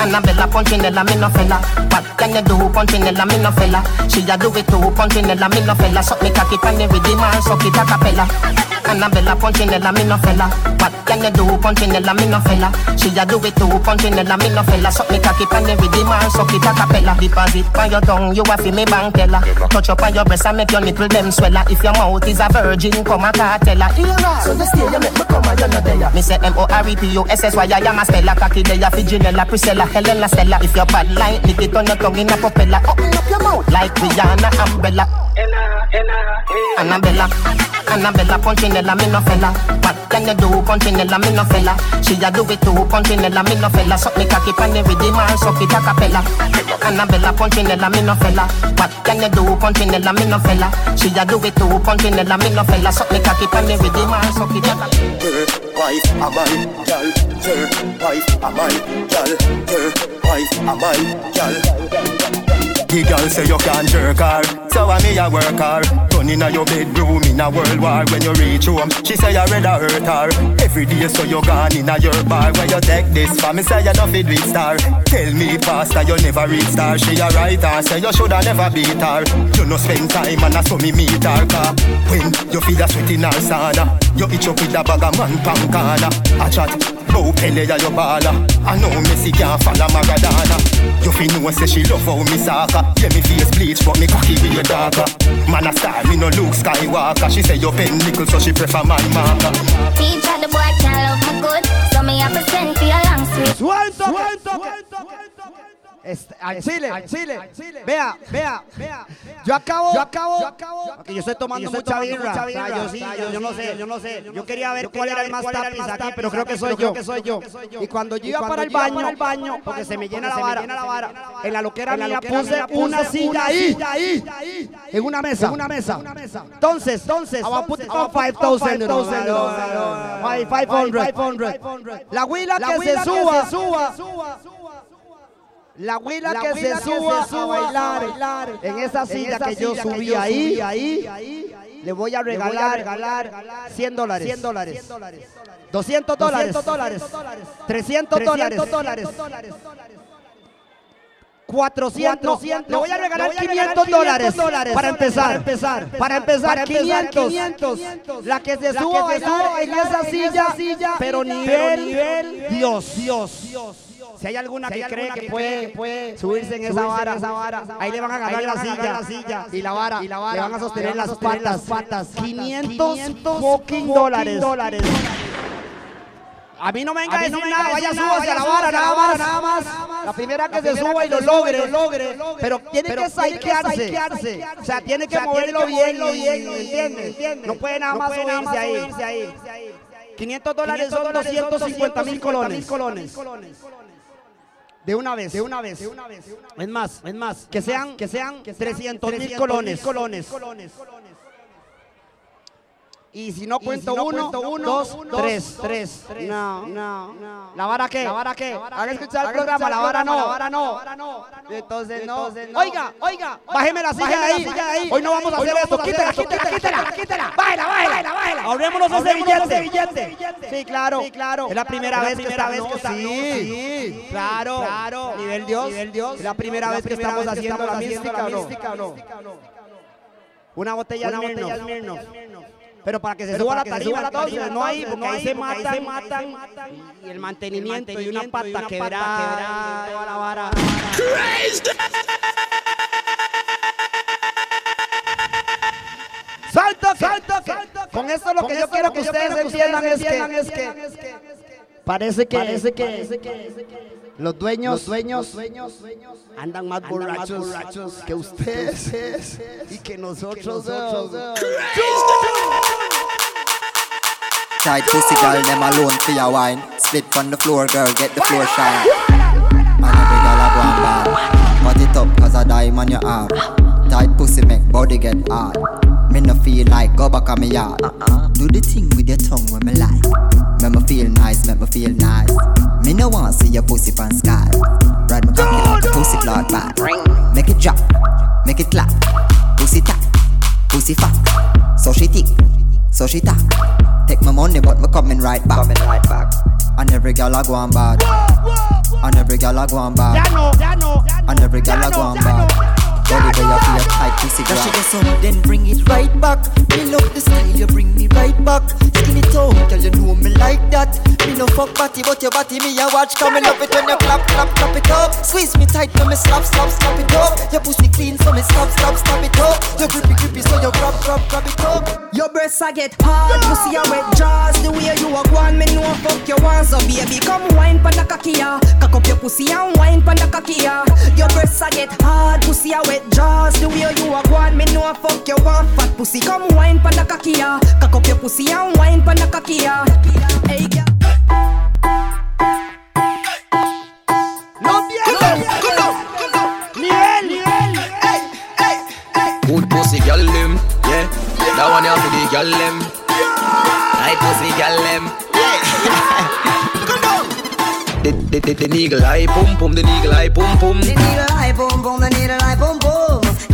Annabella Punchinella, me no fella. What can you do, Punchinella, me no fella? She a do it too, Punchinella, me no fella. Suck me cocky pan the rhythm and suck it a cappella. Annabella Punchinella, me no fella. What can you do, Punchinella, me no fella? She a do it too, Punchinella, me no fella. Suck me cocky pan the rhythm and suck it a cappella. Deposit on your tongue, you a fi me bank teller. Touch up on your breast and make your nipple them swella. If your mouth is a virgin, come a cartella. So you stay, you make me come and you no there. Me say M O R E P O S S Y I am a Stella, cocky there, Figinella, Priscilla, Helena, Stella. If your bad line, lick it on your tongue in a propeller. Open up your mouth like Rihanna, Umbrella. Annabella, Annabella, Punchinella, me no fella. What can you do, Punchinella, me no fella? She a do it too, Punchinella, me no fella. Suck me cocky pan the rhythm and suck it a cappella. Annabella, Punchinella, me no fella. What can you do, Punchinella, me no fella? She a do it too, Punchinella, me no fella. Suck me cocky pan the rhythm and suck it a cappella. Wife, am I, gal? Your wife, am I, gal? Your wife, am I, gal? The girl say you can't jerk her, so I me a work her. Turn inna your bedroom in a world war. When you reach home, she say you rather hurt her. Every day so you gone inna your bar. Where you take this for me say you not fit with star. Tell me faster you never reach star. She a right her, say you shoulda never beat her. You no spend time and I saw me meet her car. When you feel a sweat in her sauna, you itch up with a bag of man pan corner. A chat, bow pele ya your baller. I know Messi can't follow Maradona. You fi know say she love how me soccer. Yeah me face bleach but me cocky with your darker. Man a star, me no Luke Skywalker. She say you pen nickel so she prefer man marker. Teacher, the boy can't love me good. So me have to send for your long sweet. Suelto, suelto. Este, al Chile, al Chile, Vea, vea, vea. Yo acabo, yo acabo, yo acabo. Porque yo estoy tomando mucha birra. O sea, yo sí, yo, yo no sé, yo no sé. Yo quería ver cuál era el más tapiz aquí, pero creo que soy yo, que soy yo. Y cuando yo iba para el baño, baño, porque se me llena la vara, en la loquera mía puse una silla ahí, en una mesa, en una mesa. Entonces, entonces, I will put it on 5,000, 500. La huila que se suba, suba. La abuela, que, se, que a, bailar, en esa silla, que, yo subí ahí, ahí, ahí le voy a regalar, voy 100, dólares, 100 dólares, dólares, 200 dólares, 300 dólares, 400, le voy a regalar, 500, dólares, para empezar, para empezar, para 500, la que se suba, en esa silla, pero nivel, pero nivel Dios. Dios. Si hay alguna que cree que puede, subirse en esa vara, ahí le van a agarrar la silla, y la vara, le van a sostener las patas, 500 fucking dólares. A mí no me venga a decir nada, vaya súbase a la vara, nada más, nada más. La primera que se suba y lo logre, logre, pero tiene que saquearse, o sea, tiene que moverlo bien, bien, ¿entiendes? No puede nada más subirse ahí. 500 dólares son 250 mil colones. De una vez, de una vez. Es más, es más, que sean, que sean 300 mil colones, colones. Y si no cuento, uno, dos, tres, tres. No, no, no. ¿La vara qué? ¿La vara qué? Hagan escuchar el programa, la vara no. La vara no. Entonces no. Oiga, oiga, bájeme la silla de ahí. Hoy no vamos a hacer esto. Quítela, quítela, quítela, quítela. Bájela, bájela, bájela. Ahorrémonos ese billete. Sí, claro. Sí, claro. Es la primera vez que estamos. Sí, claro. Claro. Nivel Dios. Nivel Dios. Es la primera vez que estamos haciendo la mística, ¿no? Una botella de Smirnoff. Pero para que se suba la tarima, entonces no hay, porque ahí se matan, y el mantenimiento y una pata quebrada, toda la vara. ¡Salto, salto, salto! Con esto lo que yo quiero que ustedes entiendan es que parece que parece que los dueños, dueños, dueños, dueños, andan más borrachos, que ustedes y que nosotros. Tight pussy girl, them alone for your wine. Spit on the floor, girl, get the floor shine. And every girl a go and bad. Cut it up, cause I die on your arm. Tight pussy make body get hard. Me no feel like go back on me yard. Uh-uh. Do the thing with your tongue when me like. Make me feel nice, make me feel nice. Me no want see your pussy from sky. Ride my cocky like a pussy cloud back. Make it drop, make it clap. Pussy tap, pussy fuck. So she thick, so she tap. Take my money, but me coming right back. Coming right back. And every girl I go on bad. And every girl I go on bad. And every girl I go on bad. Body where you feel tight, pussy Now she gets some, then bring it right back. Me love the style, you bring me right back. Skin it out, girl, you know me like that. Me no fuck body, but your body me a watch. Come and love it when you clap, clap, clap it up. Squeeze me tight when me slap, slap, slap it up. Your pussy clean, so me slap, slap, slap it up. Your grippy, grippy, so you grab, grab, grab it up. Your breasts I get hard, pussy a wet jaws. The way you a go on, me know fuck you want. So baby, come wine pon the cocky ya. Cock up your pussy and wine pon the cocky ya. Your breasts I get hard, pussy a wet jaws. The way you a go me know fuck you want. Fat pussy, come wine pon the cocky ya. Cock up your pussy and wine pon the cocky ya. Hey, girl. Good pussy girl them, yeah. That one here for the girl them. Right pussy girl them. Come on. The the the the niggle eye pum pum, the niggle eye pum pum. The needle eye boom boom, the needle eye boom boom.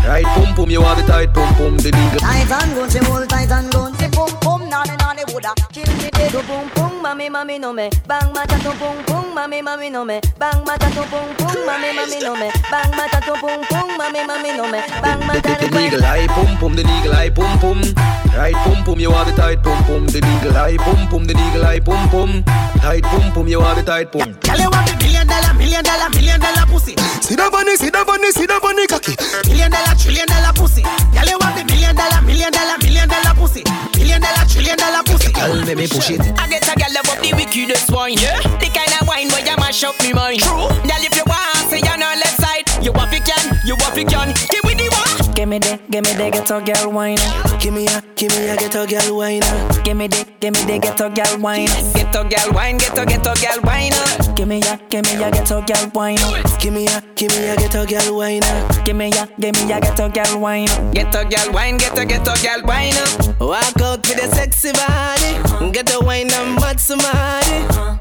Right pum pum, you want the tight pum pum, the niggle. Tight and good, she hold tight and good. Say boom boom, nanny nanny woulda kill me dead. Boom boom, mommy mommy no me. Bang mata to boom boom, mommy mommy no me. Bang mata to boom boom, mommy mommy no me. Bang mata to boom boom, mommy mommy no me. Bang mata the, niggle eye pum pum, the niggle eye pum pum. Right pum pum, you want the tight pum pum, the niggle eye pum pum, the niggle eye pum pum. Tight pum pum, you want the tight pum. Girl, you want the million dollar, million dollar, million dollar pussy. Sit down bunny, sit down bunny, sit down bunny cocky. Million dollar, trillion dollar pussy. Girl, you want the million dollar, million dollar, million dollar pussy. Million dollar, trillion dollar pussy. Girl, let me push it. I get a girl love up the wickedest wine, yeah. The kind of wine where you mash up me mind. True. Girl, if you want, say you're on left side. You want it can, you want it can. Give me the one. Give me the, give me the ghetto girl wine. Give me a, give me a ghetto girl wine. Give me the, give me the ghetto girl wine. Ghetto girl wine, ghetto ghetto girl wine. Give me ya, give me ya ghetto girl wine. Give me a, give me a ghetto girl wine. Give me ya, give me ya ghetto girl wine. Ghetto girl wine, ghetto ghetto girl wine. Walk out with a sexy body. Ghetto wine and mad somebody.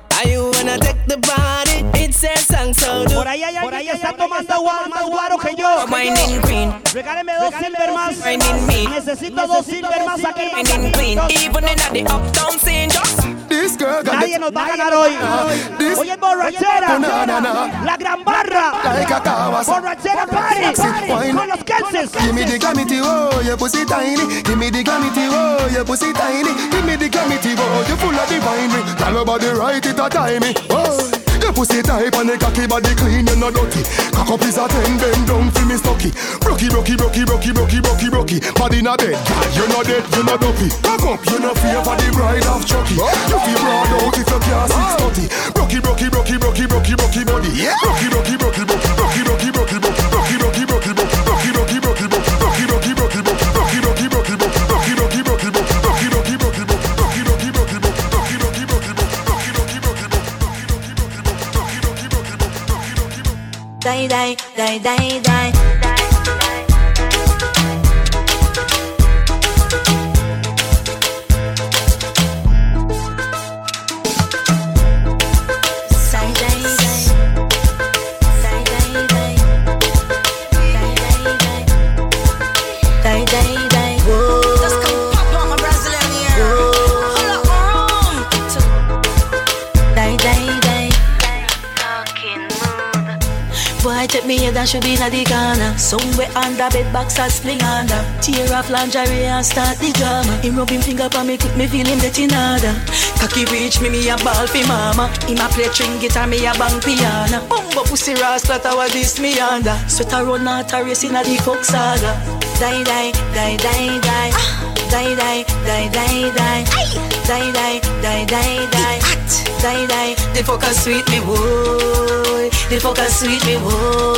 Por ahí hay alguien ahí que está tomando agua más guaro que yo. Regáleme dos silver más. Necesito dos silver más aquí. Even in the uptown scene, this girl got Nadie nos va a ganar hoy. This- Hoy es borrachera. Na, na, na. La gran barra. Like a Kawasaki. Borrachera party. Con los Kelses. Give me the glamity, oh, your pussy tiny. Give me the glamity, oh, your pussy tiny. Give me the glamity, oh, you full of the winery. Tell your body right, it a timey. Oh, your pussy tight and the cocky body clean, you no dirty. Cock up is a ten, bend down for me stocky. Brocky, brocky, brocky, brocky, brocky, brocky, brocky. Body in a bed, girl, you no dead, you no dopey. Cock up, you no fear for the bride of Chucky. You feel broad out if you can't six thirty. Brocky, brocky, brocky, brocky, brocky, brocky body. Brocky, brocky, brocky, brocky, brocky, brocky, brocky, brocky, brocky, brocky, Die, die, die, die, die. Me head and should be in the corner. Somewhere under bed box and spling under. Tear off lingerie and start the drama. Him rub him finger pa me, quick me feel him get in order. Cocky reach me, me a ball fi mama. Him a play string guitar, me a bang piano. Bumbo pussy rasta, tawa this me under. Sweat a run out a race in a the coke saga. Die, die, die, die, die. Die, die, die, die, die. Die, die, die, die, die. Die, die. The fucker sweet me, boy. The fucker sweet me, boy.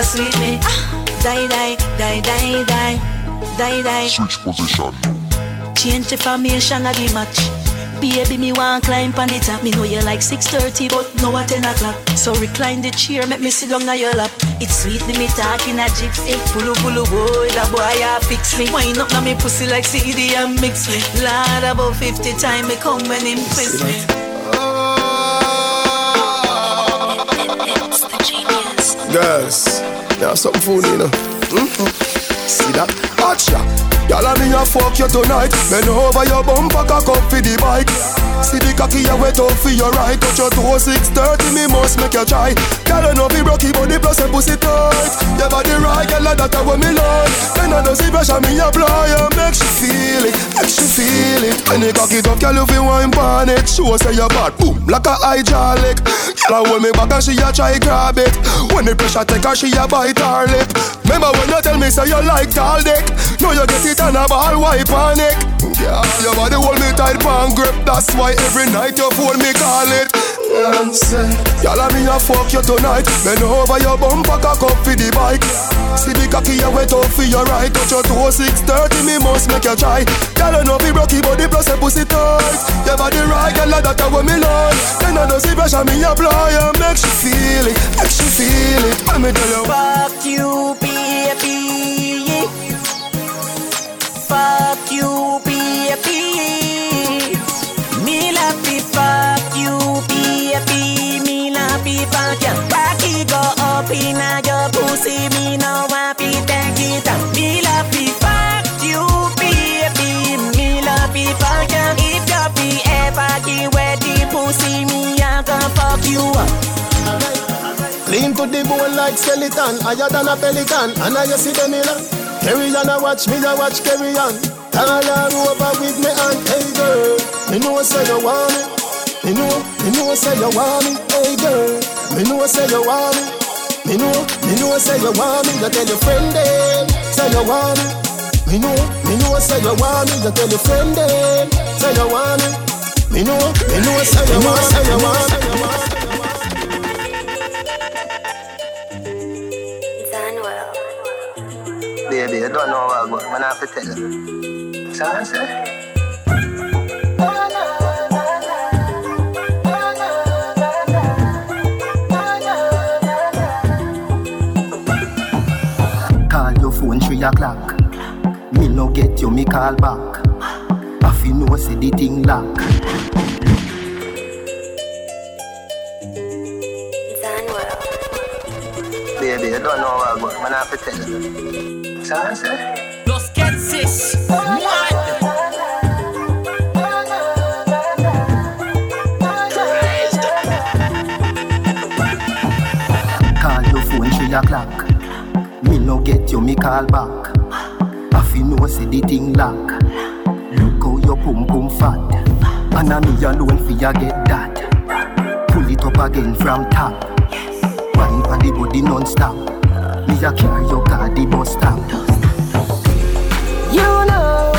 Boy, the fucker sweet me. Die, die, die, die, die. Die, die. Switch position. Change the formation of the match. Baby, me want climb on the top. Me know you like 6.30, but now at 10 o'clock. So recline the chair, make me sit down on your lap. It's sweet, me talking a gypsy. Pulu pulu boy, that boy a fix me. Wind up na me pussy like CD and mix me. Lord, about 50 time me come when him twist me. Girls, have something funny, you know. Mm-hmm. See that? Gotcha. Y'all and me a fuck you tonight. Bend over your bumper, cock up for the bike. See the cocky you wet up for your right. Touch your toe, 630, me must make you try. Girl, you know fi broke your body plus your pussy tight. Your body right, girl, that what me like. Then I do see pressure, me apply and make she feel it, make she feel it. When you cock it up, girl, you fi wine pon it. Show say you bad, boom, like a hydraulic. Girl, I hold me back and she a try grab it. When the pressure take her, she a bite her lip. Remember when you tell me say you like tall dick? Now you get it on a ball wipe on it. Yeah, your body hold me tight pan grip. That's why every night you phone me call it. Y'all me a fuck you tonight. Bend over your bumper, cock up for the bike. See the cocky you wet up for your right. Touch your toe, 630, me must make you try. Girl, you know fi broke your body plus your pussy tight. Your body right, girl, that what me like. Then I don't see pressure, me apply and make she feel it, make she feel it. Let me tell you. Fuck you, baby fuck you, be. Me love be fuck you, be. Me love be fuck ya. Wacky go up in a your Lean to the bone like skeleton, higher than a pelican. And I see them in Carry on, I watch me, I watch carry on. All over with me and hey girl, me know say you want me. Me know, me know say you want me. Hey girl, me know say you want me. Me know, me know say you want me. You tell your friend them, say you want me. Me know, me know say you want me. You tell your friend them, say you want me. Me know, me know say say you want, say Baby, you don't know what I got. Man, I have to tell you. So I say. Call your phone three o'clock. Me no get you, me call back. I feel no say the thing lock. baby, you don't know what I'm going. Man, I have to tell you. Los Ketsis, mad. Call your phone three o'clock. Me no get you, me call back. I feel no say the thing lock. Look how your pum pum fat. And I me alone for ya get that. Pull it up again from top. Wine for the body non-stop. Me a carry your the bus stop. You know,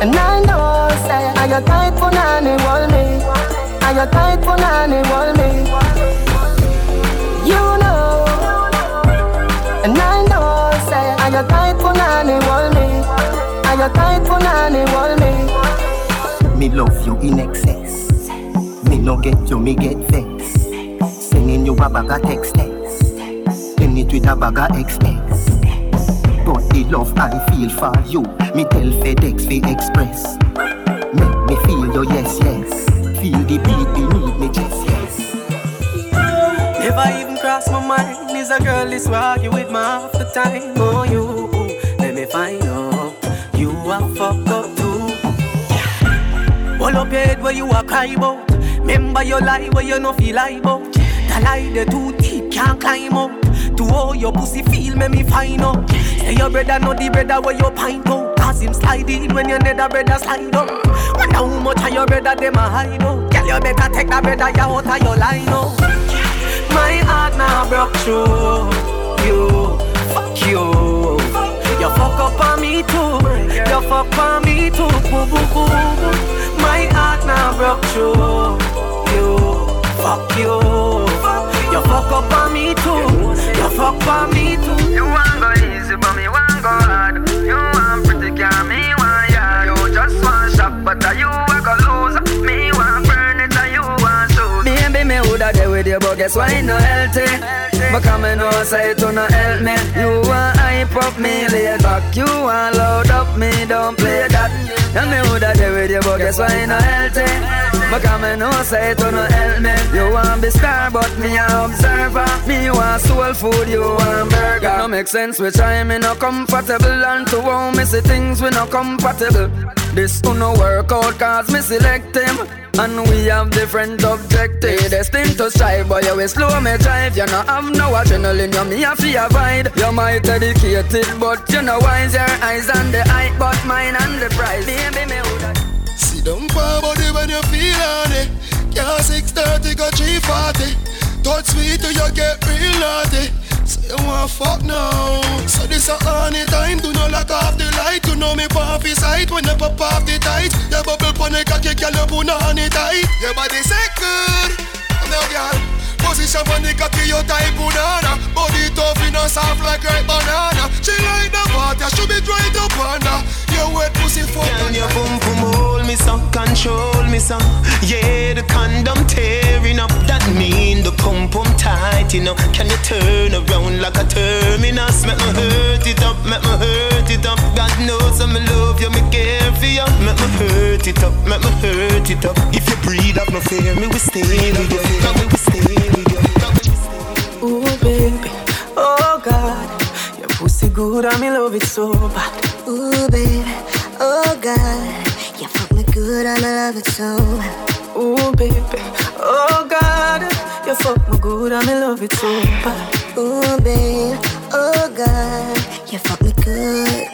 and I know, say, I got tight for nanny, wall me. I got tight for nanny, wall me. You know, and I know, say, I got tight for nanny, wall me. I got tight for nanny, wall me. Me love you in excess. Me no get you, me get vex. Sending you a bag of text text. It with a bag of expense. But the love I feel for you, me tell FedEx fi express. Make me feel your yes yes. Feel the beat beneath me chest yes. Never even cross my mind is a girl will argue with me half the time. Oh, you, let me find out. You are fucked up too. Hold up your head where you are cry about. Remember your lie where you no feel like about. The lie the too deep can't climb up. To all your pussy feel make me find out. Say your brother know the brother where you pint out. Cause him slide in when your nether brother slide up. Wonder how much of your brother them a hide out. Girl you better take that brother you out of your line out. My heart now broke through you. Fuck you. You fuck up on me too. You fuck on me too. Boo boo boo. My heart now broke through you. Fuck you. You fuck up on me too. You fuck on me too. You want go easy, but me want go hard. You want pretty girl, me want ya. You just want shop, but uh, you a go lose. Me want burn it, and you want shoot. Baby, me woulda there with you, but guess why no healthy? Because me know say it no help me. You want hype up me laid back, you want load up me, don't play that. And me woulda there with you, but guess why no healthy? Eh? Eh? Because me know say it no help me. You want be star, but me a observer. Me want soul food, you want burger. No make sense which I me no comfortable, and to how me see things we no compatible. This who no work out cause me select him And we have different objectives Destined to strive but you will slow me drive You no have no adrenaline you me a fear avoid You might dedicated but you know wise Your eyes on the height but mine on the prize Baby me woulda Down for body when you feel on it. Can't 630 go 340. Touch sweet till you get real naughty. So you want fuck now. So this a honey time. Do not lock off the light. You know me his sight when you pop off the tight. Your bubble pon the cocky, girl you put on it tight. Your body say good. I'm your girl. Position on the cocky, you type banana Body tough, you know soft like ripe banana She like the water, she be dry up under Your wet pussy fuck Girl, your boom boom hold me some, control me some. Yeah, the condom tearing up. That mean the pum pum tight, you know. Can you turn around like a terminus? Make me hurt it up, make me hurt it up. God knows I'm love you, me care for you. Make me hurt it up, make me hurt it up. If you breathe up, no fear, me we stay with you. Now me we stay with you. Ooh baby, oh God Good and me love it so bad Ooh, baby, oh God, you fuck me good, I love it so. Ooh, baby, oh God, you fuck me good and me love it so bad. Ooh, baby, oh God, you fuck me good.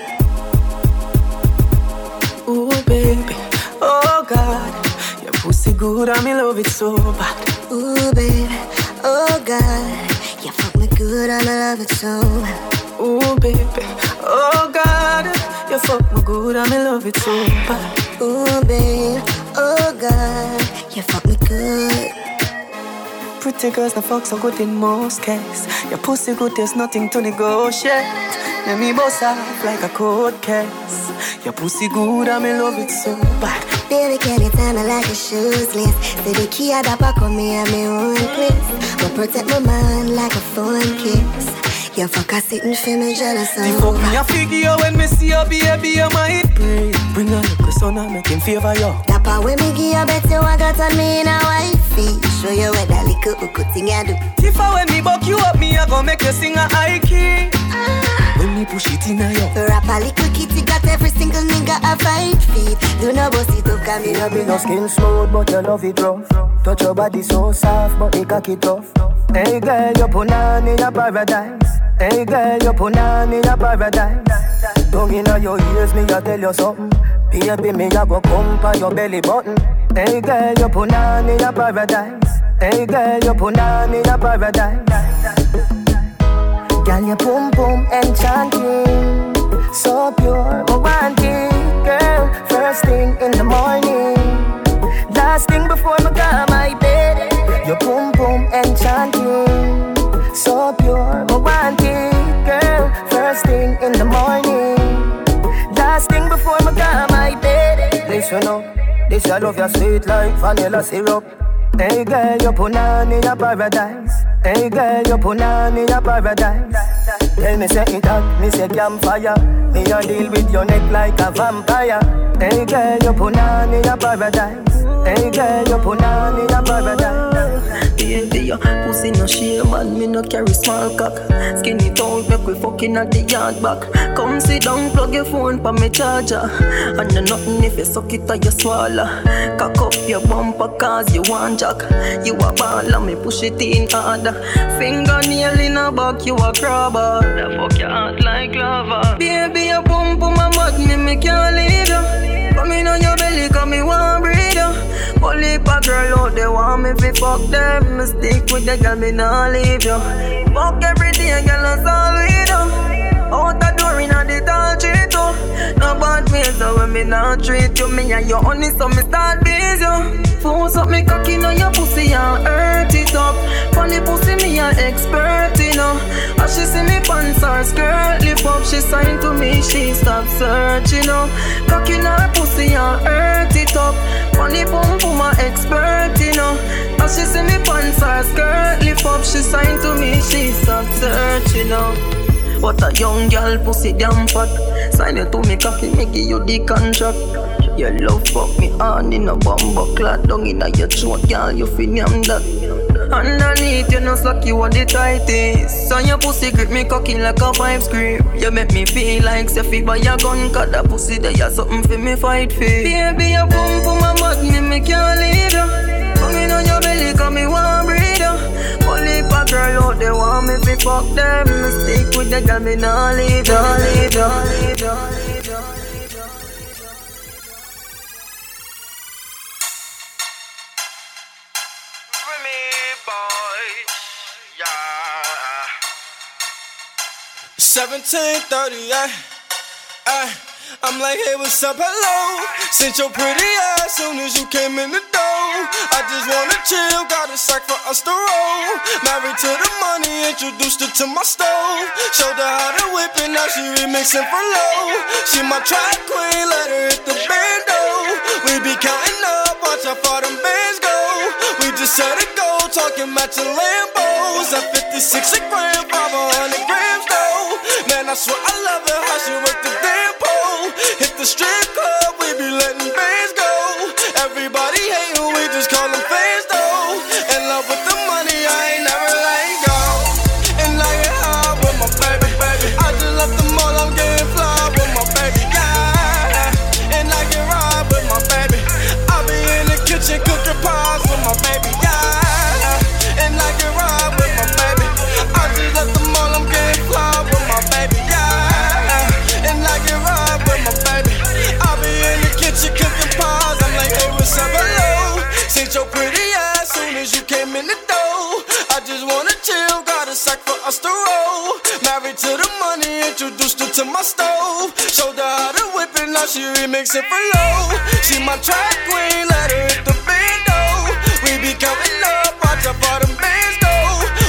Ooh, baby, oh God, your pussy good and me love it so bad. Ooh, baby, oh God, you fuck me good, I love it so. Ooh, baby, oh God, you fuck me good and me love it so bad. Ooh, baby, oh God, you fuck me good. Pretty girls, the fuck are good in most cases. Your pussy good, there's nothing to negotiate. Let me boss off like a cold case. Your pussy good, I'm in love it so bad. Baby, can you tell me like a shoes list? Say the key at the back of me and me own place. But protect my mind like a phone kiss. You fuck a sitting for me jealous The fuck me a figure when me see your baby, you might pray. Bring a little son and make him favor you. That part when me give you bet you I got on me in a wifey. Show you where that little hook thing I do. If I when me buck you up, me I go make you sing a high key. When me push it in a yo. Rap a little kitty got every single nigga a fight feet. Do no bust it up, come Me a be no skin smooth, but you love it rough. Touch your body so soft, but it cocky tough. Hey girl, you punani a paradise. Hey girl, you punani a paradise. Don't inna your ears, me a tell you something. Baby, me a go come pa your belly button. Hey girl, you punani a paradise. Hey girl, you punani a paradise. Girl, your boom boom enchanting, so pure, romantic, girl. First thing in the morning, last thing before me go my bed. Your boom boom enchanting, so pure, romantic, girl. First thing in the morning, last thing before me go my bed. Listen up, this I love your sweet like vanilla syrup. Hey girl, you punani a paradise. Hey girl, you punani a paradise. Tell me say it hot, me say campfire. Me a deal with your neck like a vampire. Hey girl, you punani a paradise. Hey girl, you punani a paradise. Baby, your pussy no shame man, me no carry small cock. Skin it out, make we fucking at the yard back. Come sit down, plug your phone pa me charger. And you nothing if you suck it or you swallow. Cock up your bumper cause you want jack. You a ball and me push it in harder. Fingernail in a back, you a crabber. The fuck your heart like lava. Baby, your pump on my butt, me me can't leave you. Come in on your belly, come me want breathe you. Only a girl out there want me fi fuck them. Stick with the girl, me nah leave you. Fuck every day, girl, that's all we No bad ways, so when me not treat you, me and you honey, so me start busy you. Force up me cocky on your pussy and hurt it up. Funny pussy, me a expert, you know. As she see me pants or skirt lip up, she sign to me, she stop searching, you know. Cocky on her pussy and hurt it up. Funny pum pum a expert, you know. As she see me pants or skirt lip up, she sign to me, she stop searching, you know. What a young girl pussy damn fat. Sign it to me cocky, me give you the contract. Your love fuck me on in a bumbo clad Down in a your throat, girl, you feel name that. Underneath, you know, suck you on the tightest. So your pussy grip me cocky like a five script. You make me feel like Sefi by your gun Cause that pussy there, you something for me fight for Baby, you boom for my butt, me, me can't leave you Come in on your belly, come me want girl out there want me fi fuck them. Me stick with the girl, me nah leave you, nah leave you, nah leave you, nah leave you Seventeen thirty, yeah. Ay, I'm like, hey, what's up, hello? Since your pretty ass soon as you came in the door. I just wanna chill, got a sack for us to roll. Married to the money, introduced her to my stove. Showed her how to whip it, now she remixing for low. She my track queen, let her hit the bando. We be counting up, watch how far them bands go. We just set a goal, talking matching Lambos. At 56 a gram, 500 grams though. Man, I swear I love her, how she work the damn pole. Hit the strip club, we be letting bands us to roll. Married to the money, introduced her to my stove. Showed her how to whip it, now she remixing for low. She my track queen, let her hit the bando. We be counting up, watch how far them bands go.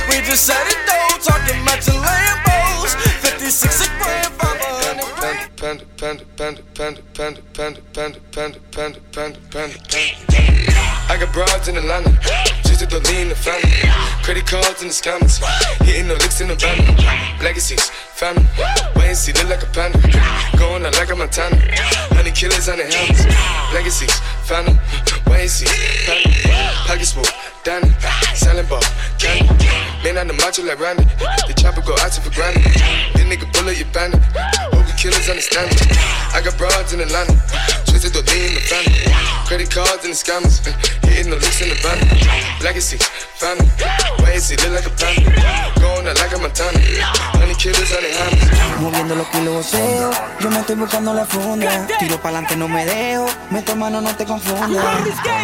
We just set it down, talking matching Lambos. 56 a grand, 500 Panda, panda, panda, panda, panda, panda, panda, panda, panda, panda, panda, panda. I got broads in Atlanta, just to the lean the family. Credit cards and the scammers, hitting the licks in the van. Legacies, family, wait and see, look like a panda. Going out like a Montana, honey killers on the helmets. Legacies, family, wait and see, family. Pockets full, Danny, selling ball, candy. Man, out the macho like Randy. The chopper go out to for granted. This nigga bullet, you bandit. Hope killers understand it. I got broads in Atlanta. The lean in the family. Credit cards and the scammers. Hitting the licks in the van. Legacy, family. Is it look like a panda? Going out like a Montana. Honey killers on the hands. Moviendo los kilos yo me estoy buscando la funda. Tiro pa'lante, no me dejo. Meto mano, no te confundas.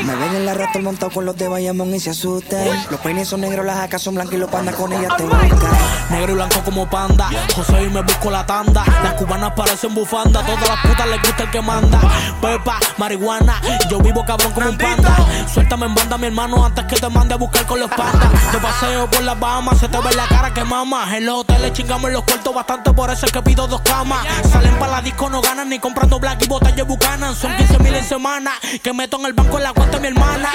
Me ven en la rato montado con los de Bayamón y se asustan. Los peines son negros, las jacas son blancas y los pandas con ellas te buscan. Negro y blanco como panda. José y me busco la tanda. Las cubanas parecen bufanda. Todas las putas les gusta el que manda. Pepa, marihuana. Yo vivo cabrón como un panda. Suéltame en banda, mi hermano, antes que te mande a buscar con los pandas. De paseo por las Bahamas, se te ve la cara que mama. En los hoteles chingamos en los cuartos bastante, por eso es que pido dos camas. Salen para la disco, no ganan ni comprando black y botellas bucanan. Son 15 mil en semana. Que meto en el banco en la cuenta de mi hermana.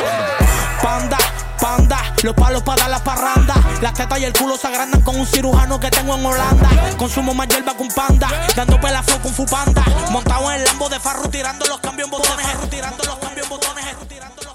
Panda, panda, los palos para dar la parranda. Las tetas y el culo se agrandan con un cirujano que tengo en Holanda. Consumo más hierba con panda, dando pelafo con fupanda. Montado en el lambo de farro, tirando los los cambios en botones, retirando los cambios en botones, retirando los